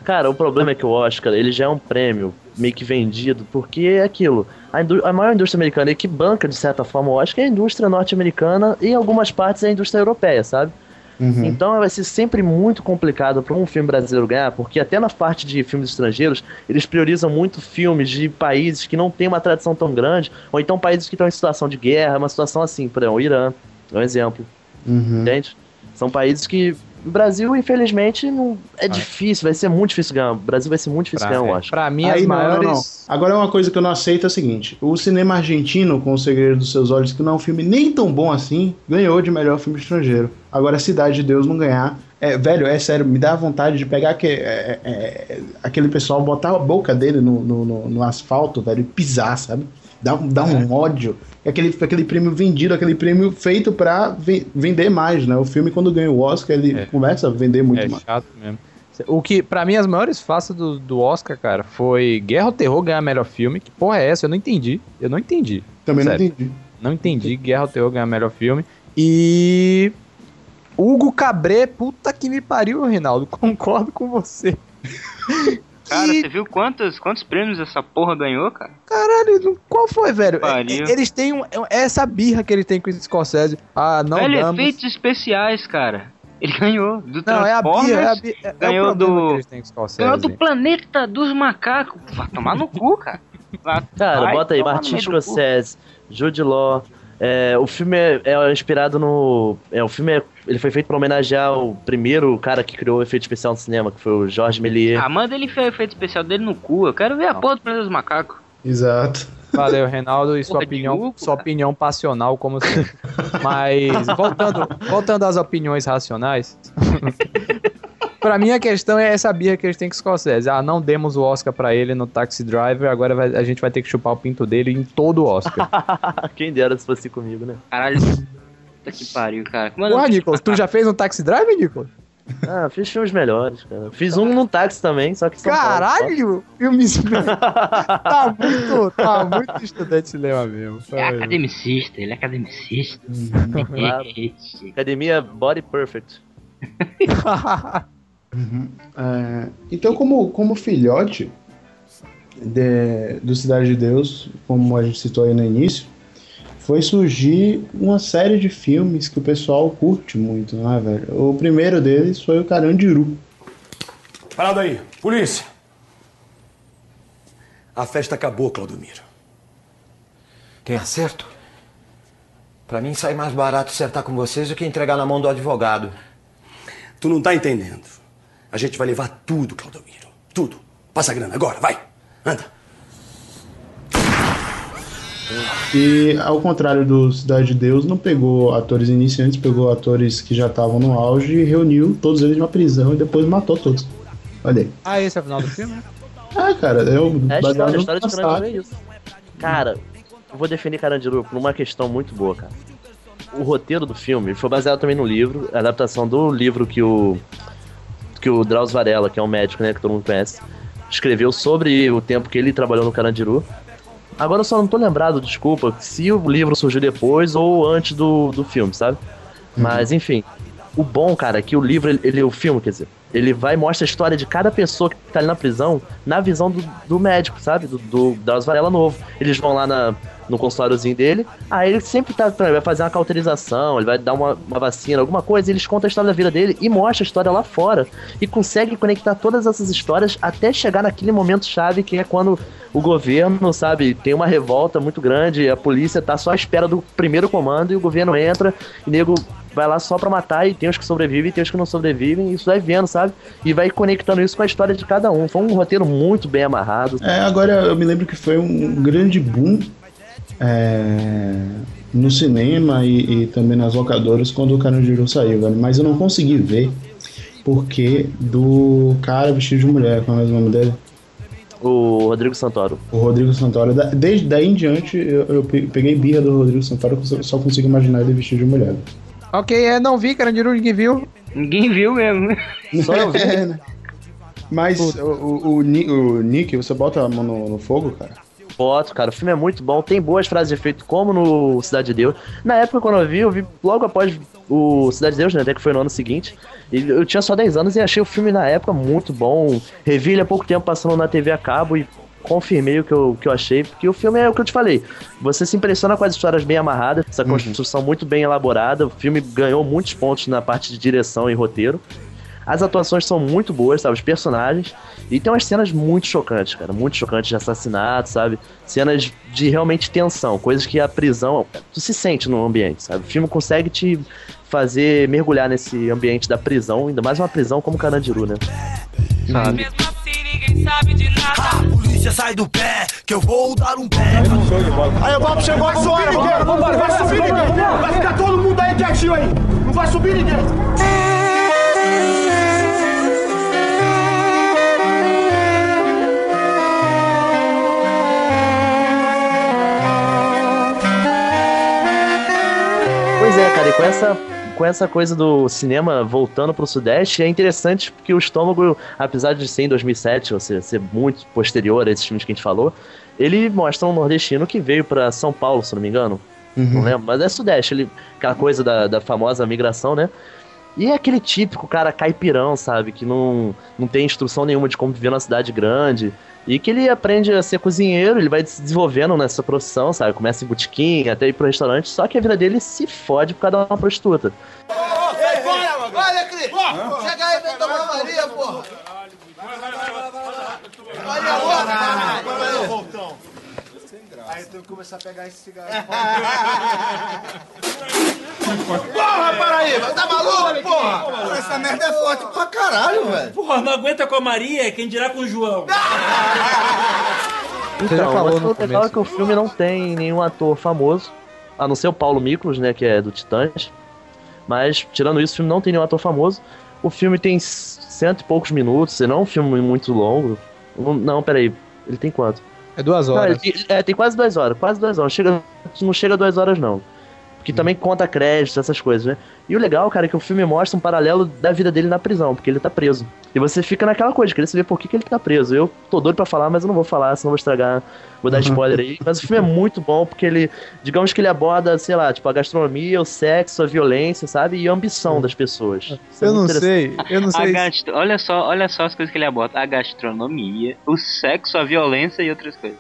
Cara, o problema é que o Oscar, ele já é um prêmio meio que vendido, porque é aquilo. A, a maior indústria americana e que banca, de certa forma, o Oscar é a indústria norte-americana e em algumas partes é a indústria europeia, sabe? Uhum. Então vai ser sempre muito complicado para um filme brasileiro ganhar, porque até na parte de filmes estrangeiros, eles priorizam muito filmes de países que não têm uma tradição tão grande, ou então países que estão em situação de guerra, uma situação assim, por exemplo, o Irã, é um exemplo. Uhum. Entende? São países que. O Brasil, infelizmente, não é difícil, vai ser muito difícil ganhar. O Brasil vai ser muito difícil Pra, ganhar, eu é, acho. pra mim, Aí, as não, maiores. não. Agora, uma coisa que eu não aceito é o seguinte: o cinema argentino, com O Segredo dos Seus Olhos, que não é um filme nem tão bom assim, ganhou de melhor filme estrangeiro. Agora, Cidade de Deus não ganhar. É, velho, é sério, me dá vontade de pegar que, é, é, é, aquele pessoal, botar a boca dele no, no, no- no asfalto, velho, e pisar, sabe? Dá, um- dá um ódio. É Aquele, aquele prêmio vendido, aquele prêmio feito pra ve- vender mais, né? O filme, quando ganha o Oscar, ele começa a vender muito É mais. chato mesmo. O que, pra mim, as maiores faças do, do Oscar, cara, foi Guerra ao Terror ganhar melhor filme. Que porra é essa? Eu não entendi. Eu não entendi. Também não Sério. entendi. Não entendi. Guerra ao Terror ganhar melhor filme. E. Hugo Cabré, puta que me pariu, Reinaldo. Concordo com você. Cara, você viu quantos, quantos prêmios essa porra ganhou, cara? Caralho, qual foi, velho? Pariu. É- Eles têm um, é essa birra que ele tem com o Scorsese. Ah, não Velho, damos. efeitos especiais, cara. Ele ganhou do Não, é a Transformers, birra, é a birra. É, é ganhou o problema do- que eles têm com o Scorsese. ganhou do Planeta dos Macacos. Vai tomar no cu, cara. Vai- Cara, vai bota aí Martin. Scorsese, Jude Law, É, o filme é, é inspirado no. É, o filme é- ele foi feito pra homenagear o primeiro cara que criou o efeito especial no cinema, que foi o Georges Méliès. Ah, manda ele enfiar o efeito especial dele no cu. Eu quero ver a porra do Planeta dos Macacos. Exato. Valeu, Reinaldo, e sua Porra de opinião, Hugo, sua opinião passional, como sempre. Mas, voltando, voltando às opiniões racionais, pra mim a questão é essa birra que eles têm com o Scorsese. Ah, não demos o Oscar pra ele no Taxi Driver, agora vai- a gente vai ter que chupar o pinto dele em todo o Oscar. Quem dera se fosse comigo, né? Caralho. Puta que pariu, cara. Manda Porra, Nicolas, tu já fez um Taxi Driver, Nicolas? Ah, fiz filmes melhores, cara. Fiz um num táxi também, só que São. Caralho! Filmes. tá muito, tá muito estudante de cinema mesmo. É academicista, ele é academicista. Claro. Academia Body Perfect. É, então, como, como filhote de- do Cidade de Deus, como a gente citou aí no início, foi surgir uma série de filmes que o pessoal curte muito, né, velho? O primeiro deles foi o Carandiru. Parada aí. Polícia. A festa acabou, Claudomiro. Tem acerto? Pra mim sai mais barato acertar com vocês do que entregar na mão do advogado. Tu não tá entendendo. A gente vai levar tudo, Claudomiro. Tudo. Passa a grana agora, vai. Anda. E ao contrário do Cidade de Deus, não pegou atores iniciantes, pegou atores que já estavam no auge e reuniu todos eles numa prisão e depois matou todos. Olha aí. Ah, esse é o final do filme? né? Ah, cara, eu É a baseado história, a no história de. Carandiru é isso. Cara, eu vou definir Carandiru por uma questão muito boa, cara. O roteiro do filme foi baseado também no livro, a adaptação do livro que o que o Drauzio Varela, que é um médico, né, que todo mundo conhece, escreveu sobre o tempo que ele trabalhou no Carandiru. Agora eu só não tô lembrado, desculpa, se o livro surgiu depois ou antes do, do filme, sabe? Mas enfim, o bom, cara, é que o livro, ele, ele- o filme, quer dizer, ele vai e mostra a história de cada pessoa que tá ali na prisão na visão do, do médico, sabe? Do, do Drauzio Varela novo. Eles vão lá na, no consultóriozinho dele, aí ele sempre tá, vai fazer uma cauterização, ele vai dar uma, uma vacina, alguma coisa, eles contam a história da vida dele e mostra a história lá fora. E consegue conectar todas essas histórias até chegar naquele momento chave que é quando o governo, sabe, tem uma revolta muito grande, a polícia tá só à espera do primeiro comando e o governo entra e nego vai lá só pra matar e tem os que sobrevivem e tem os que não sobrevivem, e isso vai vendo, sabe? E vai conectando isso com a história de cada um. Foi um roteiro muito bem amarrado. É, agora eu me lembro que foi um grande boom é, no cinema e, e também nas locadoras quando o Carandiru saiu, velho. Mas eu não consegui ver porque do cara vestido de mulher, qual é o nome dele? O Rodrigo Santoro. O Rodrigo Santoro. Da- Desde daí em diante eu, eu pe- peguei birra do Rodrigo Santoro, eu só consigo imaginar ele vestido de mulher. Ok, é, não vi, Carandiru, ninguém viu. Ninguém viu mesmo. Só eu vi. É, né? Mas o, o, o, o Nick, você bota a mão no, no fogo, cara? Foto, cara, o filme é muito bom, tem boas frases de efeito, como no Cidade de Deus. Na época, quando eu vi, eu vi logo após o Cidade de Deus, né? Até que foi no ano seguinte. E eu tinha só 10 anos e achei o filme na época muito bom. Revi ele há pouco tempo passando na TV a cabo e confirmei o que eu, que eu achei, porque o filme é o que eu te falei. Você se impressiona com as histórias bem amarradas, essa construção muito bem elaborada. O filme ganhou muitos pontos na parte de direção e roteiro. As atuações são muito boas, sabe? Os personagens. E tem umas cenas muito chocantes, cara. Muito chocantes de assassinato, sabe? Cenas de realmente tensão. Coisas que a prisão. Tu se sente no ambiente, sabe? O filme consegue te fazer mergulhar nesse ambiente da prisão. Ainda mais uma prisão como Carandiru, né? Sabe? Polícia, sai do pé, que eu vou dar um pé. Aí o Bob chegou a subir ninguém. Não vai subir ninguém. Vai ficar todo mundo aí quietinho aí. Não vai subir ninguém. É, cara, e com essa, com essa coisa do cinema voltando pro Sudeste, é interessante porque o estômago, apesar de ser em 2007, ou seja, ser muito posterior a esses filmes que a gente falou, ele mostra um nordestino que veio pra São Paulo, se não me engano. Não lembro, mas é Sudeste, ele, aquela coisa da, da famosa migração, né? E é aquele típico cara caipirão, sabe? Que não, não tem instrução nenhuma de como viver numa cidade grande. E que ele aprende a ser cozinheiro, ele vai se desenvolvendo nessa profissão, sabe? Começa em botequim, até ir pro restaurante, só que a vida dele se fode por causa de uma prostituta. Cris. Chega aí, vem tomar Maria, porra. Tenho que começar a pegar esse cigarro. porra, Paraíba! Tá maluco, porra? Essa merda é forte pra caralho, velho. Porra, não aguenta com a Maria, quem dirá com o João? Então, já falou mas no o legal começo. é que o filme não tem nenhum ator famoso, a não ser o Paulo Miklos, né, que é do Titãs. Mas, tirando isso, o filme não tem nenhum ator famoso. O filme tem cento e poucos minutos, e não é um filme muito longo. Não, não, peraí, ele tem quanto? É duas Não, horas. ele tem, é, tem quase duas horas, quase duas horas. Chega, não chega a duas horas, não. Porque também conta créditos, essas coisas, né? E o legal, cara, é que o filme mostra um paralelo da vida dele na prisão, porque ele tá preso. E você fica naquela coisa, de querer saber por que, que ele tá preso. Eu tô doido pra falar, mas eu não vou falar, senão vou estragar, vou dar spoiler aí. Mas o filme é muito bom, porque ele, digamos que ele aborda, sei lá, tipo, a gastronomia, o sexo, a violência, sabe? E a ambição das pessoas. Isso é Eu muito não sei, eu não A sei. gastro... olha, só, olha só as coisas que ele aborda. A gastronomia, o sexo, a violência e outras coisas.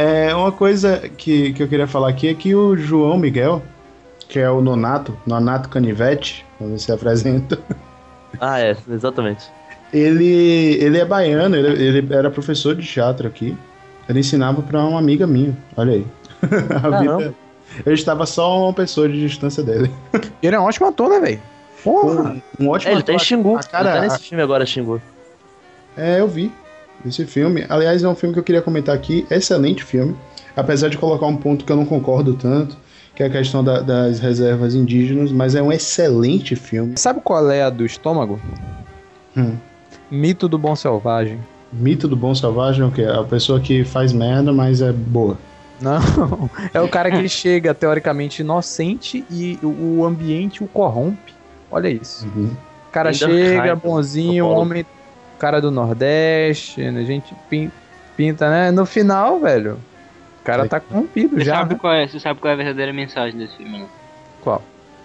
É, uma coisa que, que eu queria falar aqui é que o João Miguel, que é o Nonato, Nonato Canivete, vamos ver se apresenta, Ah, é, exatamente. ele, ele é baiano, ele, ele era professor de teatro aqui. Ele ensinava pra uma amiga minha, olha aí. A vida, eu estava só uma pessoa de distância dele. Ele é um ótimo ator, né, velho? Porra! Um ótimo É, ele tá em ator. Xingu. A cara- ele tá nesse a- filme agora, Xingu. É, eu vi esse filme. Aliás, é um filme que eu queria comentar aqui. Excelente filme. Apesar de colocar um ponto que eu não concordo tanto, que é a questão da- das reservas indígenas, mas é um excelente filme. Sabe qual é a do estômago? Hum. Mito do bom selvagem. Mito do bom selvagem é o quê? A pessoa que faz merda, mas é boa. Não, é o cara que chega teoricamente inocente e o ambiente o corrompe. Olha isso. Uhum. O cara Ainda chega bonzinho, homem, cara do Nordeste, né, a gente pin- pinta, né? No final, velho, o cara tá corrompido Você já. sabe, né? qual é, você sabe qual é a verdadeira mensagem desse filme, né? Qual?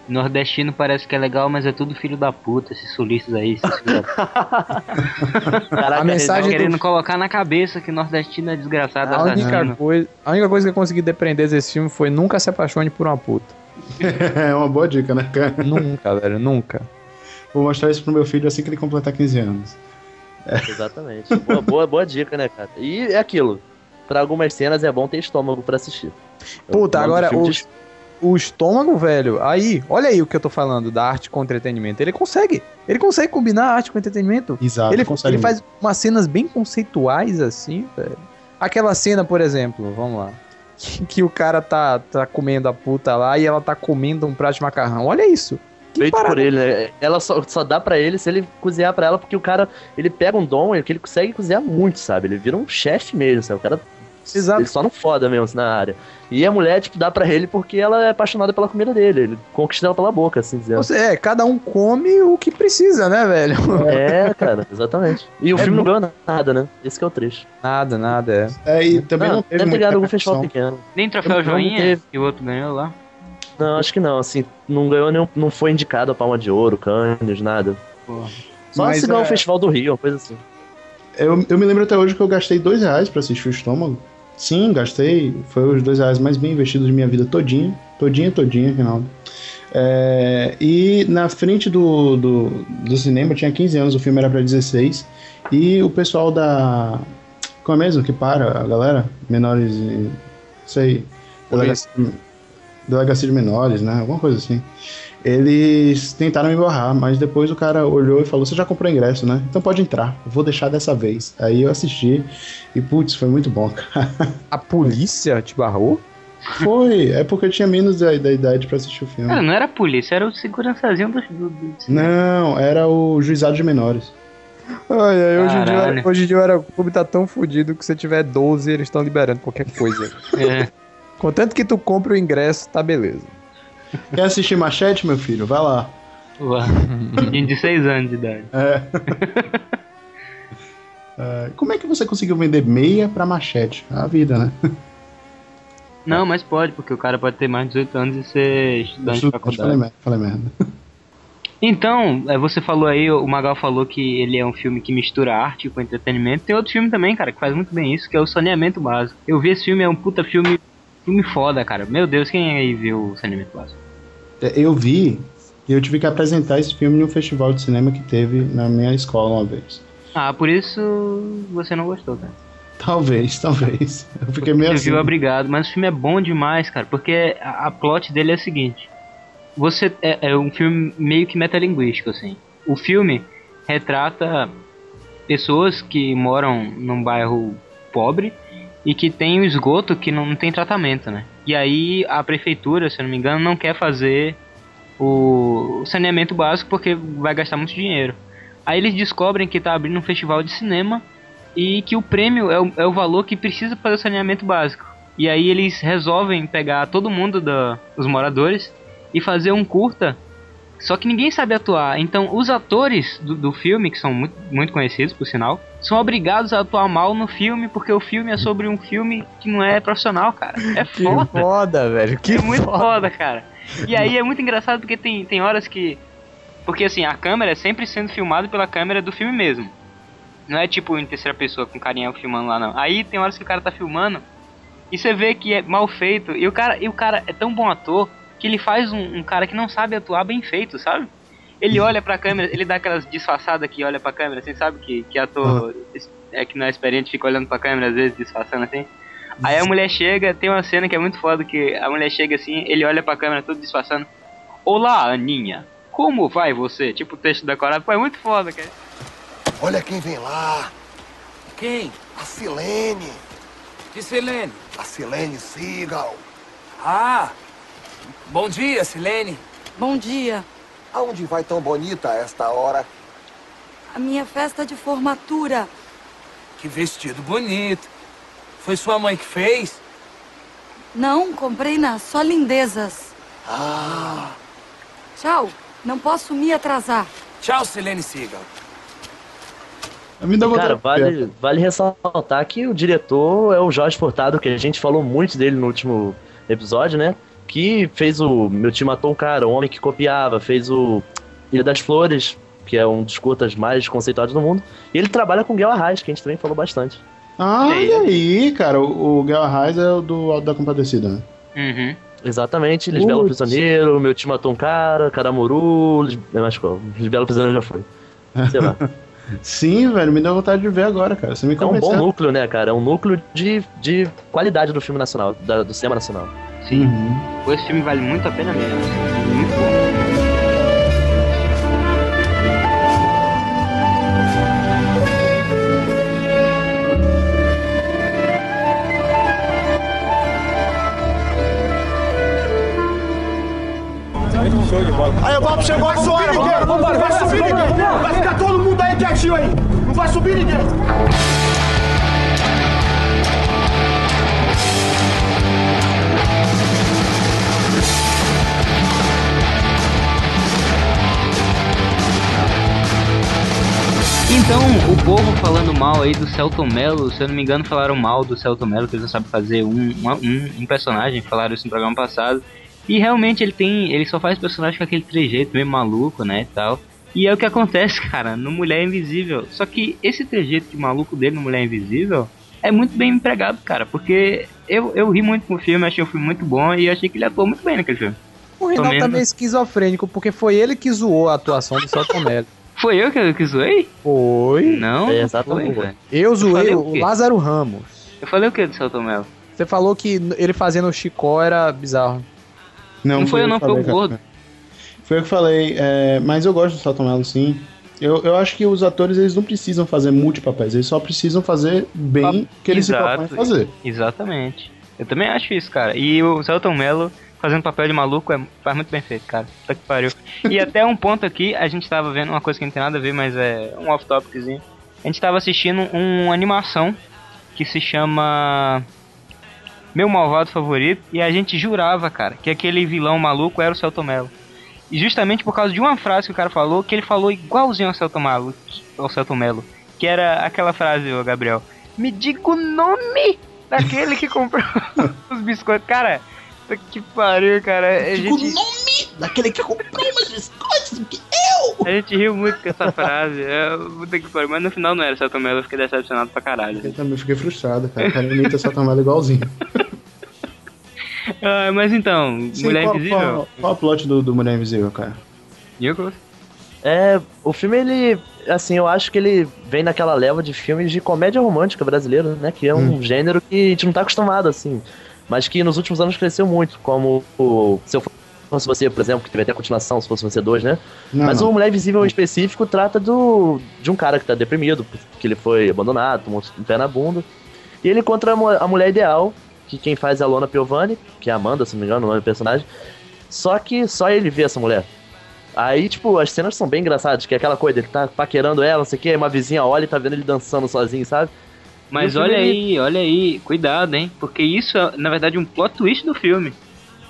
Nordestino parece que é legal, mas é tudo filho da puta, esses sulistas aí. Esses filho da puta. Caraca, A mensagem querendo do- colocar na cabeça que nordestino é desgraçado, A única, coisa, a única coisa que eu consegui depreender desse filme foi nunca se apaixone por uma puta. é uma boa dica, né, cara? Nunca, velho, nunca. Vou mostrar isso pro meu filho assim que ele completar 15 anos. Exatamente. Boa, boa, boa dica, né, cara? E é aquilo. Pra algumas cenas é bom ter estômago pra assistir. Puta, agora o, diz- o estômago, velho, aí, olha aí o que eu tô falando da arte com entretenimento. Ele consegue. Ele consegue combinar arte com entretenimento. Exato, ele, consegue ele faz umas cenas bem conceituais assim, velho. Aquela cena, por exemplo, vamos lá. Que, que o cara tá, tá comendo a puta lá e ela tá comendo um prato de macarrão. Olha isso. Que Feito parada. por ele, né? Ela só, só dá pra ele se ele cozinhar pra ela, porque o cara, ele pega um dom que ele consegue cozinhar muito, sabe? Ele vira um chefe mesmo, sabe? O cara. Exato. Ele só não foda mesmo assim, na área. E a mulher, tipo, dá pra ele porque ela é apaixonada pela comida dele. Ele conquista ela pela boca, assim dizendo. É, cada um come o que precisa, né, velho? É, cara, exatamente. E o É filme não muito- ganhou nada, né? Esse que é o trecho. Nada, nada, é. É, e também não, teve deve ter muita ganhado algum festival pequeno. Nem troféu Não joinha que o outro ganhou lá. Não, acho que não, assim, não ganhou nenhum, não foi indicado a Palma de Ouro, Cannes, nada. Só Mas se ganhou é- o Festival do Rio, uma coisa assim. Eu, eu me lembro até hoje que eu gastei dois reais pra assistir o estômago. Sim, gastei. Foi os dois reais mais bem investidos de minha vida todinha. Todinha, todinha, Rinaldo. É, e na frente do, do, do cinema, eu tinha 15 anos, o filme era pra 16. E o pessoal da. Como é mesmo que para a galera? Menores. e- Sei. Delegacia, delegacia de menores, né? Alguma coisa assim. Eles tentaram me barrar, mas depois o cara olhou e falou: Você já comprou ingresso, né? Então pode entrar, eu vou deixar dessa vez. Aí eu assisti e, putz, foi muito bom, cara. A polícia te barrou? Foi, é porque eu tinha menos da, da idade pra assistir o filme. Cara, não era a polícia, era o segurançazinho do. do, do... Não, era o juizado de menores. Ai, ai, hoje, em dia, hoje em dia o aeroclube tá tão fudido que se tiver 12, eles estão liberando qualquer coisa. É. Contanto que tu compre o ingresso, tá beleza. Quer assistir Machete, meu filho? Vai lá. Ué, Menino de 6 anos de idade. É. É, como é que você conseguiu vender meia pra machete? A vida, né? Não, mas pode, porque o cara pode ter mais de 18 anos e ser estudante de Falei faculdade. merda. Falei merda. Então, é, você falou aí, o Magal falou que ele é um filme que mistura arte com entretenimento. Tem outro filme também, cara, que faz muito bem isso, que é o Saneamento Básico. Eu vi esse filme, é um puta filme, filme foda, cara. Meu Deus, quem aí viu o Saneamento Básico? É, Eu vi e eu tive que apresentar esse filme num festival de cinema que teve na minha escola uma vez. Ah, por isso você não gostou, cara. Talvez, talvez. Eu fiquei meio assim. viu Obrigado, mas o filme é bom demais, cara, porque a, a plot dele é a seguinte. Você é, é um filme meio que metalinguístico, assim. O filme retrata pessoas que moram num bairro pobre e que tem o esgoto que não tem tratamento, né? E aí a prefeitura, se eu não me engano, não quer fazer o saneamento básico porque vai gastar muito dinheiro. Aí eles descobrem que tá abrindo um festival de cinema e que o prêmio é o, é o valor que precisa fazer o saneamento básico. E aí eles resolvem pegar todo mundo da, os moradores e fazer um curta. Só que ninguém sabe atuar. Então os atores do, do filme, que são muito, muito conhecidos por sinal, são obrigados a atuar mal no filme, porque o filme é sobre um filme que não é profissional, cara. É Que foda. foda, velho. Que é muito foda. foda, cara. E aí é muito engraçado porque tem, tem horas que. Porque assim, a câmera é sempre sendo filmada pela câmera do filme mesmo. Não é tipo em terceira pessoa com carinha filmando lá, não. Aí tem horas que o cara tá filmando e você vê que é mal feito. E o cara, e o cara é tão bom ator que ele faz um, um cara que não sabe atuar bem feito, sabe? Ele olha pra câmera, ele dá aquelas disfarçadas que olha pra câmera, assim, sabe? Que, que ator é que não é experiente fica olhando pra câmera às vezes, disfarçando assim. Aí a mulher chega, tem uma cena que é muito foda, que a mulher chega assim, ele olha pra câmera todo disfarçando. Olá, Aninha, como vai você? Tipo o texto decorado, pô, é muito foda, cara. Olha quem vem lá. Quem? A Silene. Que Silene? A Silene Seagal. Ah! Bom dia, Silene. Bom dia. Aonde vai tão bonita a esta hora? A minha festa de formatura. Que vestido bonito. Foi sua mãe que fez? Não, comprei na Só Lindezas. Ah! Tchau. Não posso me atrasar. Tchau, Silene dá Cara, vale, vale ressaltar que o diretor é o Jorge Furtado, que a gente falou muito dele no último episódio, né? Que fez o Meu Time Matou um Cara, o Homem que Copiava, fez o Ilha das Flores, que é um dos curtas mais conceituados do mundo. E ele trabalha com Guel Arraes, que a gente também falou bastante. Ah, e aí, cara, o, o Gal Arraes é o do Alto da Compadecida, né? Uhum. Exatamente, Lisbelo Putz. Prisioneiro, Meu Time Matou um Cara, Caramuru, Lis... é qual? Lisbelo Prisioneiro já foi. Sei lá. Sim, velho, me deu vontade de ver agora, cara. Você me É um bom núcleo, né, cara? É um núcleo de, de qualidade do filme nacional, da- do cinema nacional. Sim. Esse filme vale muito a pena mesmo. Muito bom. Aí o Bob chegou agora, vambora, vambora, vai subir ninguém. Vai ficar todo mundo aí quietinho aí. Não vai subir ninguém. Então, o povo falando mal aí do Celton Mello, se eu não me engano, falaram mal do Celton Mello, que eles não sabem fazer um, um, um personagem, falaram isso no programa passado. E realmente ele tem. Ele só faz personagem com aquele trejeito meio maluco, né? E tal. E é o que acontece, cara, no Mulher Invisível. Só que esse trejeito de maluco dele no Mulher Invisível é muito bem empregado, cara. Porque eu, eu ri muito com o filme, achei o filme muito bom e achei que ele atuou muito bem naquele filme. O Reinaldo tá meio esquizofrênico, porque foi ele que zoou a atuação do Celton Mello. Foi eu que, que zoei? Foi. Não, É, não exatamente. foi, velho. Eu zoei falei o o? Lázaro Ramos. Eu falei o que do Celton Mello? Você falou que ele fazendo o Chicó era bizarro. Não foi eu, não, foi o gordo. Foi eu que falei, é, mas eu gosto do Celton Mello, sim. Eu, eu acho que os atores eles não precisam fazer multipapéis, eles só precisam fazer bem o que eles se propõem a fazer. Exatamente. Eu também acho isso, cara. E o Celton Mello fazendo papel de maluco é, faz muito bem feito, cara. Puta que pariu. E até um ponto aqui, a gente tava vendo uma coisa que não tem nada a ver, mas é um off-topiczinho. A gente tava assistindo uma animação que se chama Meu Malvado Favorito e a gente jurava, cara, que aquele vilão maluco era o Celton Mello. E justamente por causa de uma frase que o cara falou, que ele falou igualzinho ao Celton Mello, ao Celton Mello que era aquela frase, ô Gabriel, me diga o nome daquele que comprou os biscoitos. Cara, puta que pariu, cara. A Diga o gente, nome daquele que comprou meus biscoitos, que eu! a gente riu muito com essa frase. É, puta que pariu. Mas no final não era Celton Mello, eu fiquei decepcionado pra caralho. Eu também fiquei frustrado, cara. O cara imita Mello igualzinho. Ah, mas então, Sim, Mulher qual, Invisível? Qual, qual o plot do, do Mulher Invisível, cara? Nicholas? É, o filme ele, assim, eu acho que ele vem naquela leva de filmes de comédia romântica brasileira, né? Que é um gênero que a gente não tá acostumado, assim. Mas que nos últimos anos cresceu muito, como o Se Eu Fosse Você, por exemplo, que teve até a continuação, Se Fosse Você 2, né? Não, Mas não. o Mulher Invisível em específico trata do, de um cara que tá deprimido, que ele foi abandonado, tomou um pé na bunda. E ele encontra a mulher ideal, que quem faz é a Lona Piovani, que é a Amanda, se não me engano, o nome do personagem. Só que só ele vê essa mulher. Aí, tipo, as cenas são bem engraçadas, que é aquela coisa, ele tá paquerando ela, não sei o que, aí uma vizinha olha e tá vendo ele dançando sozinho, sabe? Mas olha aí, olha aí, cuidado, hein? Porque isso é, na verdade, um plot twist do filme.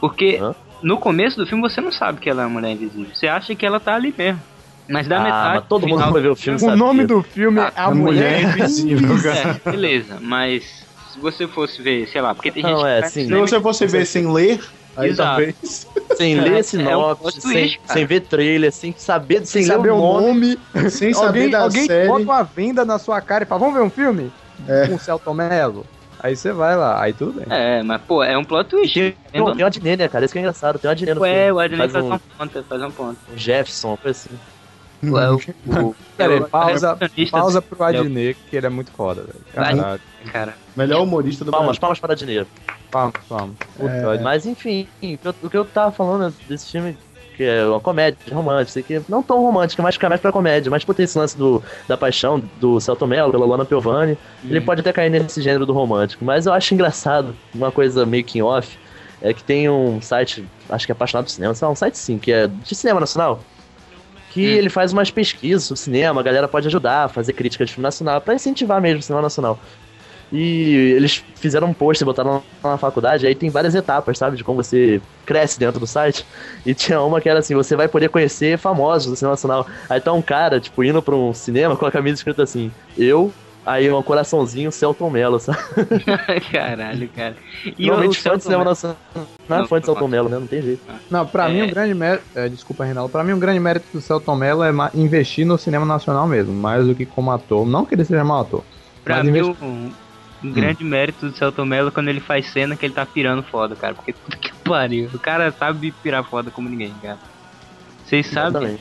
Porque no começo do filme você não sabe que ela é uma mulher invisível. Você acha que ela tá ali mesmo. Mas da Ah, metade. mas todo pro mundo final vai ver o filme, O nome do filme é A Mulher Invisível, cara. É, beleza, mas se você fosse ver, sei lá, porque tem Não, gente é, sim. Se você fosse ver sem ler, aí Exato. talvez. Sem É, ler é um sinopse, plot sem, twist, sem ver trailer, sem saber, sem, Sem saber o o nome. nome. Sem saber alguém da alguém série. bota uma venda na sua cara e fala, vamos ver um filme? É. Com o Celton Mello. Aí você vai lá, aí tudo bem. É, mas pô, é um plot twist. Tem, tem uma Adnê, né, cara? Isso que é engraçado. Tem uma Adnê no Ué, filme. o Adney faz faz um, um ponto, faz um ponto. Jefferson, coisa assim. Ué, o, o, o- pausa, pausa pro Adnet, que ele é muito foda, velho. Cara, Melhor humorista do Palmas, Brasil. palmas para Adnê. Vamos. Puta, É. Mas enfim, o que eu- o que eu tava falando desse filme, que é uma comédia romântica, sei que não tão romântica, mas que é mais pra comédia, mas por ter esse lance do, da paixão do Celto Mello, pela Lona Piovani, ele pode até cair nesse gênero do romântico. Mas eu acho engraçado, uma coisa meio que off, é que tem um site, acho que é apaixonado por cinema, sei lá, um site sim, que é de cinema nacional, que ele faz umas pesquisas sobre cinema, a galera pode ajudar a fazer crítica de filme nacional, pra incentivar mesmo o cinema nacional. E eles fizeram um post e botaram lá na faculdade, aí tem várias etapas, sabe, de como você cresce dentro do site. E tinha uma que era assim, você vai poder conhecer famosos do cinema nacional. Aí tá um cara, tipo, indo pra um cinema com a camisa escrita assim, eu, aí um coraçãozinho, Celton Mello, sabe? caralho, cara. E Normalmente o fã de cinema nacional não é fã de Celton Mello, né? Não tem jeito. Não, pra É. mim um grande mérito. é, desculpa, Reinaldo. Pra mim um grande mérito do Celton Mello é investir no cinema nacional mesmo, mais do que como ator. Não que ele seja mau ator. Pra mim, investi- um, um grande mérito do Celton Mello quando ele faz cena que ele tá pirando foda, cara. Porque puta que pariu. O cara sabe pirar foda como ninguém, cara. Vocês sabem.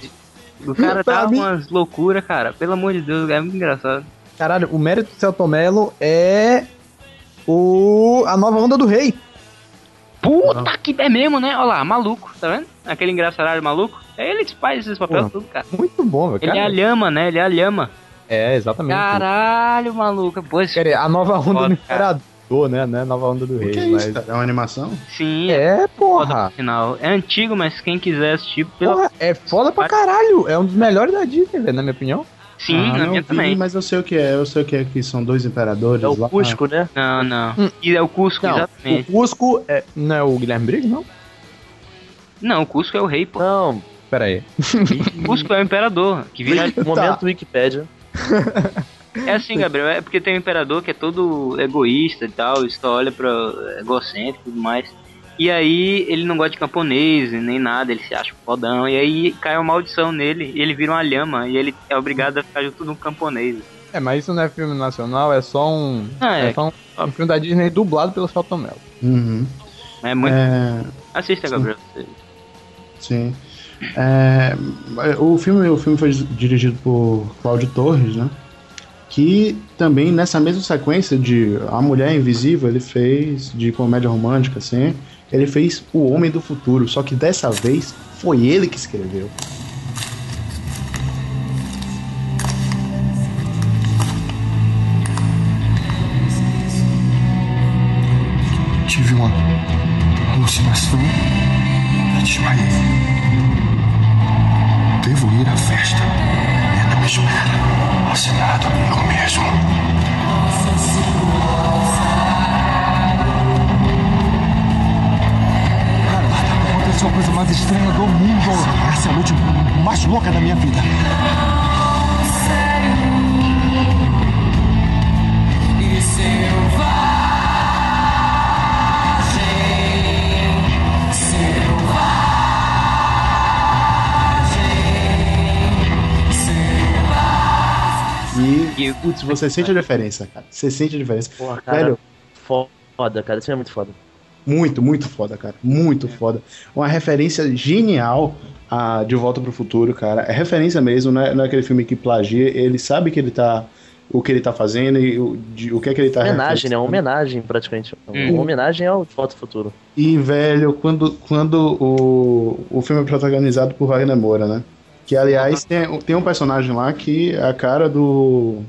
O cara tá mim- umas loucuras, cara. Pelo amor de Deus, é muito engraçado. Caralho, o mérito do Celton Mello é o a nova onda do rei. Puta que é mesmo, né? Olha lá, maluco, tá vendo? Aquele engraçaralho maluco. É ele que faz esses papéis Pô, tudo, cara. Muito bom, velho. Ele é a lhama, né? Ele é a lhama. É, exatamente. Caralho, maluco. Pô, esse Quer dizer, a nova onda Foda, do imperador, né? Não é a nova onda do O rei, que é mas. isso? É uma animação? Sim, É, foda porra. final. É antigo, mas quem quiser assistir, pelo... Porra, é foda pra caralho. É um dos melhores da Disney, velho, na minha opinião. sim, Ah, na minha vi, também. mas eu sei o que é. Eu sei o que é que são dois imperadores É o lá. Cusco, né? Não, não. Hum. E é o Cusco, Não, exatamente. o Cusco é. Não é o Guilherme Briggs, não? Não, o Cusco é o rei, pô. Não, Pera aí. O Cusco é o imperador, que vira... momento Wikipédia. É assim, Gabriel, é porque tem um imperador que é todo egoísta e tal, só olha pra egocêntrico e tudo mais. E aí ele não gosta de camponês nem nada, ele se acha fodão. E aí cai uma maldição nele e ele vira uma lhama e ele é obrigado a ficar junto de um camponês. É, mas isso não é filme nacional, é só um. Ah, é. é só um, um filme da Disney dublado pelo Celton Mello. Uhum. É muito. É, Assista, Gabriel. sim. É, o, filme, o filme foi dirigido por Cláudio Torres, né? Que também nessa mesma sequência de A Mulher Invisível, ele fez de comédia romântica, assim. Ele fez O Homem do Futuro, só que dessa vez foi ele que escreveu. Tive uma alucinação desmaiei. Festa. Ela me espera. Assinado eu mesmo. Cara, aconteceu a coisa mais estranha do mundo. Essa é a noite mais louca da minha vida. E, putz, você sente a diferença, cara. Você sente a diferença. Porra, cara. Velho, Foda, cara. Isso é muito foda. Muito, muito foda, cara. Muito foda. Uma referência genial a De Volta pro Futuro, cara. É referência mesmo, não é, não é aquele filme que plagia. Ele sabe que ele tá. O que ele tá fazendo e o, de- o que é que ele tá Homenagem, né? Uma homenagem, praticamente. Hum. Uma homenagem ao De Volta ao Futuro. E, velho, quando, quando o, o filme é protagonizado por Wagner Moura, né? Que, aliás, tem, tem um personagem lá que é a cara do.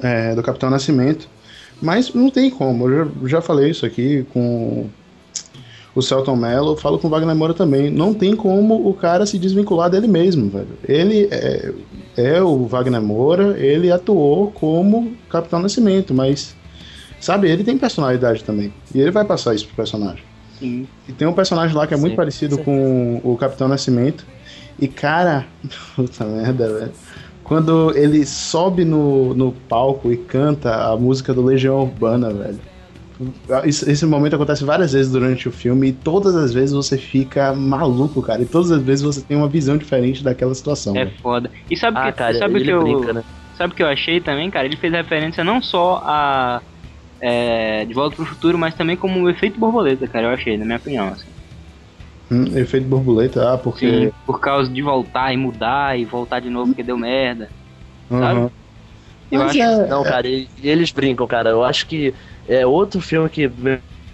é, do Capitão Nascimento. Mas não tem como. Eu já, já falei isso aqui com o Celton Mello, falo com o Wagner Moura também. Não tem como o cara se desvincular dele mesmo, velho. Ele é, é o Wagner Moura, ele atuou como Capitão Nascimento, mas. Sabe, ele tem personalidade também. E ele vai passar isso pro personagem. Sim. E tem um personagem lá que é muito Sim, parecido com o Capitão Nascimento. E, cara, puta merda, velho. Quando ele sobe no, no palco e canta a música do Legião Urbana, velho. Esse, esse momento acontece várias vezes durante o filme e todas as vezes você fica maluco, cara. E todas as vezes você tem uma visão diferente daquela situação. É velho. foda. E sabe o Ah, que, cara, sabe que eu, brinca, né? sabe o que eu achei também, cara? Ele fez referência não só a é, De Volta pro Futuro, mas também como o efeito borboleta, cara. Eu achei, na minha opinião. Assim. Hum, efeito borboleta, ah, porque. Sim, por causa de voltar e mudar e voltar de novo porque deu merda. Sabe? Aham. Eu Mas acho é- Não, cara, e, e eles brincam, cara. Eu acho que é outro filme que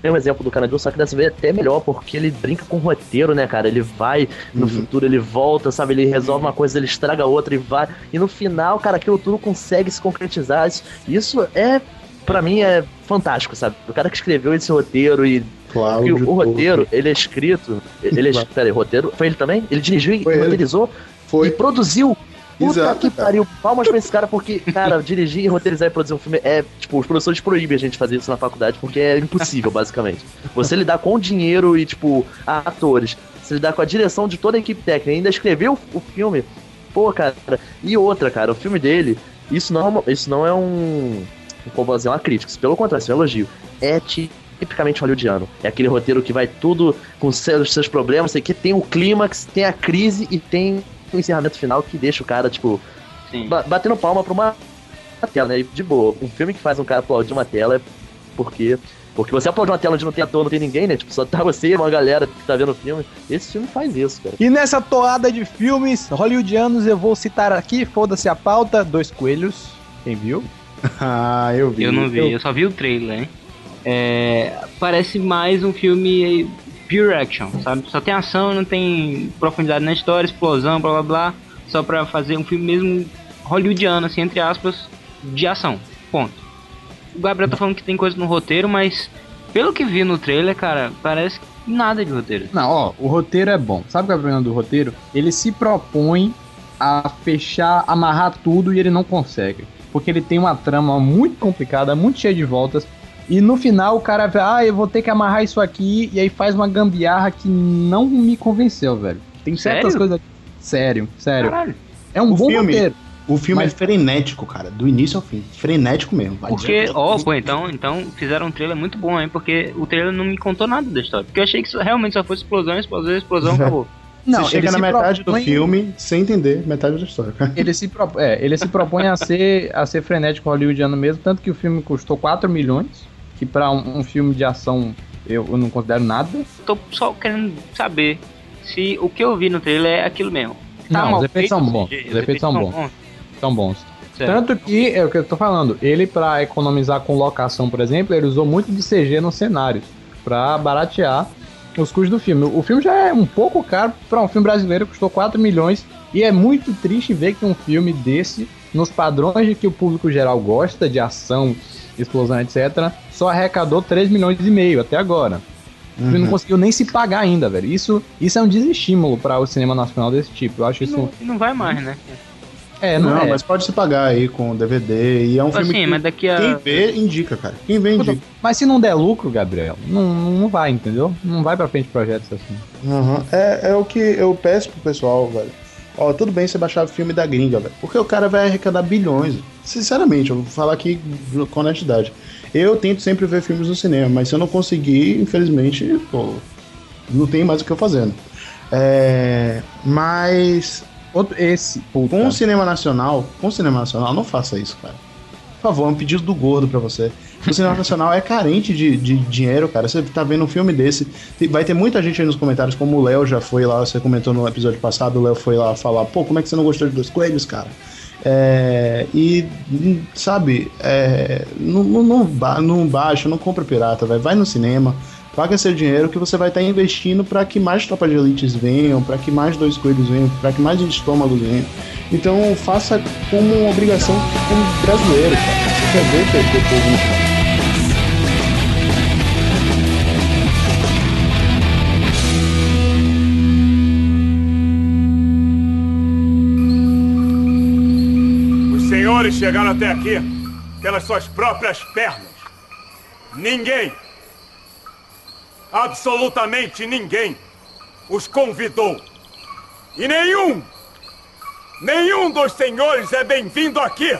tem um exemplo do Canadá, só que dessa vez é até melhor, porque ele brinca com o roteiro, né, cara? Ele vai no futuro, ele volta, sabe? Ele resolve uma coisa, ele estraga outra e vai. E no final, cara, aquilo tudo consegue se concretizar. Isso, isso é, pra mim, é fantástico, sabe? O cara que escreveu esse roteiro e. Cláudio porque o, o roteiro, ele é escrito. Ele é. Claro. Peraí, roteiro. Foi ele também? Ele dirigiu e Foi ele. roteirizou Foi. e produziu. Puta Exato, que cara. pariu. Palmas pra esse cara, porque, cara, dirigir, roteirizar e produzir um filme é. Tipo, os professores proíbem a gente fazer isso na faculdade, porque é impossível, basicamente. Você lidar com dinheiro e, tipo, atores, você lidar com a direção de toda a equipe técnica e ainda escrever o, o filme. Pô, cara. E outra, cara, o filme dele, isso não é, isso não é um. Como fazer uma crítica, pelo contrário, isso é um elogio. É tipicamente hollywoodiano. É aquele roteiro que vai tudo com seus, seus problemas, sei que tem o clímax, tem a crise e tem o encerramento final que deixa o cara, tipo, ba- batendo palma pra uma uma tela, né? De boa, um filme que faz um cara aplaudir uma tela é porque. Porque você aplaudir uma tela onde não tem ator, não tem ninguém, né? Tipo, só tá você e uma galera que tá vendo o filme. Esse filme faz isso, cara. E nessa toada de filmes hollywoodianos, eu vou citar aqui, foda-se a pauta, Dois Coelhos. Quem viu? ah, eu vi. Eu não vi, eu só vi o trailer, hein? É, parece mais um filme pure action, sabe? Só tem ação, não tem profundidade na história, explosão, blá blá blá. Só pra fazer um filme mesmo hollywoodiano, assim, entre aspas, de ação. Ponto. O Gabriel tá falando que tem coisa no roteiro, mas pelo que vi no trailer, cara, parece nada de roteiro. Não, ó, o roteiro é bom. Sabe é o problema do roteiro? Ele se propõe a fechar, amarrar tudo e ele não consegue. Porque ele tem uma trama muito complicada, muito cheia de voltas. E no final o cara vê, ah, eu vou ter que amarrar isso aqui, e aí faz uma gambiarra que não me convenceu, velho. Tem certas Sério? coisas. Sério, sério. Caralho. É um O bom filme- roteiro. O filme Mas- é frenético, cara, do início ao fim. Frenético mesmo. vai Porque, ó, pô, então, então fizeram um trailer muito bom, hein? Porque o trailer não me contou nada da história. Porque eu achei que realmente só fosse explosão, explosão, explosão, acabou. Você chega na metade propõe- do filme sem entender metade da história, cara. Ele se, pro- é, ele se propõe a ser, a ser frenético hollywoodiano mesmo, tanto que o filme custou 4 milhões, que pra um, um filme de ação eu, eu não considero nada. Tô só querendo saber se o que eu vi no trailer é aquilo mesmo. Tá não, mal os efeitos feito, são bons. os Os efeitos são bons. bons. São bons. Certo. Tanto que, é o que eu tô falando, ele pra economizar com locação, por exemplo, ele usou muito de CG nos cenários, pra baratear os custos do filme. O filme já é um pouco caro pra um filme brasileiro, custou 4 milhões, e é muito triste ver que um filme desse, nos padrões de que o público geral gosta, de ação, explosão, etc., só arrecadou 3 milhões e meio até agora. O filme não Uhum. conseguiu nem se pagar ainda, velho. Isso, isso é um desestímulo para o cinema nacional desse tipo. Eu acho isso. não, não vai mais, né? É, não, não, é. mas pode se pagar aí com DVD. E é um Assim, filme que mas daqui a- quem vê indica, cara. Quem vê indica. Mas se não der lucro, Gabriel, não, não vai, entendeu? Não vai pra frente projetos assim. Aham. É, é o que eu peço pro pessoal, velho. Ó, tudo bem você baixar filme da gringa, velho. Porque o cara vai arrecadar bilhões. Sinceramente, eu vou falar aqui com honestidade. Eu tento sempre ver filmes no cinema, mas se eu não conseguir, infelizmente, pô, não tem mais o que eu fazer. né? É, mas. Outro, esse, puta. Com o cinema nacional, com o cinema nacional, não faça isso, cara. Por favor, é um pedido do gordo pra você. O cinema nacional é carente de, de dinheiro, cara. Você tá vendo um filme desse. Vai ter muita gente aí nos comentários, como o Léo já foi lá, você comentou no episódio passado, o Léo foi lá falar, pô, como é que você não gostou de Dois Coelhos, cara? É, e, sabe, é, não, não, não, não baixa, não compra pirata, velho. Vai no cinema, paga seu dinheiro que você vai estar investindo para que mais tropas de elites venham, para que mais dois coelhos venham, para que mais estômagos venham. Então faça como uma obrigação como brasileiro, cara. Você quer ver teu, povo. Os senhores chegaram até aqui pelas suas próprias pernas. Ninguém, absolutamente ninguém, os convidou. E nenhum, nenhum dos senhores é bem-vindo aqui.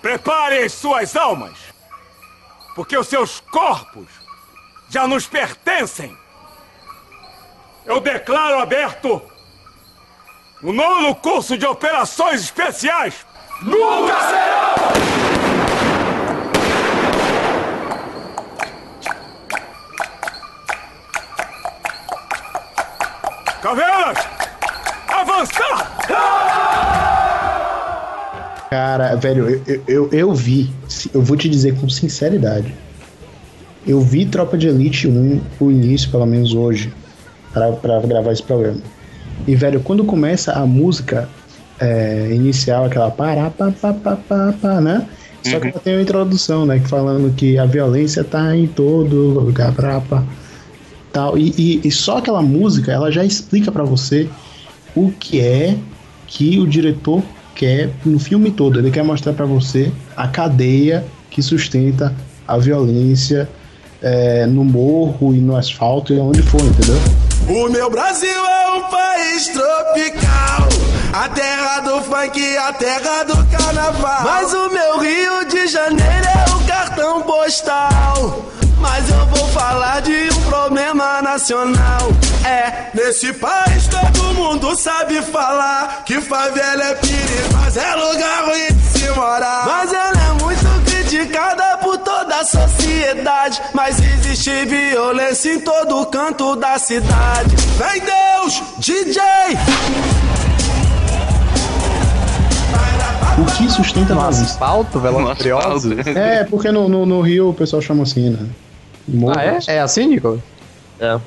Preparem as suas almas, porque os seus corpos já nos pertencem. Eu declaro aberto o nono curso de operações especiais. Nunca será! Caveiras! Avançar! Cara, velho, eu, eu, eu, eu vi, eu vou te dizer com sinceridade. Eu vi Tropa de Elite 1, o início, pelo menos hoje, pra, pra gravar esse programa. E, velho, quando começa a música é, inicial, aquela pará, pá, pá, pá, pá, pá, né? Só que ela tem uma introdução, né? que Falando que a violência tá em todo lugar, pra, pá, tal. E, e, e só aquela música, ela já explica pra você o que é que o diretor quer no filme todo. Ele quer mostrar pra você a cadeia que sustenta a violência é, no morro e no asfalto e onde for, entendeu? O meu Brasil é um país tropical. A terra do funk, a terra do carnaval. Mas o meu Rio de Janeiro é o cartão postal. Mas eu vou falar de um problema nacional. É, nesse país todo mundo sabe falar que favela é perigosa, é lugar ruim de se morar. Mas ela é muito criticada por toda a sociedade. Mas existe violência em todo canto da cidade. Vem Deus, DJ! O que sustenta a violência? Asfalto, Velozes Furiosos? É, porque no, no, no Rio o pessoal chama assim, né? Ah, é? É assim, Nico? É.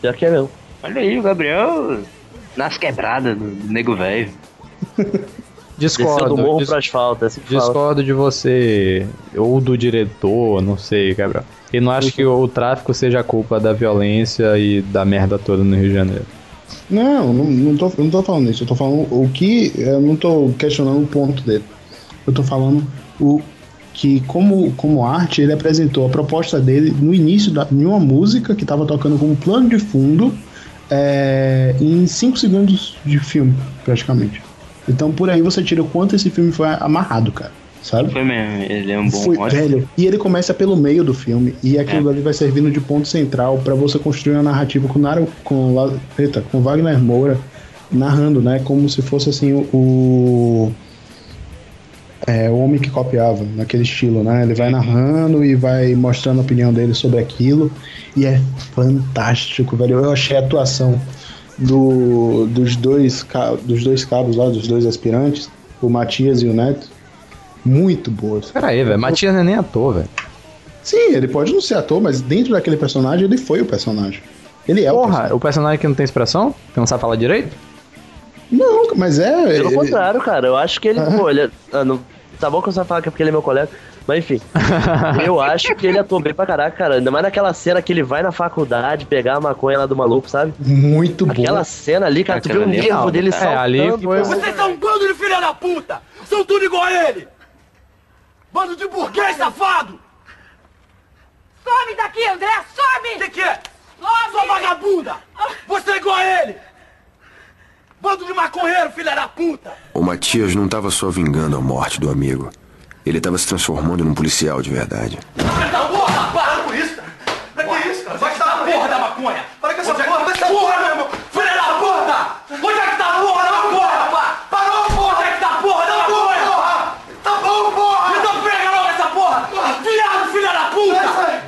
Pior que é mesmo. Olha aí, o Gabriel nas quebradas do, nego velho. Discordo. Do morro dis- asfalto, é assim que fala. Discordo de você, ou do diretor, não sei, Gabriel. E não acho que o tráfico seja a culpa da violência e da merda toda no Rio de Janeiro. Não, não, não, tô, não tô falando isso. Eu tô falando o que. Eu não tô questionando o ponto dele. Eu tô falando o que, como, como arte, ele apresentou a proposta dele no início da, de uma música que tava tocando como plano de fundo é, em 5 segundos de filme, praticamente. Então por aí você tira o quanto esse filme foi amarrado, cara. Sabe? Foi mesmo, ele é um bom Foi, ótimo. velho. E ele começa pelo meio do filme e aquilo ali vai servindo de ponto central pra você construir uma narrativa com Naro, com, eita, com Wagner Moura narrando, né, como se fosse assim o, o é, o homem que copiava naquele estilo, né? Ele vai narrando e vai mostrando a opinião dele sobre aquilo e é fantástico, velho. Eu achei a atuação do, dos dois dos dois cabos lá, dos dois aspirantes, o Matias e o Neto, muito boas. Pera aí, velho. Matias não é nem ator, velho. Sim, ele pode não ser ator, mas dentro daquele personagem ele foi o personagem. Ele é o Porra, o personagem que não tem expressão? Que não sabe falar direito? Não, mas é. Pelo ele- contrário, cara. Eu acho que ele. Pô, ele. Ah, não, tá bom que você vai falar que é porque ele é meu colega. Mas enfim. eu acho que ele atuou bem pra caraca, cara. Ainda mais naquela cena que ele vai na faculdade pegar a maconha lá do maluco, sabe? Muito bom. Aquela cena ali, cara, tu vê o Aquela é nervo dele cara. saltando. É, ali foi- Vocês são um bando de filha da puta! São tudo igual a ele! Bando de burguês safado! Some daqui, André! Some! Que que é? Sua vagabunda! Você é igual a ele! Bando de maconheiro, filha da puta! O Matias não estava só vingando a morte do amigo. Ele estava se transformando num policial de verdade. Não, porra, para com isso! Para é que isso, cara! Vai estar é tá a porra da maconha! Para com essa é porra! Vai tá porra, meu irmão! Filha da puta! Onde é que tá a porra da maconha, pá? Parou, porra! Onde é que tá a porra da maconha, porra? Tá bom, porra! Então pega logo essa porra! Viado, filha da puta!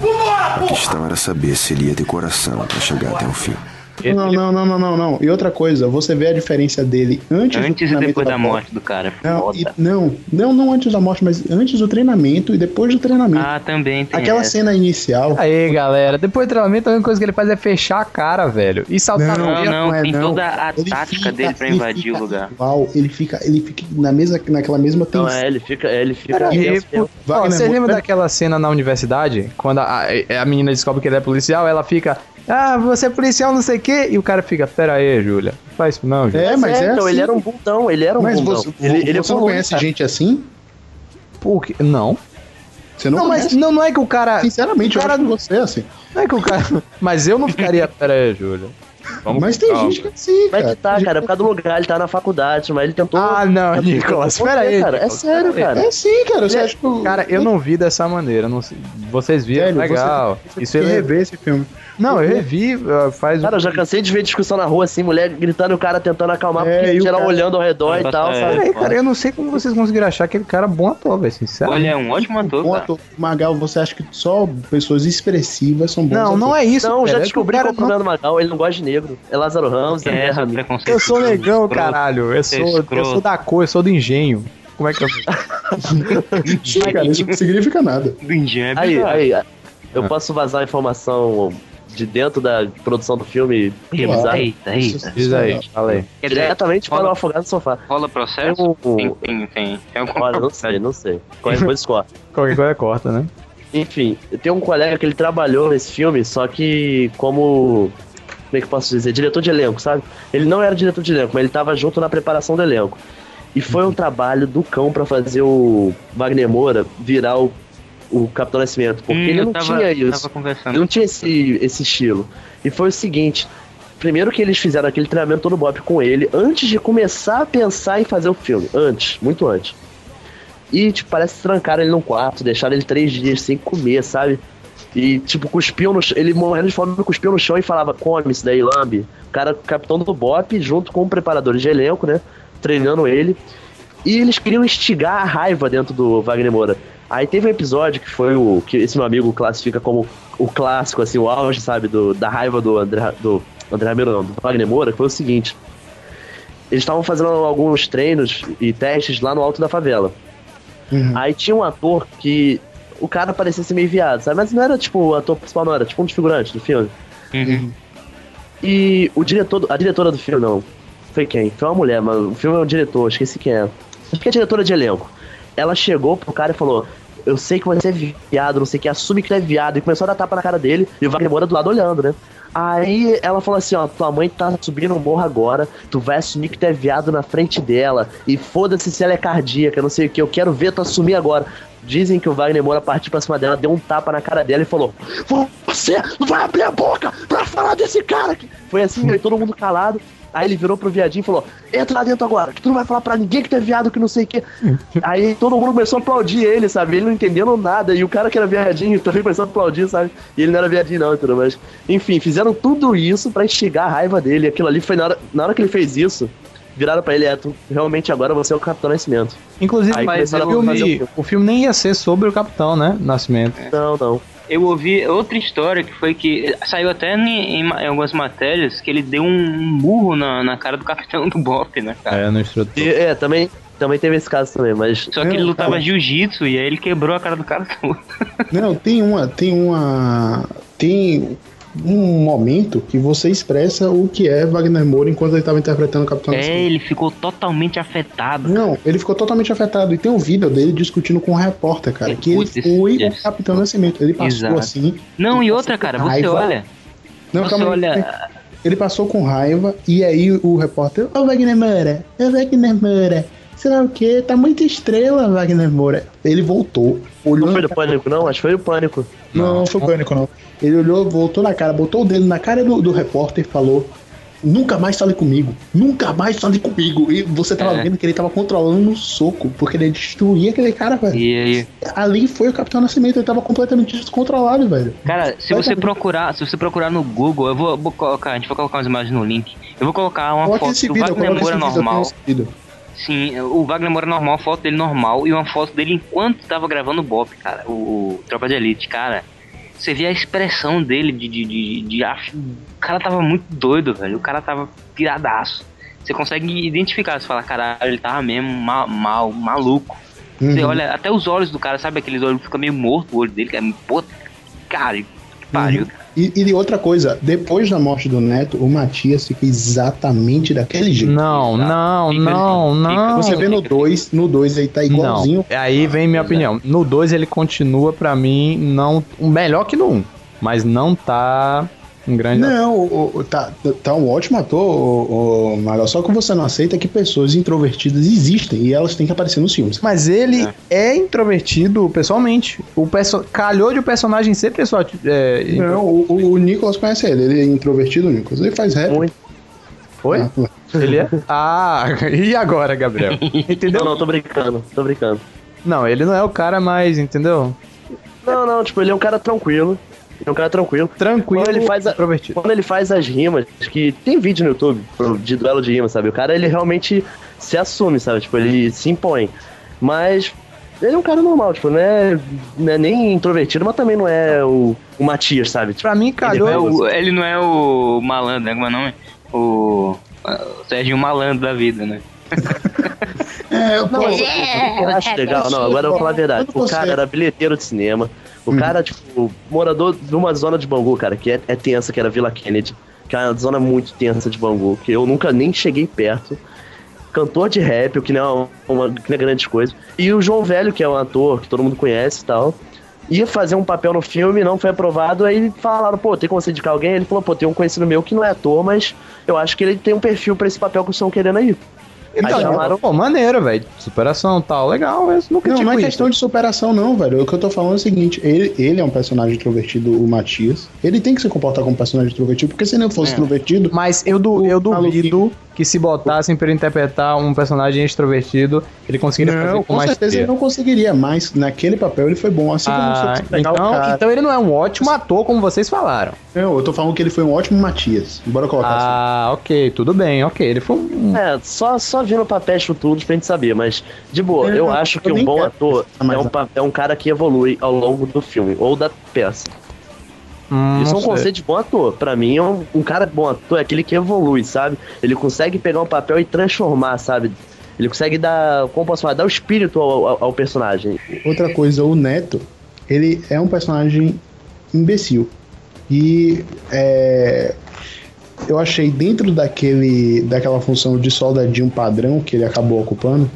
Vambora, porra! A questão era saber se ele ia ter coração pra chegar até o fim. Não, não, não, não, não, não. E outra coisa, você vê a diferença dele antes, do Antes e treinamento depois da prova. morte do cara. Não, e- não, não, não antes da morte, mas antes do treinamento e depois do treinamento. Ah, também tem Aquela essa. cena inicial. Aí, galera, depois do treinamento, a única coisa que ele faz é fechar a cara, velho. E saltar Não, Não, não, é tem não. toda a Ele tática fica- dele pra ele invadir o lugar. Igual, ele fica, ele fica na mesa, naquela mesma tensão. Não, é, ele fica. É, ele fica. Pô. Ó, Wagner você lembra daquela cena na universidade? Quando a, a, a menina descobre que ele é policial, ela fica. Ah, você é policial, não sei o quê. E o cara fica, pera aí, Júlia. Não faz isso não, Júlia. É, mas é então, assim. ele era um bundão, ele era um Mas bundão. você, ele, ele você não conhece cara. gente assim? Por quê? Não. Você não, Não, mas conhece? não, não é que o cara. Sinceramente, o cara eu acho que você é assim. Não é que o cara. Mas eu não ficaria, pera aí, Júlia. Vamos mas tem calma. gente que é assim, cara. que tá, cara, é por causa do lugar, ele tá na faculdade, mas ele tentou. Ah, não, Nicolas, Por quê, pera aí. cara, é Nicolas, sério, pera aí. cara. É sim, cara. Você acha que Cara, eu não vi dessa maneira. Não Vocês viram, Velho, legal. Você, Isso você eu quer revi. rever esse filme. Não, eu revi faz. Cara, eu já cansei de ver discussão na rua assim, mulher gritando e o cara tentando acalmar, É, porque o geral cara- olhando ao redor e tal, é. sabe? Pera aí, cara, eu não sei como vocês conseguiram achar aquele cara bom ator, velho, sinceramente. Ele é um ótimo ator, Bom cara. ator. Magal, você acha que só pessoas expressivas são bons Não, não é isso. Não, cara, já é que descobri o é problema do Magal, ele não gosta de negro. É Lázaro Ramos, é, É, preconceito. Eu sou negão, escroto. caralho. Eu sou, eu sou da cor, eu sou do engenho. Como é que eu. Sim, cara, isso não significa nada. Do engenho é Aí, bizarro. aí, eu posso vazar informação de dentro da produção do filme Claro. Eita, eita. Diz aí, fala aí. Diretamente para o afogado no sofá. Rola processo? Tem um- Tem, tem, tem. algum Olha, não sei, não sei. Qualquer coisa escorre. Qualquer coisa corta, né? Enfim, eu tenho um colega que ele trabalhou nesse filme, só que como. Como é que eu posso dizer? Diretor de elenco, sabe? Ele não era diretor de elenco, mas ele tava junto na preparação do elenco. E foi um trabalho do cão pra fazer o Wagner Moura virar o, o Capitão Nascimento. Porque Hum, ele não tava- tinha isso. Ele não tinha esse, esse estilo. E foi o seguinte: primeiro que eles fizeram aquele treinamento todo Bop com ele antes de começar a pensar em fazer o filme. Antes, muito antes. E, tipo, parece que trancaram ele num quarto, deixaram ele três dias sem comer, sabe? E, tipo, cuspiam no chão. Ele morrendo de fome, cuspiu no chão e falava: come isso daí, lambe. O cara, capitão do Bop, junto com preparadores de elenco, né? Treinando ele. E eles queriam instigar a raiva dentro do Wagner Moura. Aí teve um episódio que foi o. que esse meu amigo classifica como o clássico, assim, o auge, sabe, do, da raiva do André. do André Ramiro, não, do Wagner Moura, que foi o seguinte. Eles estavam fazendo alguns treinos e testes lá no alto da favela. Aí tinha um ator que. O cara parecia ser meio viado, sabe? Mas não era tipo o ator principal, não, era tipo um dos figurantes do filme. E o diretor, a diretora do filme, não. Foi quem? Foi uma mulher, mas o filme é o diretor, esqueci quem é. Acho que é a diretora de elenco. Ela chegou pro cara e falou: Eu sei que você é viado, não sei o que, assume que tu é viado. E começou a dar tapa na cara dele, e o Wagner Moura do lado olhando, né? Aí ela falou assim: Ó, tua mãe tá subindo o morro agora, tu vai assumir que tu é viado na frente dela, e foda-se se ela é cardíaca, não sei o que, eu quero ver tu assumir agora. Dizem que o Wagner Moura partiu pra cima dela, deu um tapa na cara dela e falou: Você não vai abrir a boca pra falar desse cara aqui. Foi assim, aí todo mundo calado. Aí ele virou pro viadinho e falou: Entra lá dentro agora, que tu não vai falar pra ninguém que tu é viado, que não sei o que. Aí todo mundo começou a aplaudir ele, sabe? Ele não entendendo nada. E o cara que era viadinho também começou a aplaudir, sabe? E ele não era viadinho, não, entendeu? Mas, enfim, fizeram tudo isso pra instigar a raiva dele. Aquilo ali foi na hora, na hora que ele fez isso. Viraram pra ele, é, tu, realmente agora você é o Capitão Nascimento. Inclusive, Aí mas o filme, o filme nem ia ser sobre o Capitão, né? Nascimento. Não, não. Eu ouvi outra história que foi que saiu até em, em ma- em algumas matérias que ele deu um burro na, na cara do capitão do Bop, né, cara? É, no instrutor. E, é, também, também teve esse caso também, mas. Só que ele lutava jiu-jitsu e aí ele quebrou a cara do cara todo. Não, tem uma. Tem uma. Tem um momento que você expressa o que é Wagner Moura enquanto ele estava interpretando o Capitão É, Nascimento. ele ficou totalmente afetado. Não, ele ficou totalmente afetado. E tem um vídeo dele discutindo com um repórter, cara, que ele foi o Capitão Nascimento. Ele passou Exato. assim. Não, e outra, cara, você raiva. olha. Não, você calma olha. Ele passou com raiva e aí o repórter, ô Wagner Moura, ô Wagner Moura, sei lá o que, tá muita estrela, Wagner Moura. Ele voltou, olhou. Não foi do pânico, não? Acho que foi o pânico. Não, não foi pânico, não. Ele olhou, voltou na cara, botou o dedo na cara do, do repórter e falou: Nunca mais fale comigo, nunca mais fale comigo. E você tava É. vendo que ele tava controlando no soco, porque ele destruía aquele cara, velho. E aí? Ali foi o Capitão Nascimento, ele tava completamente descontrolado, velho. Cara, se você procurar, se você procurar no Google, eu vou, vou colocar, a gente vai colocar umas imagens no link. Eu vou colocar uma Coloca foto do Wagner Moura vídeo, eu tenho normal. Sim, o Wagner Moura normal, a foto dele normal e uma foto dele enquanto tava gravando o Bop, cara, o, o Tropa de Elite, cara. você via a expressão dele de. de, de, de ach- o cara tava muito doido, velho. O cara tava piradaço. Você consegue identificar, você fala, caralho, ele tava mesmo mal, mal maluco. Você Uhum. olha, até os olhos do cara, sabe aqueles olhos que ficam meio morto, o olho dele, que é. Pô, cara, que pariu. E, e outra coisa, depois da morte do Neto, o Matias fica exatamente daquele jeito. Não, não, não, não. Você vê no 2, no 2 aí tá igualzinho. Não, aí vem minha opinião. No 2 ele continua pra mim não melhor que no 1, um, mas não tá um grande Não, o- o- tá, tá um ótimo ator, o, o Magal, só que você não aceita que pessoas introvertidas existem e elas têm que aparecer nos filmes. Mas ele é, introvertido pessoalmente. O perso calhou de o personagem ser pessoal. É, Não, o, o- o Nicolas conhece ele, ele é introvertido, o Nicolas. Ele faz rap. Foi? Ele é? Ah, e agora, Gabriel? Entendeu? Não, não, tô brincando, tô brincando. Não, ele não é o cara mais, entendeu? Não, não, tipo, ele é um cara tranquilo. Ele é um cara tranquilo. Tranquilo, quando ele faz a- Quando ele faz as rimas, que tem vídeo no YouTube de duelo de rimas, sabe? O cara, ele realmente se assume, sabe? Tipo, ele se impõe. Mas ele é um cara normal, tipo, não é, não é nem introvertido, mas também não é o, o Matias, sabe? Tipo, pra mim, Ele, não é o, ele não é o malandro, né? Como é o nome? O, o Sérgio Malandro da vida, né? É, Não, o que eu acho legal, não, agora eu vou falar a verdade. O cara era bilheteiro de cinema. O cara, tipo, morador de uma zona de Bangu, cara, que é, é tensa, que era Vila Kennedy. Que é uma zona muito tensa de Bangu, que eu nunca nem cheguei perto. Cantor de rap, o que não é uma, que não é grande coisa. E o João Velho, que é um ator que todo mundo conhece e tal. Ia fazer um papel no filme, não foi aprovado. Aí falaram, pô, tem como você indicar alguém? Ele falou, pô, tem um conhecido meu que não é ator, mas eu acho que ele tem um perfil pra esse papel que estão querendo aí. Então, chamaram pô, maneiro, velho. Superação tal, legal, mas nunca Não, não é isso. questão de superação, não, velho. O que eu tô falando é o seguinte: ele, ele é um personagem introvertido, o Matias. Ele tem que se comportar como personagem introvertido, porque se ele não fosse É. introvertido. Mas eu, du eu duvido que se botassem pra ele interpretar um personagem extrovertido, ele conseguiria Não, fazer com, com mais certeza ele não conseguiria, mas naquele papel ele foi bom. Assim Ah, como você pegar o então, cara. então ele não é um ótimo ator, como vocês falaram. Não, eu tô falando que ele foi um ótimo Matias. Bora colocar assim. Ah, ok, tudo bem, ok. Ele foi um. É, só, só vendo papéis futuros pra gente saber, mas, de boa, É, eu acho que um bom ator é um, é um cara que evolui ao longo do filme, ou da peça. Hum, Isso é um sei. conceito de bom ator. Pra mim, é um, um cara bom ator é aquele que evolui, sabe? Ele consegue pegar um papel e transformar, sabe? Ele consegue dar, como posso falar, dar o espírito ao, ao- ao personagem. Outra coisa, o Neto, ele é um personagem imbecil. E é, eu achei dentro daquele, daquela função de soldadinho padrão que ele acabou ocupando,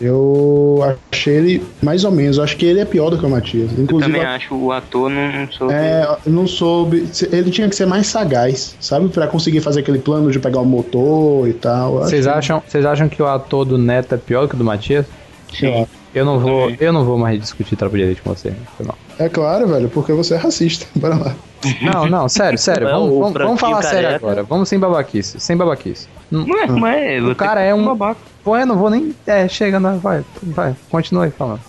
eu achei ele mais ou menos. Eu acho que ele é pior do que o Matias. Eu Inclusive, também acho o ator não, não soube. é, não soube. Ele tinha que ser mais sagaz, sabe? Pra conseguir fazer aquele plano de pegar o motor e tal. Eu Vocês acham, vocês acham que o ator do Neto é pior que o do Matias? Sim. Eu não vou, eu não vou mais discutir tropa de elite com você. Mal. É claro, velho, porque você é racista. Bora lá. Não, não, sério, sério. Vamos, vamos, vamos falar sério agora. Vamos sem babaquice. Sem babaquice. Não é, mas é, O cara é um. Babaca. Pô, eu não vou nem. É, chega, não, vai, vai, continua aí falando.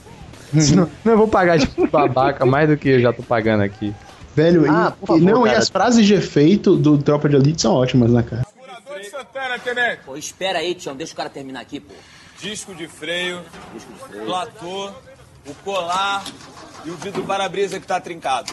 Senão, não, eu vou pagar de babaca mais do que eu já tô pagando aqui. Velho, e- Ah, e, favor, não, e cara. as frases de efeito do Tropa de Elite são ótimas, né, cara? Pô, espera aí, Tião, deixa o cara terminar aqui, pô. disco de freio, platô, o colar e o vidro para-brisa que tá trincado.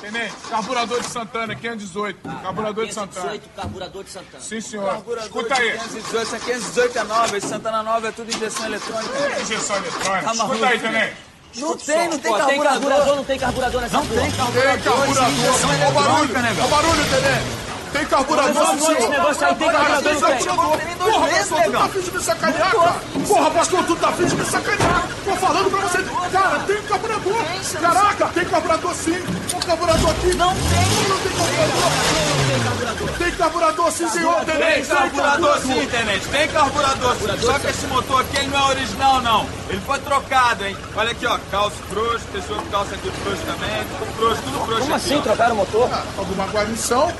Tenente, carburador de Santana, 518. Carburador de Santana. 518, carburador de Santana. Sim, senhor. Carburador Escuta aí. 518, essa 518 é nova, esse Santana nova é tudo injeção eletrônica. É injeção eletrônica. Tá maluco? Escuta aí, tenente. Não tem, não tem Pô, tem carburador. não tem carburador nessa Não porra. tem carburador, Tem carburador. injeção Olha o barulho. eletrônica, né, Olha o barulho, tenente. Tem carburador, senhor. esse negócio aí tem carburador, carburador. Porra, pastor, tu tá afim de me sacanear, cara? Porra, pastor, tu tá afim de me sacanear. Tô falando pra você. Cara, tem carburador. Caraca, tem carburador sim. Tem carburador aqui. Não tem. Não tem carburador. Tem carburador sim, senhor, Tem carburador sim, tenente, tem carburador sim. Só que esse motor aqui ele não é original, não. Ele foi trocado, hein? Olha aqui, ó, calço frouxo, pessoa com calça aqui frouxo também, tudo frouxo, tudo frouxo Como assim, trocaram o motor? Alguma guarnição?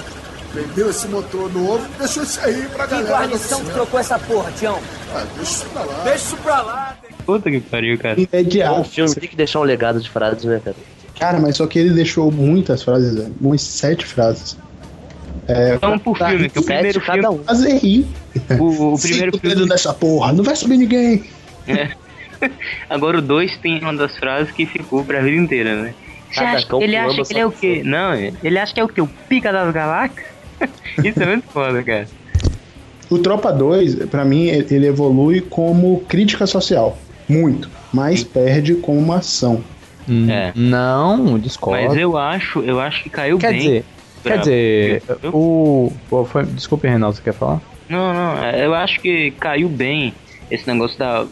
Vendeu esse motor novo, deixou isso aí pra Que galera. da guarnição que trocou essa porra, Tião? Ah, deixa isso pra lá. Deixa isso pra lá. Puta que pariu, cara. Imediato. Um filme tem que deixar um legado de frases, né, cara? Cara, mas só que ele deixou muitas frases, velho. Umas sete frases. É, Então, por filme, que o primeiro cada filme- um. Fazer rir. O, o primeiro Cinco dedos dessa porra, não vai subir ninguém. É. Agora o 2 tem uma das frases que ficou pra vida inteira, né? Você acha, ele acha que ele é o quê? Não, ele acha que é o quê? O pica das galáxias? Isso é muito foda, cara. O Tropa 2, pra mim, ele evolui como crítica social. Muito. Mas perde como uma ação. É. Não, discordo. Mas eu acho, eu acho que caiu Quer bem. dizer, pra- quer dizer, o. pô, foi- Desculpe, Reinaldo, você quer falar? Não, não, eu acho que caiu bem esse negócio da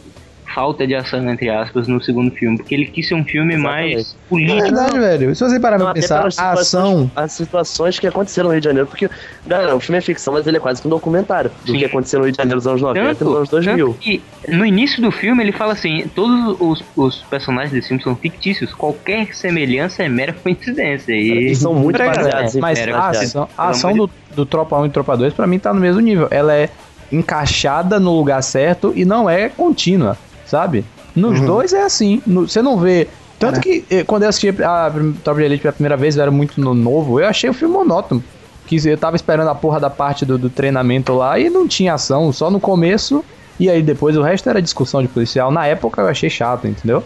falta de ação, entre aspas, no segundo filme, porque ele quis ser um filme mais É político. verdade, velho. Se você parar pra pensar, a ação. As situações que aconteceram no Rio de Janeiro, porque, galera, o filme é ficção, mas ele é quase que um documentário do que aconteceu no Rio de Janeiro nos anos 90 e nos anos 2000. tanto que no início do filme ele fala assim: todos os, os personagens desse filme são fictícios, qualquer semelhança é mera coincidência. E Eles são muito É, baseados em Mas a personagens reais. ação, a ação do, do Tropa 1 e Tropa 2 pra mim tá no mesmo nível. Ela é encaixada no lugar certo e não é contínua, sabe? Nos Uhum. dois é assim. No- você não vê. Tanto que eh, quando eu assisti a de Elite pela primeira vez, eu era muito no- novo, eu achei o filme monótono. Que eu tava esperando a porra da parte do, do treinamento lá e não tinha ação, só no começo. E aí depois o resto era discussão de policial. Na época eu achei chato, entendeu?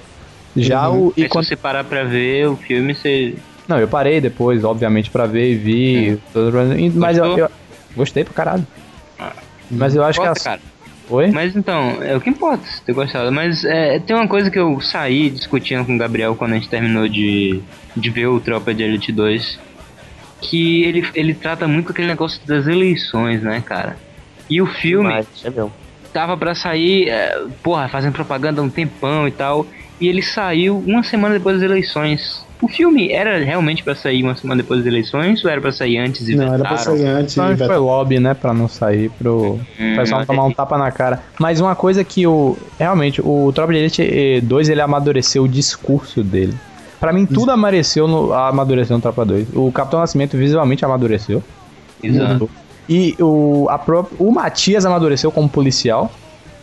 Já o. e E quando se você parar pra ver o filme, você. não, eu parei depois, obviamente, pra ver e vi. e- Mas eu, eu- gostei pra caralho. Mas eu acho que Importa, a. cara. Oi? Mas então, é o que importa se ter gostado. Mas é, tem uma coisa que eu saí discutindo com o Gabriel quando a gente terminou de, de ver o Tropa de Elite 2. Que ele, ele trata muito aquele negócio das eleições, né, cara? E o filme Demais, é tava pra sair, é, porra, fazendo propaganda há um tempão e tal. E ele saiu uma semana depois das eleições. O filme era realmente pra sair uma semana depois das eleições ou era pra sair antes e Não, era pra vetaram? sair antes e Então foi vetaram. lobby, né? Pra não sair pro Hum, pessoal não tomar um tapa na cara. Mas uma coisa que o. Realmente, o Tropa de Elite 2 ele amadureceu o discurso dele. Pra mim, tudo amadureceu no, amadureceu no Tropa 2. O Capitão Nascimento visualmente amadureceu. Exato. E o, a pró- o Matias amadureceu como policial,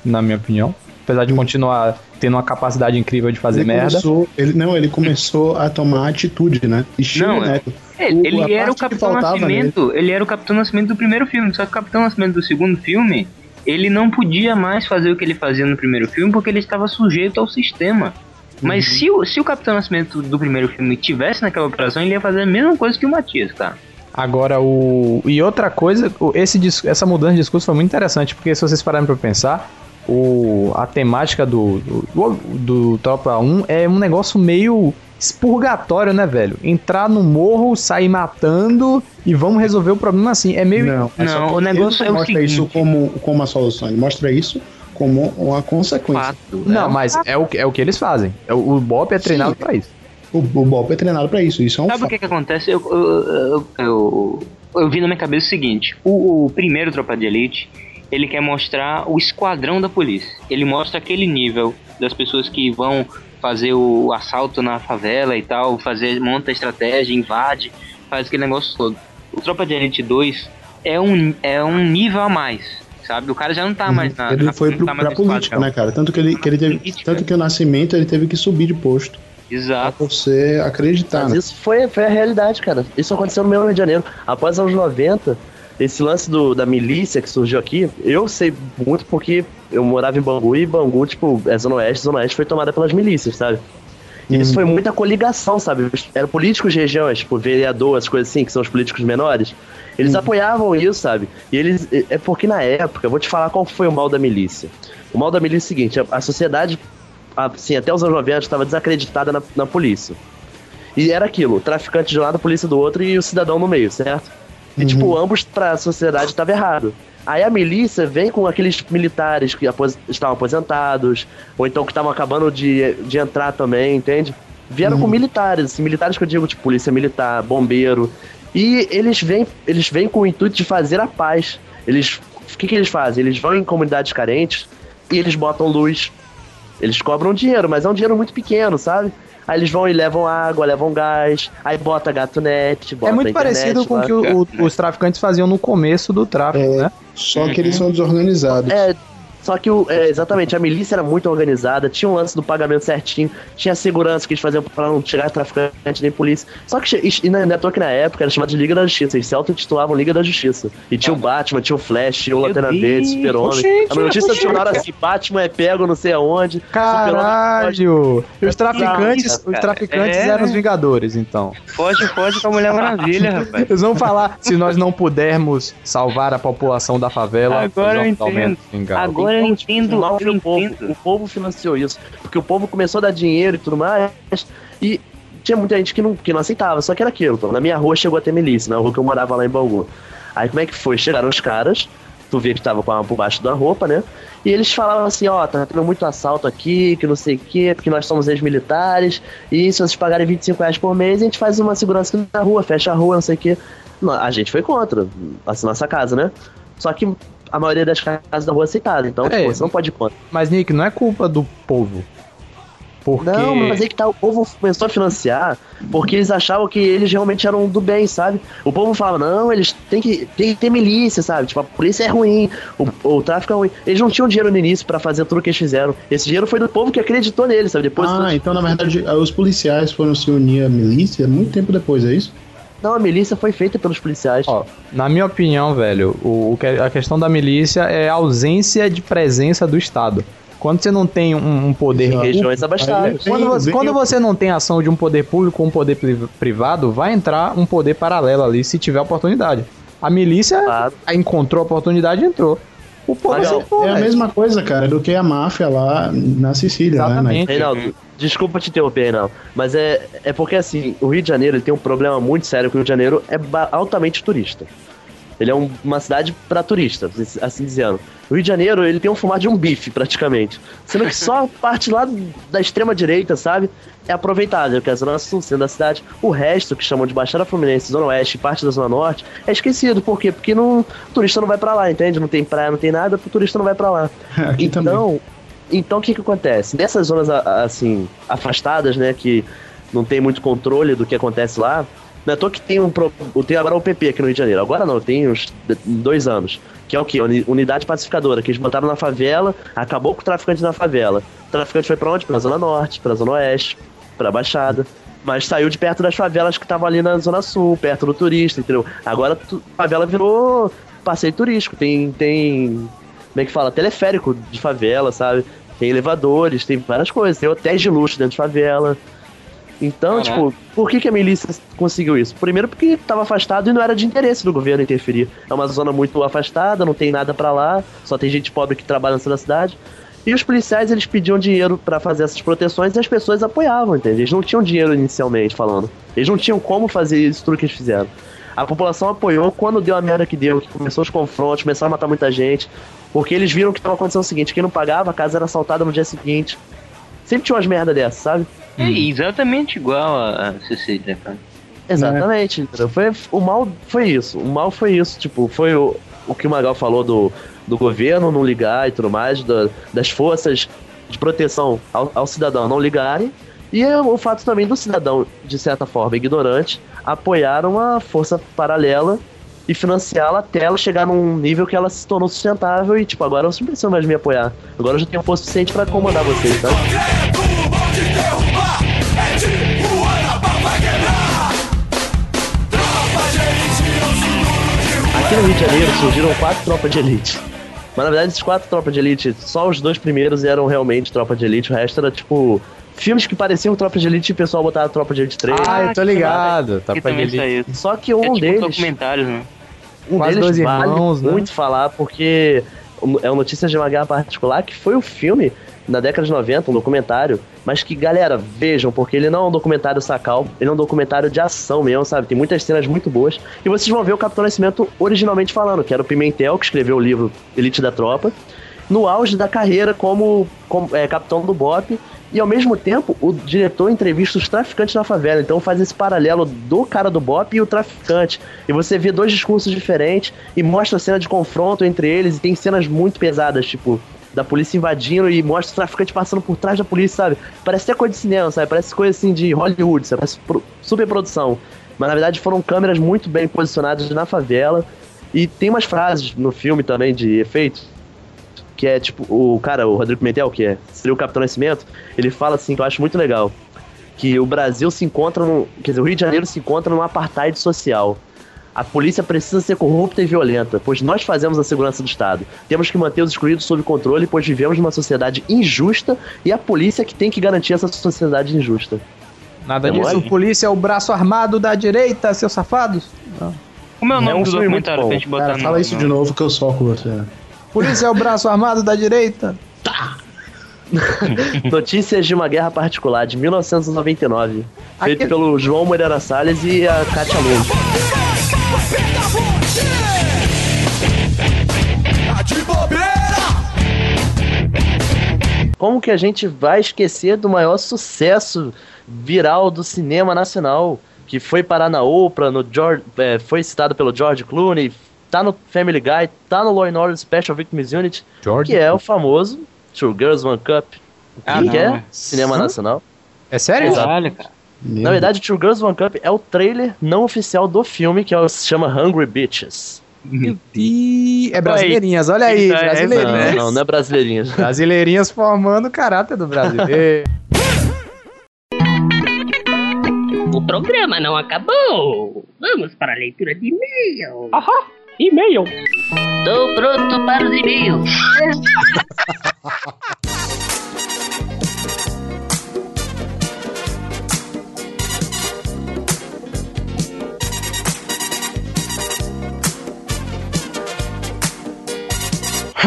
na minha opinião. Apesar de continuar tendo uma capacidade incrível de fazer Ele merda. começou, ele, não, ele começou a tomar atitude, né? Estilo Não, Neto. É, ele a era o Capitão Nascimento, ele era o Capitão Nascimento do primeiro filme, só que o Capitão Nascimento do segundo filme, ele não podia mais fazer o que ele fazia no primeiro filme porque ele estava sujeito ao sistema. Mas se, o, se o Capitão Nascimento do primeiro filme tivesse naquela operação, ele ia fazer a mesma coisa que o Matias, cara. Agora, o. E outra coisa, esse, essa mudança de discurso foi muito interessante, porque se vocês pararem pra pensar, o, a temática do, do, do Tropa 1 é um negócio meio expurgatório, né, velho? Entrar no morro, sair matando e vamos resolver o problema assim. É meio. Não, é só que ele não mostra isso como, como a solução, ele mostra isso como uma consequência. Não, mas é o, que- é o que eles fazem. É O, o Bop é treinado pra isso. O, o Bop é treinado pra isso, isso é um Sabe o fato. que que acontece? Eu, eu, eu, eu, eu vi na minha cabeça o seguinte: o, o primeiro Tropa de Elite, ele quer mostrar o esquadrão da polícia. Ele mostra aquele nível das pessoas que vão fazer o assalto na favela e tal, fazer monta a estratégia, invade, faz aquele negócio todo. O Tropa de Elite 2 é um, é um nível a mais, sabe? O cara já não tá mais na. Ele na- foi não pro, tá pra política, né, cara? Tanto que ele, que ele teve, tanto que o nascimento ele teve que subir de posto. Exato. Pra você acreditar, Mas né? isso foi, foi a realidade, cara. Isso aconteceu no meu Rio de Janeiro. Após os anos 90, esse lance do, da milícia que surgiu aqui, eu sei muito porque eu morava em Bangu e Bangu, tipo, é Zona Oeste, Zona Oeste foi tomada pelas milícias, sabe? E isso foi muita coligação, sabe? Eram políticos de regiões, tipo, vereador, essas coisas assim, que são os políticos menores. Eles apoiavam isso, sabe? E eles. É porque na época, eu vou te falar qual foi o mal da milícia. O mal da milícia é o seguinte: a, a sociedade, assim, até os anos 90, estava desacreditada na, na polícia. E era aquilo, traficante de um lado, polícia do outro e o cidadão no meio, certo? E, tipo, ambos pra sociedade estava errado. Aí a milícia vem com aqueles militares que apos- estavam aposentados, ou então que estavam acabando de, de entrar também, entende? Vieram com militares, assim, militares que eu digo, tipo, polícia militar, bombeiro. E eles vêm, eles vêm com o intuito de fazer a paz. Eles. O que, que eles fazem? Eles vão em comunidades carentes e eles botam luz. Eles cobram dinheiro, mas é um dinheiro muito pequeno, sabe? Aí eles vão e levam água, levam gás, aí bota gato net, bota É muito internet parecido com o que o- os traficantes faziam no começo do tráfico, né? Só que eles são desorganizados. É, Só que, o, é, exatamente, a milícia era muito organizada, tinha um lance do pagamento certinho, tinha segurança que eles faziam pra não chegar traficante nem polícia. Só que, e, não é toa que na época era chamado de Liga da Justiça, eles se auto-intitulavam Liga da Justiça. E tinha o Batman, tinha o Flash, tinha o Lanterna Verde, Super-Homem. A notícia tinha uma hora assim, Batman é pego não sei aonde. Caralho! E os traficantes, Isso, os traficantes É. eram os Vingadores, então. Pode, pode com a Mulher Maravilha, rapaz. Eles vão falar se nós não pudermos salvar a população da favela. Agora nós eu entendo. Agora eu entendo. Mal eu o povo. O povo financiou isso. Porque o povo começou a dar dinheiro e tudo mais. E tinha muita gente que não, que não aceitava. Só que era aquilo. Então, na minha rua chegou a ter milícia, na rua que eu morava lá em Bangu. Aí como é que foi? Chegaram os caras. Tu vê que tava com a por baixo da roupa, né? E eles falavam assim, ó, tá tendo muito assalto aqui, que não sei o quê, porque nós somos ex-militares, e se vocês pagarem 25 reais por mês, a gente faz uma segurança aqui na rua, fecha a rua, não sei o quê. Não, A gente foi contra, assim, nossa casa, né? Só que a maioria das casas da rua aceitaram, então, É. você não pode ir contra. Mas, Nick, não é culpa do povo. Porque... Não, mas aí que tá, o povo começou a financiar porque eles achavam que eles realmente eram do bem, sabe? O povo falava, não, eles têm que, tem que ter milícia, sabe? Tipo, a polícia é ruim, o, o tráfico é ruim. Eles não tinham dinheiro no início pra fazer tudo que eles fizeram. Esse dinheiro foi do povo que acreditou neles, sabe? Depois Ah, então na verdade os policiais foram se unir à milícia muito tempo depois, é isso? Não, a milícia foi feita pelos policiais. Ó, na minha opinião, velho, o, o que- a questão da milícia é a ausência de presença do Estado. Quando você não tem um, um poder Em regiões público- abastadas. Quando você, quando você não tem ação de um poder público ou um poder pri- privado, vai entrar um poder paralelo ali se tiver oportunidade. A milícia encontrou a oportunidade e entrou. O povo Mas aceitou, é a mesma coisa, cara, do que a máfia lá na Sicília, né? Na- Reinaldo, desculpa te interromper, Reinaldo, mas é, é porque assim, o Rio de Janeiro ele tem um problema muito sério, que o Rio de Janeiro é altamente turista. Ele é um- uma cidade para turista, assim dizendo. O Rio de Janeiro, ele tem um formato de um bife, praticamente. Sendo que só a parte lá da extrema direita, sabe, é aproveitável, que é a Zona Sul, sendo a cidade. O resto, que chamam de Baixada Fluminense, Zona Oeste e parte da Zona Norte, é esquecido. Por quê? Porque não, o turista não vai pra lá, entende? Não tem praia, não tem nada, o turista não vai pra lá. então, então o que que acontece? Nessas zonas, assim, afastadas, né, que não tem muito controle do que acontece lá, não é à toa que tem um tem agora o PP aqui no Rio de Janeiro. Agora não, tem uns dois anos. Que é o quê? Uni- Unidade pacificadora, que eles botaram na favela, acabou com o traficante na favela. O traficante foi pra onde? Pra Zona Norte, pra Zona Oeste, pra Baixada. Mas saiu de perto das favelas que estavam ali na Zona Sul, perto do turista, entendeu? Agora a favela virou passeio turístico. Tem, tem. Como é que fala? Teleférico de favela, sabe? Tem elevadores, tem várias coisas. Tem hotéis de luxo dentro de favela. Então, Caraca. tipo, por que, que a milícia conseguiu isso? Primeiro porque estava afastado e não era de interesse do governo interferir. É uma zona muito afastada, não tem nada pra lá, só tem gente pobre que trabalha nessa cidade. E os policiais, eles pediam dinheiro pra fazer essas proteções e as pessoas apoiavam, entende? Eles não tinham dinheiro inicialmente, falando. Eles não tinham como fazer isso tudo que eles fizeram. A população apoiou quando deu a merda que deu, que começou os confrontos, começaram a matar muita gente, porque eles viram que estava acontecendo o seguinte, quem não pagava, a casa era assaltada no dia seguinte. Sempre tinha umas merda dessas, sabe? É exatamente igual a, a Cecília, cara. Exatamente, entendeu? Foi, o mal foi isso. O mal foi isso. Tipo, foi o, o que o Magal falou do, do governo não ligar e tudo mais, da- das forças de proteção ao, ao cidadão não ligarem. E é o fato também do cidadão, de certa forma, ignorante, apoiar uma força paralela e financiá-la até ela chegar num nível que ela se tornou sustentável e, tipo, agora você não precisa mais me apoiar. Agora eu já tenho força suficiente pra comandar vocês, tá? Aqui no Rio de Janeiro surgiram quatro tropas de elite. Mas na verdade, esses quatro tropas de elite, só os dois primeiros eram realmente tropa de elite, o resto era tipo. Filmes que pareciam tropa de elite e o pessoal botava tropa de elite 3. Ah, eu tô ligado. Que Tropa de também Elite. saiu. Só que um é tipo deles. documentários, né? Um Quase deles dois vale irmãos, né? muito falar, porque é uma notícia de uma guerra particular que foi o filme na década de 90, um documentário, mas que, galera, vejam, porque ele não é um documentário sacal, ele é um documentário de ação mesmo, sabe? Tem muitas cenas muito boas. E vocês vão ver o Capitão Nascimento originalmente falando, que era o Pimentel, que escreveu o livro Elite da Tropa, no auge da carreira como, como é, capitão do BOP. E ao mesmo tempo, o diretor entrevista os traficantes na favela. Então faz esse paralelo do cara do BOP e o traficante. E você vê dois discursos diferentes e mostra a cena de confronto entre eles. E tem cenas muito pesadas, tipo, da polícia invadindo e mostra o traficante passando por trás da polícia, sabe? Parece até coisa de cinema, sabe? Parece coisa assim de Hollywood, sabe? Parece super produção. Mas na verdade foram câmeras muito bem posicionadas na favela. E tem umas frases no filme também de efeitos que é tipo, o cara, o Rodrigo Pimentel, que é, seria o Capitão Nascimento, ele fala assim, que eu acho muito legal, que o Brasil se encontra no, quer dizer, o Rio de Janeiro se encontra num apartheid social. A polícia precisa ser corrupta e violenta, pois nós fazemos a segurança do Estado. Temos que manter os excluídos sob controle, pois vivemos numa sociedade injusta e a polícia que tem que garantir essa sociedade injusta. Nada É disso, mole? polícia é o braço armado da direita, seus safados. Como é o nome um do documentário pra gente botar Cara, no- fala isso de novo que eu soco você. Polícia é o braço armado da direita. Notícias de uma Guerra Particular, de 1999. Feito pelo João Moreira Salles e a Katia Lund. De bobeira! Como que a gente vai esquecer do maior sucesso viral do cinema nacional? Que foi parar na Oprah, no George, é, foi citado pelo George Clooney, tá no Family Guy, tá no Law and Order Special Victims Unit, George que é o famoso Two Girls One Cup. Ah, que não. é cinema Hã? nacional. É sério? Exato. Caralho, cara. Na verdade, Two Girls One Cup é o trailer não oficial do filme, que é se chama Hungry Bitches. E é brasileirinhas, olha aí, é, brasileirinhas. Não, não, não é brasileirinhas. Brasileirinhas formando o caráter do brasileiro. O programa não acabou. Vamos para a leitura de e-mail. Aham, e-mail. Estou pronto para os e-mails.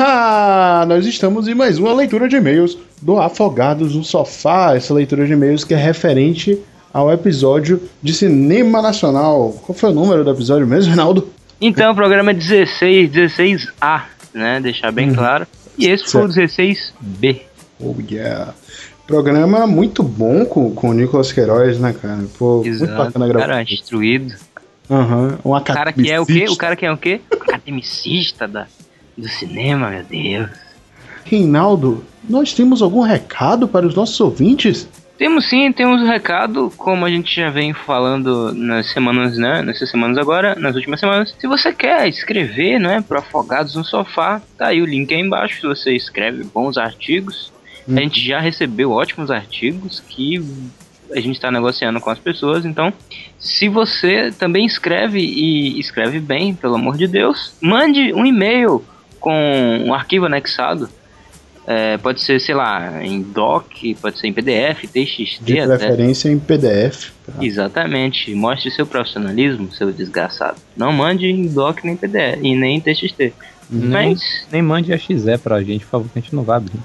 Ah, nós estamos em mais uma leitura de e-mails do Afogados no Sofá. Essa leitura de e-mails que é referente ao episódio de cinema nacional. Qual foi o número do episódio mesmo, Reinaldo? Então, o programa é 16, 16A, né? Deixar bem claro. E esse foi o 16B. Oh yeah. Programa muito bom com, com o Nicolas Queiroz, né, cara? Pô, muito Exato. bacana gravar. Cara, instruído. Aham, um O cara que é o quê? O cara que é o quê? Academicista da, do cinema, meu Deus. Reinaldo, nós temos algum recado para os nossos ouvintes? Temos sim, temos um recado, como a gente já vem falando nas semanas, né? Nessas semanas agora, nas últimas semanas. Se você quer escrever, né, pro Afogados no Sofá, tá aí o link aí embaixo. Se você escreve bons artigos, a gente já recebeu ótimos artigos que a gente está negociando com as pessoas. Então, se você também escreve e escreve bem, pelo amor de Deus, mande um e-mail com um arquivo anexado. É, pode ser, sei lá, em doc, pode ser em PDF, TXT De até. preferência em PDF. tá? Exatamente. Mostre seu profissionalismo, seu desgraçado. Não mande em doc nem PDF e nem em TXT. Nem, Mas nem mande a XE pra gente, por favor, que a gente não vai abrir.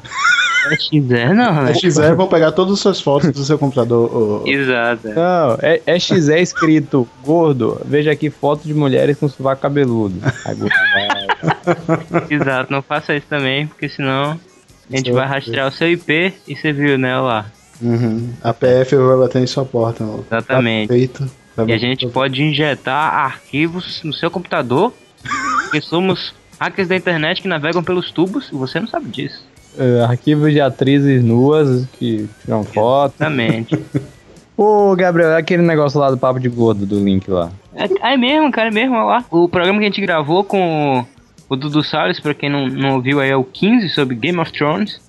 a XE não, né? Se quiser, vou pegar todas as suas fotos do seu computador. Exato. Não, é, é XE escrito gordo. Veja aqui foto de mulheres com sovaco cabeludo. Aí, gordo, vai. Exato, não faça isso também, porque senão a gente vai rastrear o seu IP e você viu, né, lá. Uhum. A PF vai bater em sua porta. ó. Exatamente. Tá feito. Vai E a gente pode injetar arquivos no seu computador, porque somos hackers da internet que navegam pelos tubos e você não sabe disso. É, arquivos de atrizes nuas que tiram foto. Exatamente. Ô, Gabriel, é aquele negócio lá do papo de gordo do link lá. É, é mesmo, cara, é mesmo, olha lá. O programa que a gente gravou com o, Dudu Salles, pra quem não, não ouviu aí, é o 15 sobre Game of Thrones.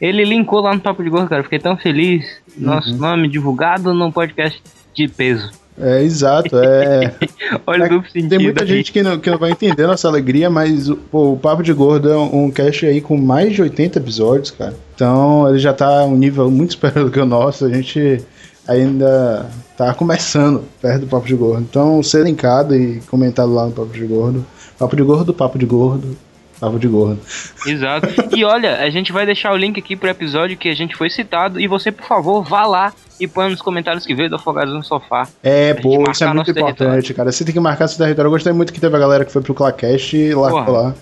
Ele linkou lá no Papo de Gordo, cara. Fiquei tão feliz. Nosso Uhum. nome divulgado num podcast de peso. É, exato. É, Olha o duplo sentido. tem muita aí. gente que não, que não vai entender nossa alegria, mas pô, o Papo de Gordo é um, um cast aí com mais de 80 episódios, cara. Então ele já tá um nível muito superior do que o nosso. A gente ainda tá começando perto do Papo de Gordo. Então ser linkado e comentado lá no Papo de Gordo. Papo de Gordo, Papo de Gordo, Papo de Gordo. Exato. E olha, a gente vai deixar o link aqui pro episódio que a gente foi citado. E você, por favor, vá lá e põe nos comentários que veio do Afogados no Sofá. É, pô, isso é muito importante, cara. Você tem que marcar seu território. Eu gostei muito que teve a galera que foi pro Clacast e largou Porra. lá.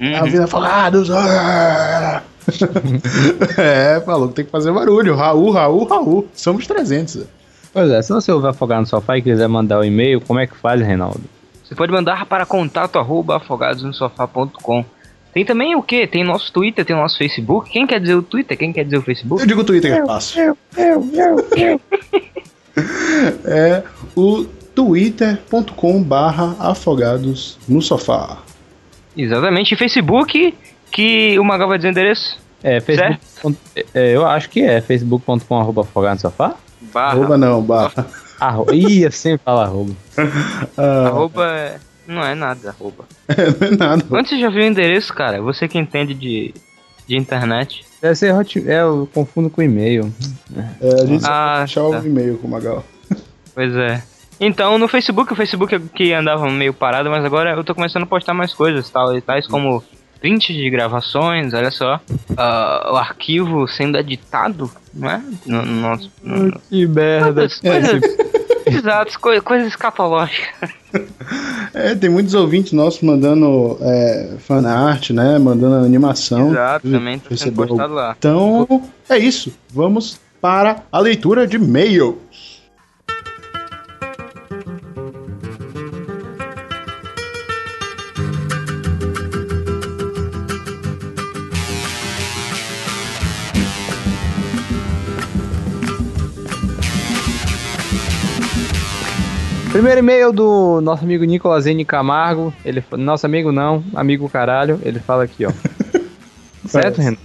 Uhum. A vida afogados! ah! é, falou que tem que fazer barulho. Raul, Raul, Raul. Somos 300. Pois é, se você ouvir afogar no sofá e quiser mandar o e-mail, como é que faz, Reinaldo? Você pode mandar para contato arroba afogadosnosofá.com. Tem também o que? Tem nosso Twitter, tem nosso Facebook. Quem quer dizer o Twitter? Quem quer dizer o Facebook? Eu digo Twitter que é fácil. Eu, eu, eu, eu. É o twitter.com barra afogados no sofá. Exatamente. E Facebook, Que o Magal vai dizer o endereço? É, Facebook. É, eu acho que é facebook.com arroba afogado no sofá. Barra. Arroba não, barra. Arro... Ih, eu sempre falo arroba. Ah, Arroba é... Não é nada, arroba. não é nada. Onde você já viu o endereço, cara? Você que entende de, de internet. Deve ser hot... É, eu confundo com e-mail. É, a gente Ah, deixar tá. o e-mail com o Magal. Pois é. Então, no Facebook, o Facebook é que andava meio parado, mas agora eu tô começando a postar mais coisas, tal, e tais como prints de gravações, olha só. Ah, o arquivo sendo editado, não é? No, no nosso. no- Que merda. Coisas, coisas, exato, coi- coisas escatológicas. É, tem muitos ouvintes nossos mandando é, fanart, né? Mandando animação. Exato, também tá sendo postado lá. Então, é isso. Vamos para a leitura de e-mail. Primeiro e-mail do nosso amigo Nicolas N. Camargo. Ele, nosso amigo não, amigo caralho. Ele fala aqui, ó. certo, Renan?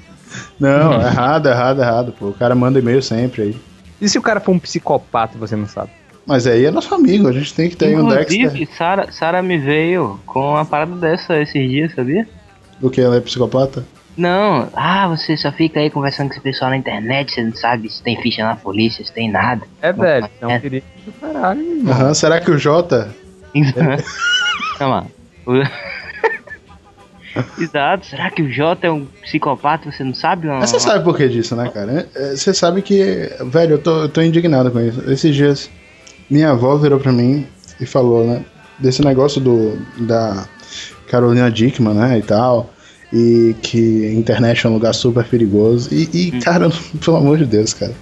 Não, errado, errado, errado. Pô, o cara manda e-mail sempre aí. E se o cara for um psicopata, você não sabe? Mas aí é nosso amigo, a gente tem que ter aí um Dexter. Inclusive, Sara, Sara me veio com uma parada dessa esses dias, sabia? Do que ela é psicopata? Não, ah, você só fica aí conversando com esse pessoal na internet, você não sabe se tem ficha na polícia, se tem nada. É, velho, é um perigo do caralho, irmão. Aham, será que o Jota. Calma. O- Exato, será que o Jota é um psicopata, você não sabe? Uma... Mas você sabe por que disso, né, cara? É, Você sabe que. Velho, eu tô, eu tô indignado com isso. Esses dias, minha avó virou pra mim e falou, né? Desse negócio do. Da Carolina Dickman, né? E tal. E que a internet é um lugar super perigoso. E, e, cara, pelo amor de Deus, cara.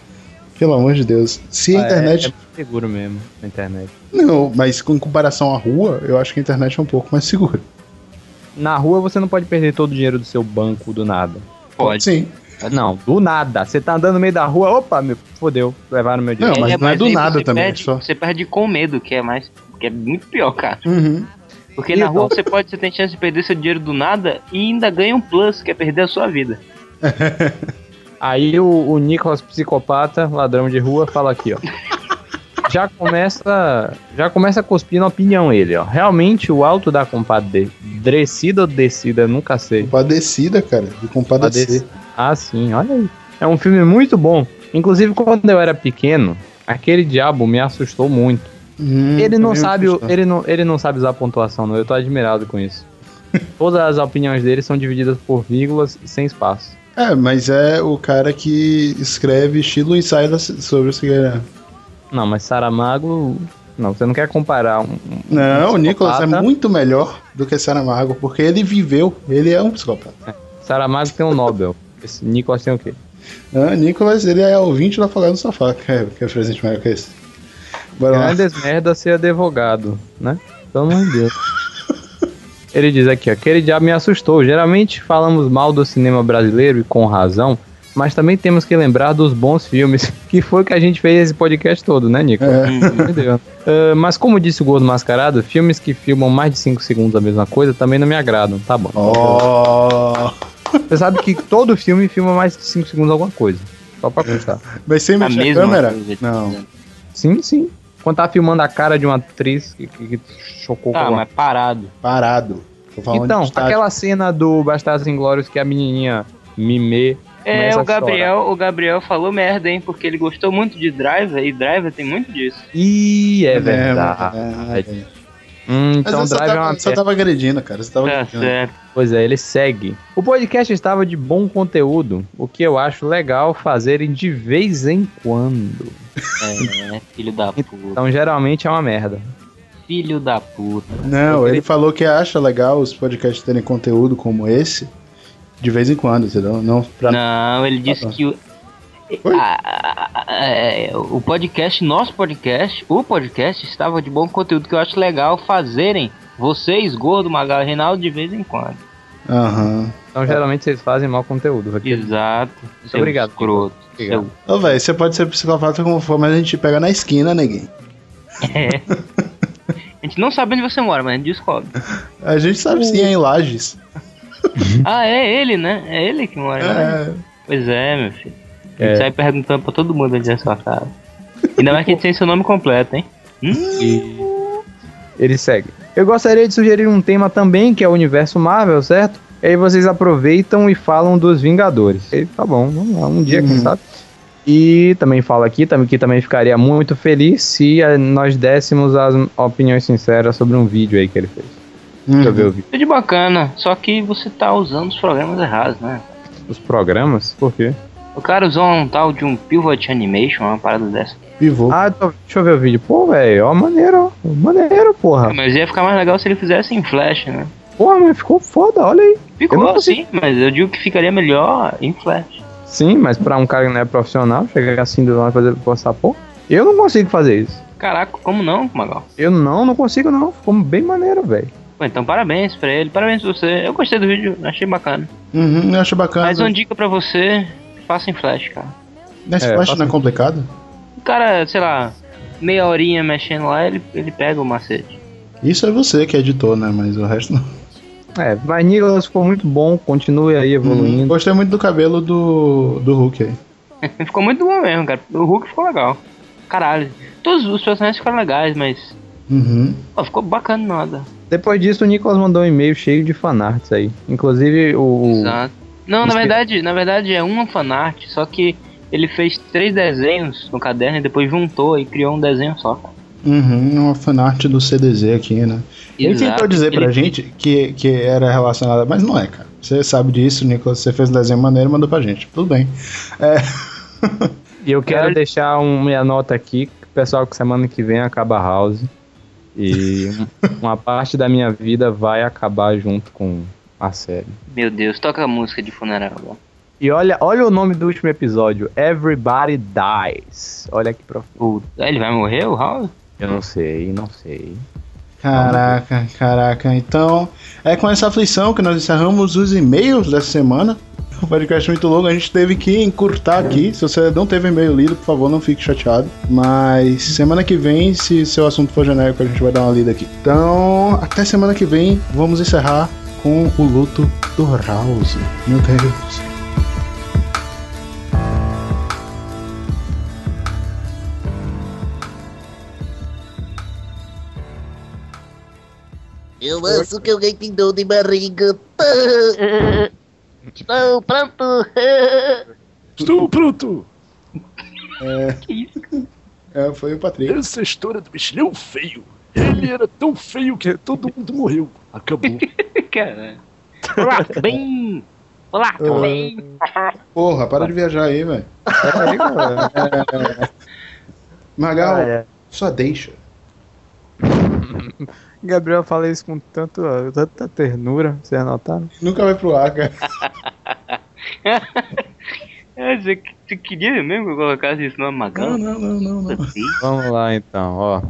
Pelo amor de Deus. Se a Ah, é- internet. É, muito seguro mesmo, na internet. Não, mas com comparação à rua, eu acho que a internet é um pouco mais segura. Na rua você não pode perder todo o dinheiro do seu banco do nada. Pode. Sim. Não, do nada. Você tá andando no meio da rua, opa, meu, fodeu, levaram meu dinheiro. Não, mas não é do aí nada você também, Perde, só. Você perde com medo, que é mais. que é muito pior, cara. Uhum. Porque na rua você pode, você tem chance de perder seu dinheiro do nada e ainda ganha um plus, que é perder a sua vida. Aí o, o Nicolas psicopata, ladrão de rua, fala aqui, ó. Já começa, já começa a cuspir na opinião ele, ó. Realmente o alto da compadecida ou descida, nunca sei. Compadecida, cara. De compadecer. Ah, sim, olha aí. É um filme muito bom. Inclusive, quando eu era pequeno, aquele diabo me assustou muito. Hum, ele não sabe, o- ele não, ele não sabe usar pontuação, não. Eu tô admirado com isso. Todas as opiniões dele são divididas por vírgulas e sem espaço. É, mas é o cara que escreve estilo ensaio da- sobre o Figueira. Não, mas Saramago. Não, você não quer comparar um. um Não, o Nicolas é muito melhor do que Saramago, porque ele viveu, ele é um psicopata. Saramago tem um Nobel. Esse Nicolas tem o quê? Ah, Nicolas, ele é ouvinte do Afogado no Sofá, que é, que é presente melhor que esse. Bora lá. Grandes merda ser advogado, né? Pelo amor de Deus. Ele diz aqui, ó, aquele diabo me assustou. Geralmente falamos mal do cinema brasileiro e com razão, mas também temos que lembrar dos bons filmes, que foi o que a gente fez esse podcast todo, né, Nico? É. Entendeu? Ah, mas como disse o Gordo Mascarado, filmes que filmam mais de 5 segundos a mesma coisa também não me agradam. Tá bom. Oh. Você sabe que todo filme filma mais de 5 segundos alguma coisa. Só pra constar. Mas sem A mexer a mesma câmera? coisa, Não. Sim, sim. Quando tá filmando a cara de uma atriz que, que- que chocou Tá, com mas parado. Parado. Então, aquela cena do Bastardos Inglórios que a menininha Mimê É, o. Gabriel, o Gabriel falou merda, hein? Porque ele gostou muito de Driver e Driver tem muito disso. Ih, é É, verdade. é, Hum, Mas então eu só Drive é tava, uma só merda. tava agredindo, cara. Você tava Tá agredindo. certo. Pois é, ele segue. O podcast estava de bom conteúdo, o que eu acho legal fazerem de vez em quando. É, filho da puta. Então geralmente é uma merda. Filho da puta. Não, ele falou que acha legal os podcasts terem conteúdo como esse de vez em quando, entendeu? Não pra... Não, ele disse que o, a- a- a- é, o podcast, nosso podcast, o podcast estava de bom conteúdo que eu acho legal fazerem vocês, Gordo, Magal e Reinaldo, de vez em quando. Aham. Então geralmente vocês fazem mau conteúdo. Raquel. Exato. Muito obrigado. Escroto. Obrigado. Ô, velho, você pode ser psicopata como for, mas a gente pega na esquina, neguinho. É. A gente não sabe onde você mora, mas a gente descobre. A gente sabe sim, é em Lages. Ah, é ele, né? É ele que mora lá. É. Pois é, meu filho. Ele É. sai perguntando pra todo mundo onde é a sua casa. Ainda mais que ele tem seu nome completo, hein? E ele segue. Eu gostaria de sugerir um tema também, que é o universo Marvel, certo? E aí vocês aproveitam e falam dos Vingadores. E tá bom, vamos lá, um dia, quem Uhum. sabe. E também fala aqui, também, que também ficaria muito feliz se eh, nós dessemos as opiniões sinceras sobre um vídeo aí que ele fez. Deixa eu ver o vídeo. Tudo de bacana, só que você tá usando os programas errados, né? Os programas? Por quê? O cara usou um tal de um pivot animation, uma parada dessa. Pivô. Ah, tô- deixa eu ver o vídeo. Pô, velho, ó, maneiro, ó, maneiro, porra. Mas ia ficar mais legal se ele fizesse em flash, né? Porra, mas ficou foda, olha aí. Ficou sim, mas eu digo que ficaria melhor em flash. Sim, mas pra um cara que não é profissional, chegar assim do lado e fazer postar pô, eu não consigo fazer isso. Caraca, como não, Magal? Eu não, não consigo não. Ficou bem maneiro, velho. Pô, então parabéns pra ele, parabéns pra você. Eu gostei do vídeo, achei bacana. Uhum, eu acho bacana. Mais uma dica pra você, faça em flash, cara. Nesse É, flash não é complicado? O cara, sei lá, meia horinha mexendo lá, ele, ele pega o macete. Isso é você que é editor, né? Mas o resto não. É, mas Nicolas ficou muito bom, continue aí evoluindo. Uhum. Gostei muito do cabelo do, do Hulk aí. ficou muito bom mesmo, cara. O Hulk ficou legal. Caralho. Todos os personagens ficaram legais, mas. Uhum. Pô, ficou bacana nada. Depois disso, o Nicolas mandou um e-mail cheio de fanarts aí. Inclusive o. Exato. Não, na verdade, na verdade é uma fanart, só que ele fez três desenhos no caderno e depois juntou e criou um desenho só. cara. Uhum, uma fanart do CDZ aqui, né? Ele Exato. tentou dizer pra Ele- gente que, que era relacionada, mas não é, cara. Você sabe disso, Nicolas. Você fez um desenho maneiro e mandou pra gente. Tudo bem. É, E eu quero deixar um- minha nota aqui, que o pessoal que semana que vem acaba a House. E um- uma parte da minha vida vai acabar junto com a série. Meu Deus, toca a música de funeral. agora. E olha, olha o nome do último episódio, Everybody Dies. Olha que profundo. Ele vai morrer, o House? Eu não sei, não sei. Caraca, caraca. Então, é com essa aflição que nós encerramos os e-mails dessa semana. O podcast é muito longo, a gente teve que encurtar aqui. Se você não teve e-mail lido, por favor, não fique chateado. Mas semana que vem, se seu assunto for genérico, a gente vai dar uma lida aqui. Então, até semana que vem, vamos encerrar com o luto do House. Meu Deus. Eu acho que alguém tem dor de barriga. Estou pronto. Estou pronto. É, é, foi o Patrick. Essa história do mexilhão feio. Ele era tão feio que todo mundo morreu. Acabou. Caralho. Olá, tudo bem? Olá, tudo bem? Porra, para de viajar aí, velho. É, Magal, Ah, é. só deixa. Gabriel fala isso com tanto, tanta ternura, vocês notaram? Nunca vai pro ar, cara. É, você, você queria mesmo que eu colocasse isso no Magal? Não, não, não, não, não. Vamos lá então, ó.